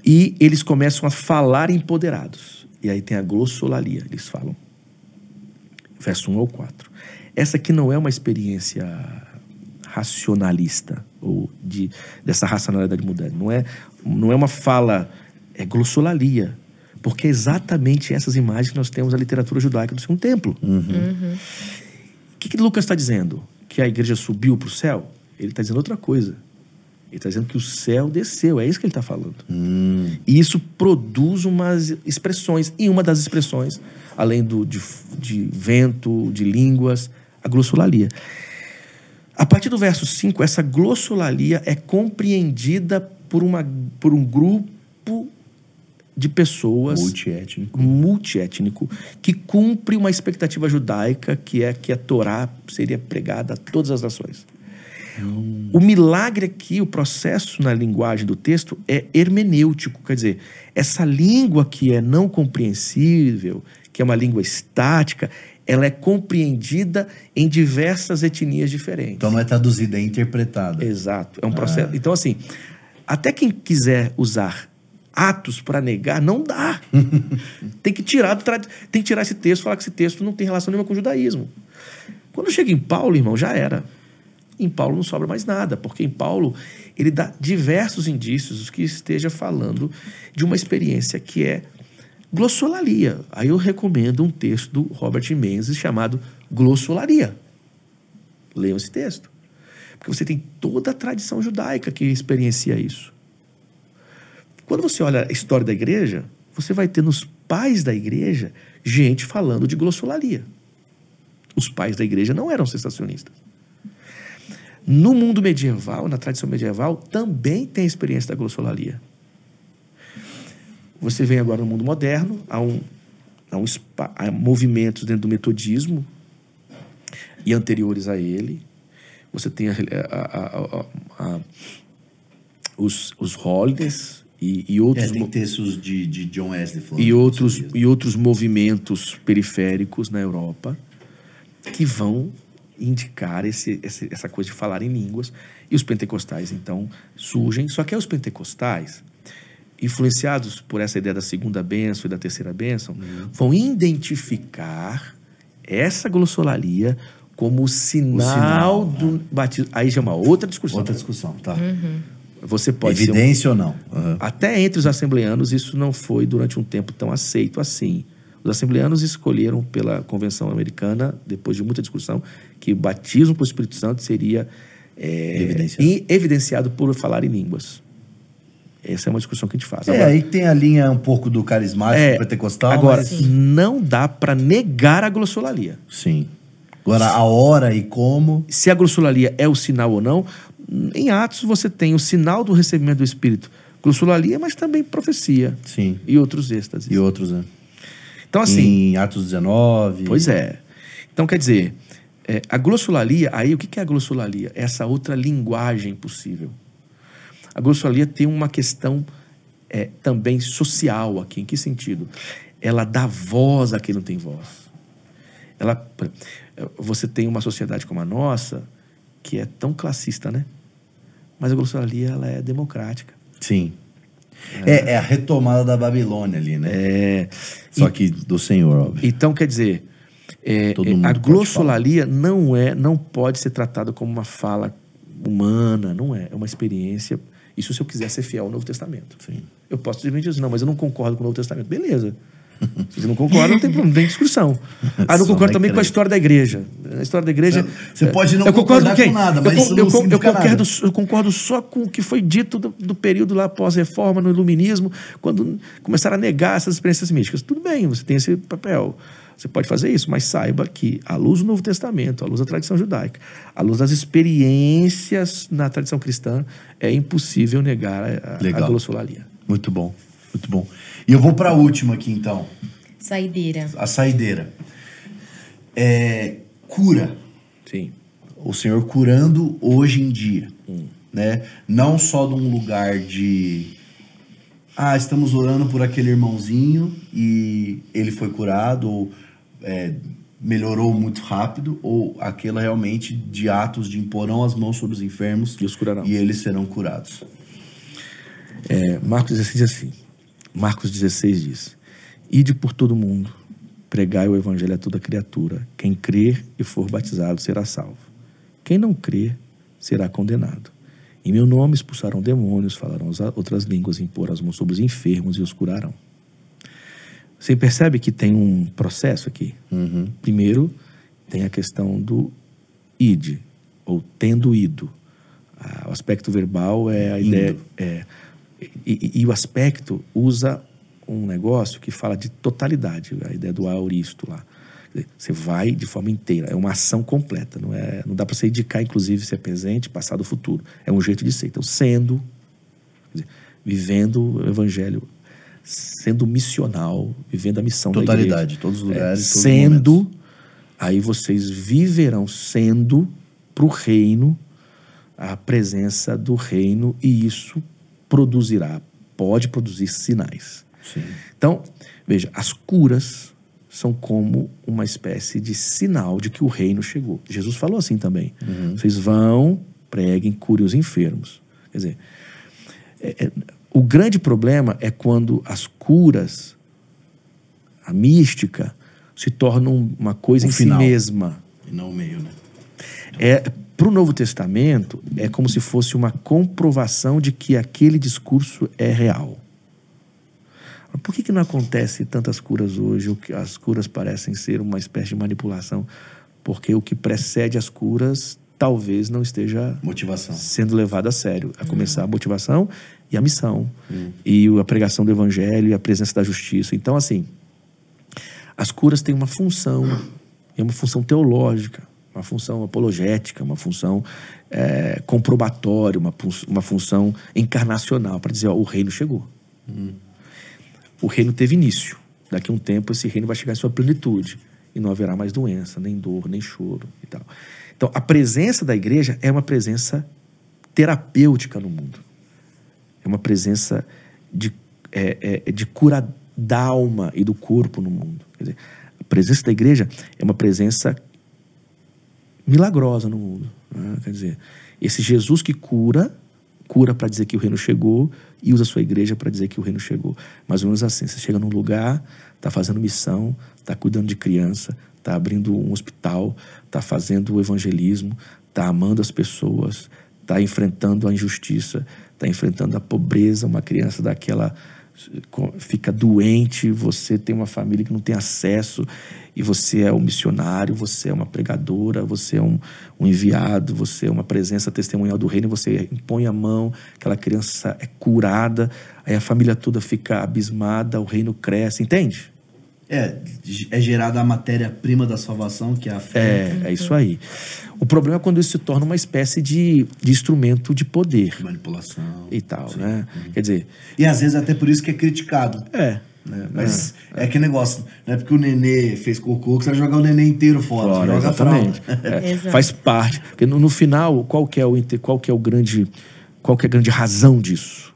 E eles começam a falar empoderados. E aí tem a glossolalia, eles falam. Verso 1 ao 4. Essa aqui não é uma experiência racionalista ou de dessa racionalidade moderna. Não é, não é uma fala, é glossolalia. Porque é exatamente essas imagens que nós temos na literatura judaica do segundo templo. O que, que Lucas está dizendo? Que a igreja subiu para o céu? Ele está dizendo outra coisa. Ele está dizendo que o céu desceu. É isso que ele está falando. E isso produz umas expressões. E uma das expressões, além do, de, de vento, de línguas, a glossolalia. A partir do verso 5, essa glossolalia é compreendida por, uma, por um grupo de pessoas Multiétnico. multiétnico que cumpre uma expectativa judaica que é que a Torá seria pregada a todas as nações. O milagre aqui, o processo na linguagem do texto é hermenêutico, quer dizer, essa língua que é não compreensível, que é uma língua estática, ela é compreendida em diversas etnias diferentes. Então não é traduzida, é interpretada. Exato. É um processo. Então, assim, até quem quiser usar atos para negar, não dá. tem, que tirar, do tra- tem que tirar esse texto, falar que esse texto não tem relação nenhuma com o judaísmo. Quando chega em Paulo, irmão, já era. Em Paulo não sobra mais nada, porque em Paulo ele dá diversos indícios que esteja falando de uma experiência que é glossolalia. Aí eu recomendo um texto do Robert Menzies chamado Glossolalia. Leiam esse texto. Porque você tem toda a tradição judaica que experiencia isso. Quando você olha a história da igreja, você vai ter nos pais da igreja gente falando de glossolalia. Os pais da igreja não eram sensacionistas. No mundo medieval, na tradição medieval, também tem a experiência da glossolalia. Você vem agora no mundo moderno, há, um, há, um, há movimentos dentro do metodismo e anteriores a ele. Você tem a- a- a- os, os holidays e, e outros É, tem textos de, de John Wesley falando e outros, e outros movimentos periféricos na Europa. que vão indicar esse, esse, essa coisa de falar em línguas. E os pentecostais, então, surgem. Só que aí os pentecostais, influenciados por essa ideia da segunda bênção e da terceira bênção, Uhum. vão identificar essa glossolalia como o sinal, sinal, do batismo. Aí já é uma outra discussão. Outra discussão, tá. Você pode ser um- Evidência ou não? Aham. até entre os assembleanos, isso não foi durante um tempo tão aceito assim. Os assembleanos escolheram pela Convenção Americana, depois de muita discussão, que o batismo por Espírito Santo seria é, Evidenciado. e- evidenciado por falar em línguas. Essa é uma discussão que a gente faz. É, aí tem a linha um pouco do carismático, é, pentecostal. agora, mas- não dá para negar a glossolalia. Sim. Agora, a hora e como. Se a glossolalia é o sinal ou não, em Atos você tem o sinal do recebimento do Espírito. Glossolalia, mas também profecia Sim. e outros êxtases. E outros, né? Então, assim, Em Atos 19. Pois é. Então, quer dizer, é, a glossolalia, aí o que é a glossolalia? É essa outra linguagem possível. A glossolalia tem uma questão é, também social aqui. Em que sentido? Ela dá voz a quem não tem voz. Ela, por- você tem uma sociedade como a nossa, que é tão classista, né? Mas a glossolalia, ela é democrática. Sim. É, é a retomada da Babilônia ali, né? É, Só que do Senhor, óbvio. Então, quer dizer, é, é, a glossolalia não é, não pode ser tratada como uma fala humana, não é. É uma experiência. Isso se eu quiser ser fiel ao Novo Testamento. Sim. Eu posso simplesmente dizer, não, mas eu não concordo com o Novo Testamento. Beleza. Se você não concorda, não tem problema, não tem discussão. Ah, não concordo também com a história da igreja. A história da igreja. Você- pode não eu concordo concordar quem? com nada, Eu mas eu, eu significa concordo, eu concordo só com o que foi dito do, do período lá pós-reforma, no iluminismo, quando começaram a negar essas experiências místicas. Tudo bem, você tem esse papel. Você pode fazer isso, mas saiba que, à luz do Novo Testamento, à luz da tradição judaica, à luz das experiências na tradição cristã, é impossível negar a, a Legal. glossolalia. Muito bom. Muito bom. E eu vou para a última aqui, então. Saideira. A saideira. É, cura. Sim. o Senhor curando hoje em dia, né? Não só de um lugar de ah, estamos orando por aquele irmãozinho e ele foi curado ou é, melhorou muito rápido ou aquela realmente de atos de imporão as mãos sobre os enfermos E os curarão. e eles serão curados. É, Marcos 16 diz assim. Marcos 16 diz: Ide por todo mundo, pregai o evangelho a toda criatura. Quem crer e for batizado será salvo. Quem não crer será condenado. Em meu nome expulsarão demônios, falarão as outras línguas, impor as mãos sobre os enfermos e os curarão. Você percebe que tem um processo aqui? Primeiro, tem a questão do ide, ou tendo ido. Ah, o aspecto verbal é a Indo. ideia. É, e, e- e o aspecto usa um negócio que fala de totalidade, a ideia do auristo lá. Dizer, Você vai de forma inteira, é uma ação completa, não, é, não dá para você indicar, inclusive, se é presente, passado, futuro. É um jeito de ser. Então, sendo, dizer, vivendo o evangelho, sendo missional, vivendo a missão da igreja. Totalidade, todos os É, lugares, todos os sendo, momentos. aí vocês viverão sendo para o reino a presença do reino e isso produzirá, pode produzir sinais. Sim. Então, veja, as curas são como uma espécie de sinal de que o reino chegou. Jesus falou assim também: vocês vão, preguem, curem os enfermos. Quer dizer, é- é- o grande problema é quando as curas, a mística, se tornam uma coisa em final. si mesma. E não o meio, né? É, para o Novo Testamento, é como se fosse uma comprovação de que aquele discurso é real. Por que, que não acontece tantas curas hoje, ou que as curas parecem ser uma espécie de manipulação? Porque o que precede as curas talvez não esteja Motivação. sendo levado a sério, a começar a motivação e a missão, e a pregação do evangelho e a presença da justiça. Então, assim, as curas têm uma função, é uma função teológica, uma função apologética, uma função eh, comprobatória, uma, uma função encarnacional, para dizer, ó, o reino chegou. O reino teve início. Daqui a um tempo, esse reino vai chegar em sua plenitude. E não haverá mais doença, nem dor, nem choro e tal. Então, a presença da igreja é uma presença terapêutica no mundo. É uma presença de, é, é, de cura da alma e do corpo no mundo. Quer dizer, a presença da igreja é uma presença milagrosa no mundo. né? Quer dizer, esse Jesus que cura, cura para dizer que o reino chegou e usa a sua igreja para dizer que o reino chegou. Mais ou menos assim, você chega num lugar, está fazendo missão, está cuidando de criança, está abrindo um hospital, está fazendo o evangelismo, está amando as pessoas, está enfrentando a injustiça, está enfrentando a pobreza, uma criança daquela fica doente, você tem uma família que não tem acesso e você é um missionário, você é uma pregadora, você é um, um enviado, você é uma presença testemunhal do reino, e você impõe a mão, aquela criança é curada, aí a família toda fica abismada, o reino cresce, entende? É, é gerada a matéria-prima da salvação, que é a fé. É, é isso aí. O problema é quando isso se torna uma espécie de, de instrumento de poder Manipulação. e tal, né? Quer dizer, E às vezes até por isso que é criticado. é, né? Mas é, aquele negócio, não é porque o nenê fez cocô que você vai jogar o nenê inteiro fora. Fora, joga exatamente. É, faz parte. Porque no, no final, qual que é o qual que é o grande qual que é a grande razão disso?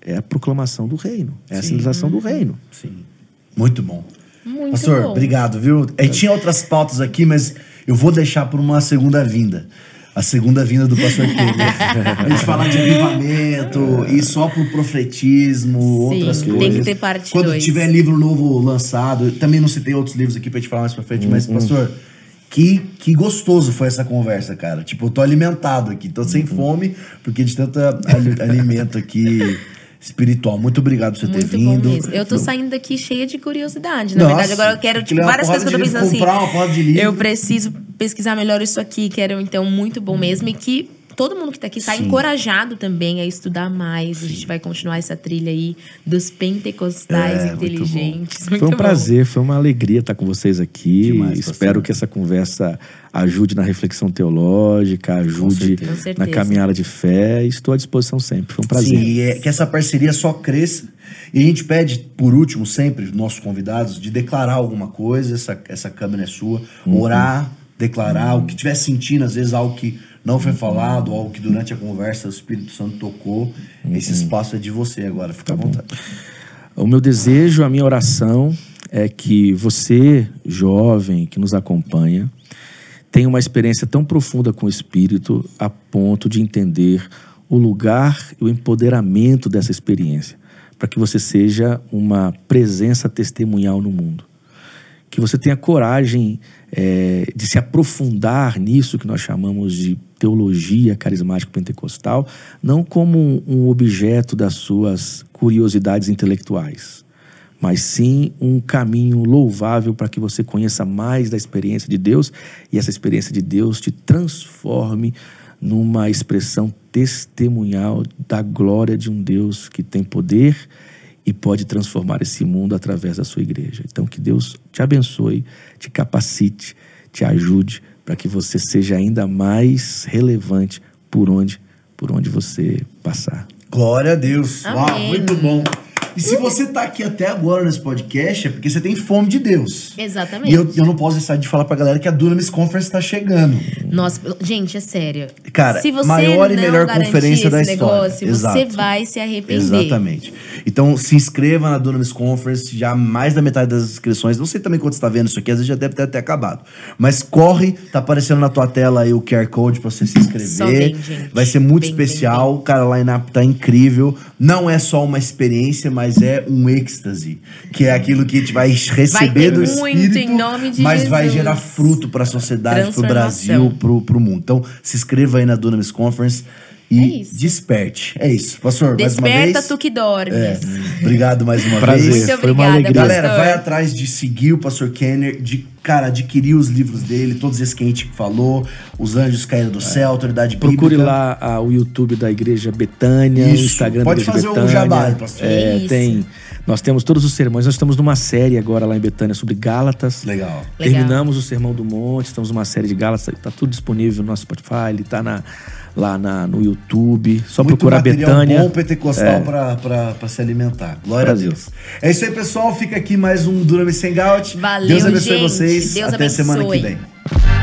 É a proclamação do reino, é a sinalização do reino. Sim. Muito bom. Muito Pastor, bom. obrigado, viu? Gente tinha outras pautas aqui, mas eu vou deixar por uma segunda vinda. A segunda vinda do pastor a gente falar de avivamento e só pro profetismo, Sim, outras tem coisas. que ter parte Quando dois. tiver livro novo lançado, também não citei outros livros aqui pra gente falar mais pra frente, mas, Uhum. pastor, que, que gostoso foi essa conversa, cara. Tipo, eu tô alimentado aqui, tô Uhum. sem fome, porque de tanto ali- alimento aqui espiritual. Muito obrigado por você ter Muito vindo. bom mesmo. Eu tô saindo daqui cheia de curiosidade. Na Nossa, verdade, agora eu quero, tipo, várias coisas que eu tô pensando assim. Eu preciso pesquisar melhor isso aqui, quero, então, muito bom mesmo. E que todo mundo que tá aqui Sim. encorajado também a estudar mais. A gente vai continuar essa trilha aí dos pentecostais É, muito inteligentes. Foi Muito um bom. prazer, foi uma alegria estar com vocês aqui. Demais. Espero que essa conversa ajude na reflexão teológica, ajude certeza. Com na caminhada de fé. Estou à disposição sempre. Foi um prazer. Sim, e é que essa parceria só cresça. E a gente pede, por último, sempre, nossos convidados, de declarar alguma coisa, essa, essa câmera é sua, Uhum. orar, declarar, o que estiver sentindo, às vezes algo que não foi falado, algo que durante a conversa o Espírito Santo tocou. Uhum. Esse espaço é de você agora, fica à Tá vontade. O meu desejo, a minha oração é que você, jovem que nos acompanha, tenha uma experiência tão profunda com o Espírito a ponto de entender o lugar e o empoderamento dessa experiência, para que você seja uma presença testemunhal no mundo. Que você tenha coragem eh, de se aprofundar nisso que nós chamamos de teologia carismática pentecostal, não como um objeto das suas curiosidades intelectuais, mas sim um caminho louvável para que você conheça mais da experiência de Deus e essa experiência de Deus te transforme numa expressão testemunhal da glória de um Deus que tem poder e pode transformar esse mundo através da sua igreja. Então que Deus te abençoe, te capacite, te ajude para que você seja ainda mais relevante por onde por onde você passar. Glória a Deus. Uau, muito bom. E se você tá aqui até agora nesse podcast, é porque você tem fome de Deus. Exatamente. E eu, eu não posso deixar de falar pra galera que a Dunamis Conference tá chegando. Nossa, gente, é sério. Cara, Se você maior e não melhor conferência da história. negócio, você Exato. vai se arrepender. Exatamente. Então se inscreva na Dunamis Conference, já mais da metade das inscrições. Não sei também quando você tá vendo isso aqui, às vezes já deve ter até acabado. Mas corre, tá aparecendo na tua tela aí o QR Code pra você se inscrever. Gente. Vai ser muito vem, especial. Cara, a line-up tá incrível. Não é só uma experiência, mas é um êxtase. Que é aquilo que a gente vai receber ter do muito Espírito, em nome de mas vai Jesus. gerar fruto pra sociedade, pro Transformação. Brasil, pro, pro mundo. Então, se inscreva aí na Dunamis Conference e É desperte. É isso. Pastor, mais uma Desperta vez. tu que dormes. É, obrigado mais uma Prazer. vez. Muito Foi uma alegria. Galera, pastor. vai atrás de seguir o Pastor Kenner, de, cara, adquirir os livros dele, todos esses que a gente falou, Os Anjos Caíram do Céu, Autoridade Procure Bíblica. lá ah, o YouTube da Igreja Betânia, o Isso. Instagram Pode da Igreja fazer o Betânia. jabá aí, pastor. É, Isso. tem. Nós temos todos os sermões. Nós estamos numa série agora lá em Betânia sobre Gálatas. Legal. Legal. Terminamos o Sermão do Monte, estamos numa série de Gálatas, está tudo disponível no nosso Spotify, ele está na, lá na, no YouTube. Só Muito procurar material Betânia. bom pentecostal pra, pra, pra se alimentar. Glória Brasil. a Deus. É isso aí, pessoal. Fica aqui mais um Durame Sem Gout. Valeu, Deus abençoe gente. vocês. Deus Até semana que abençoe. vem.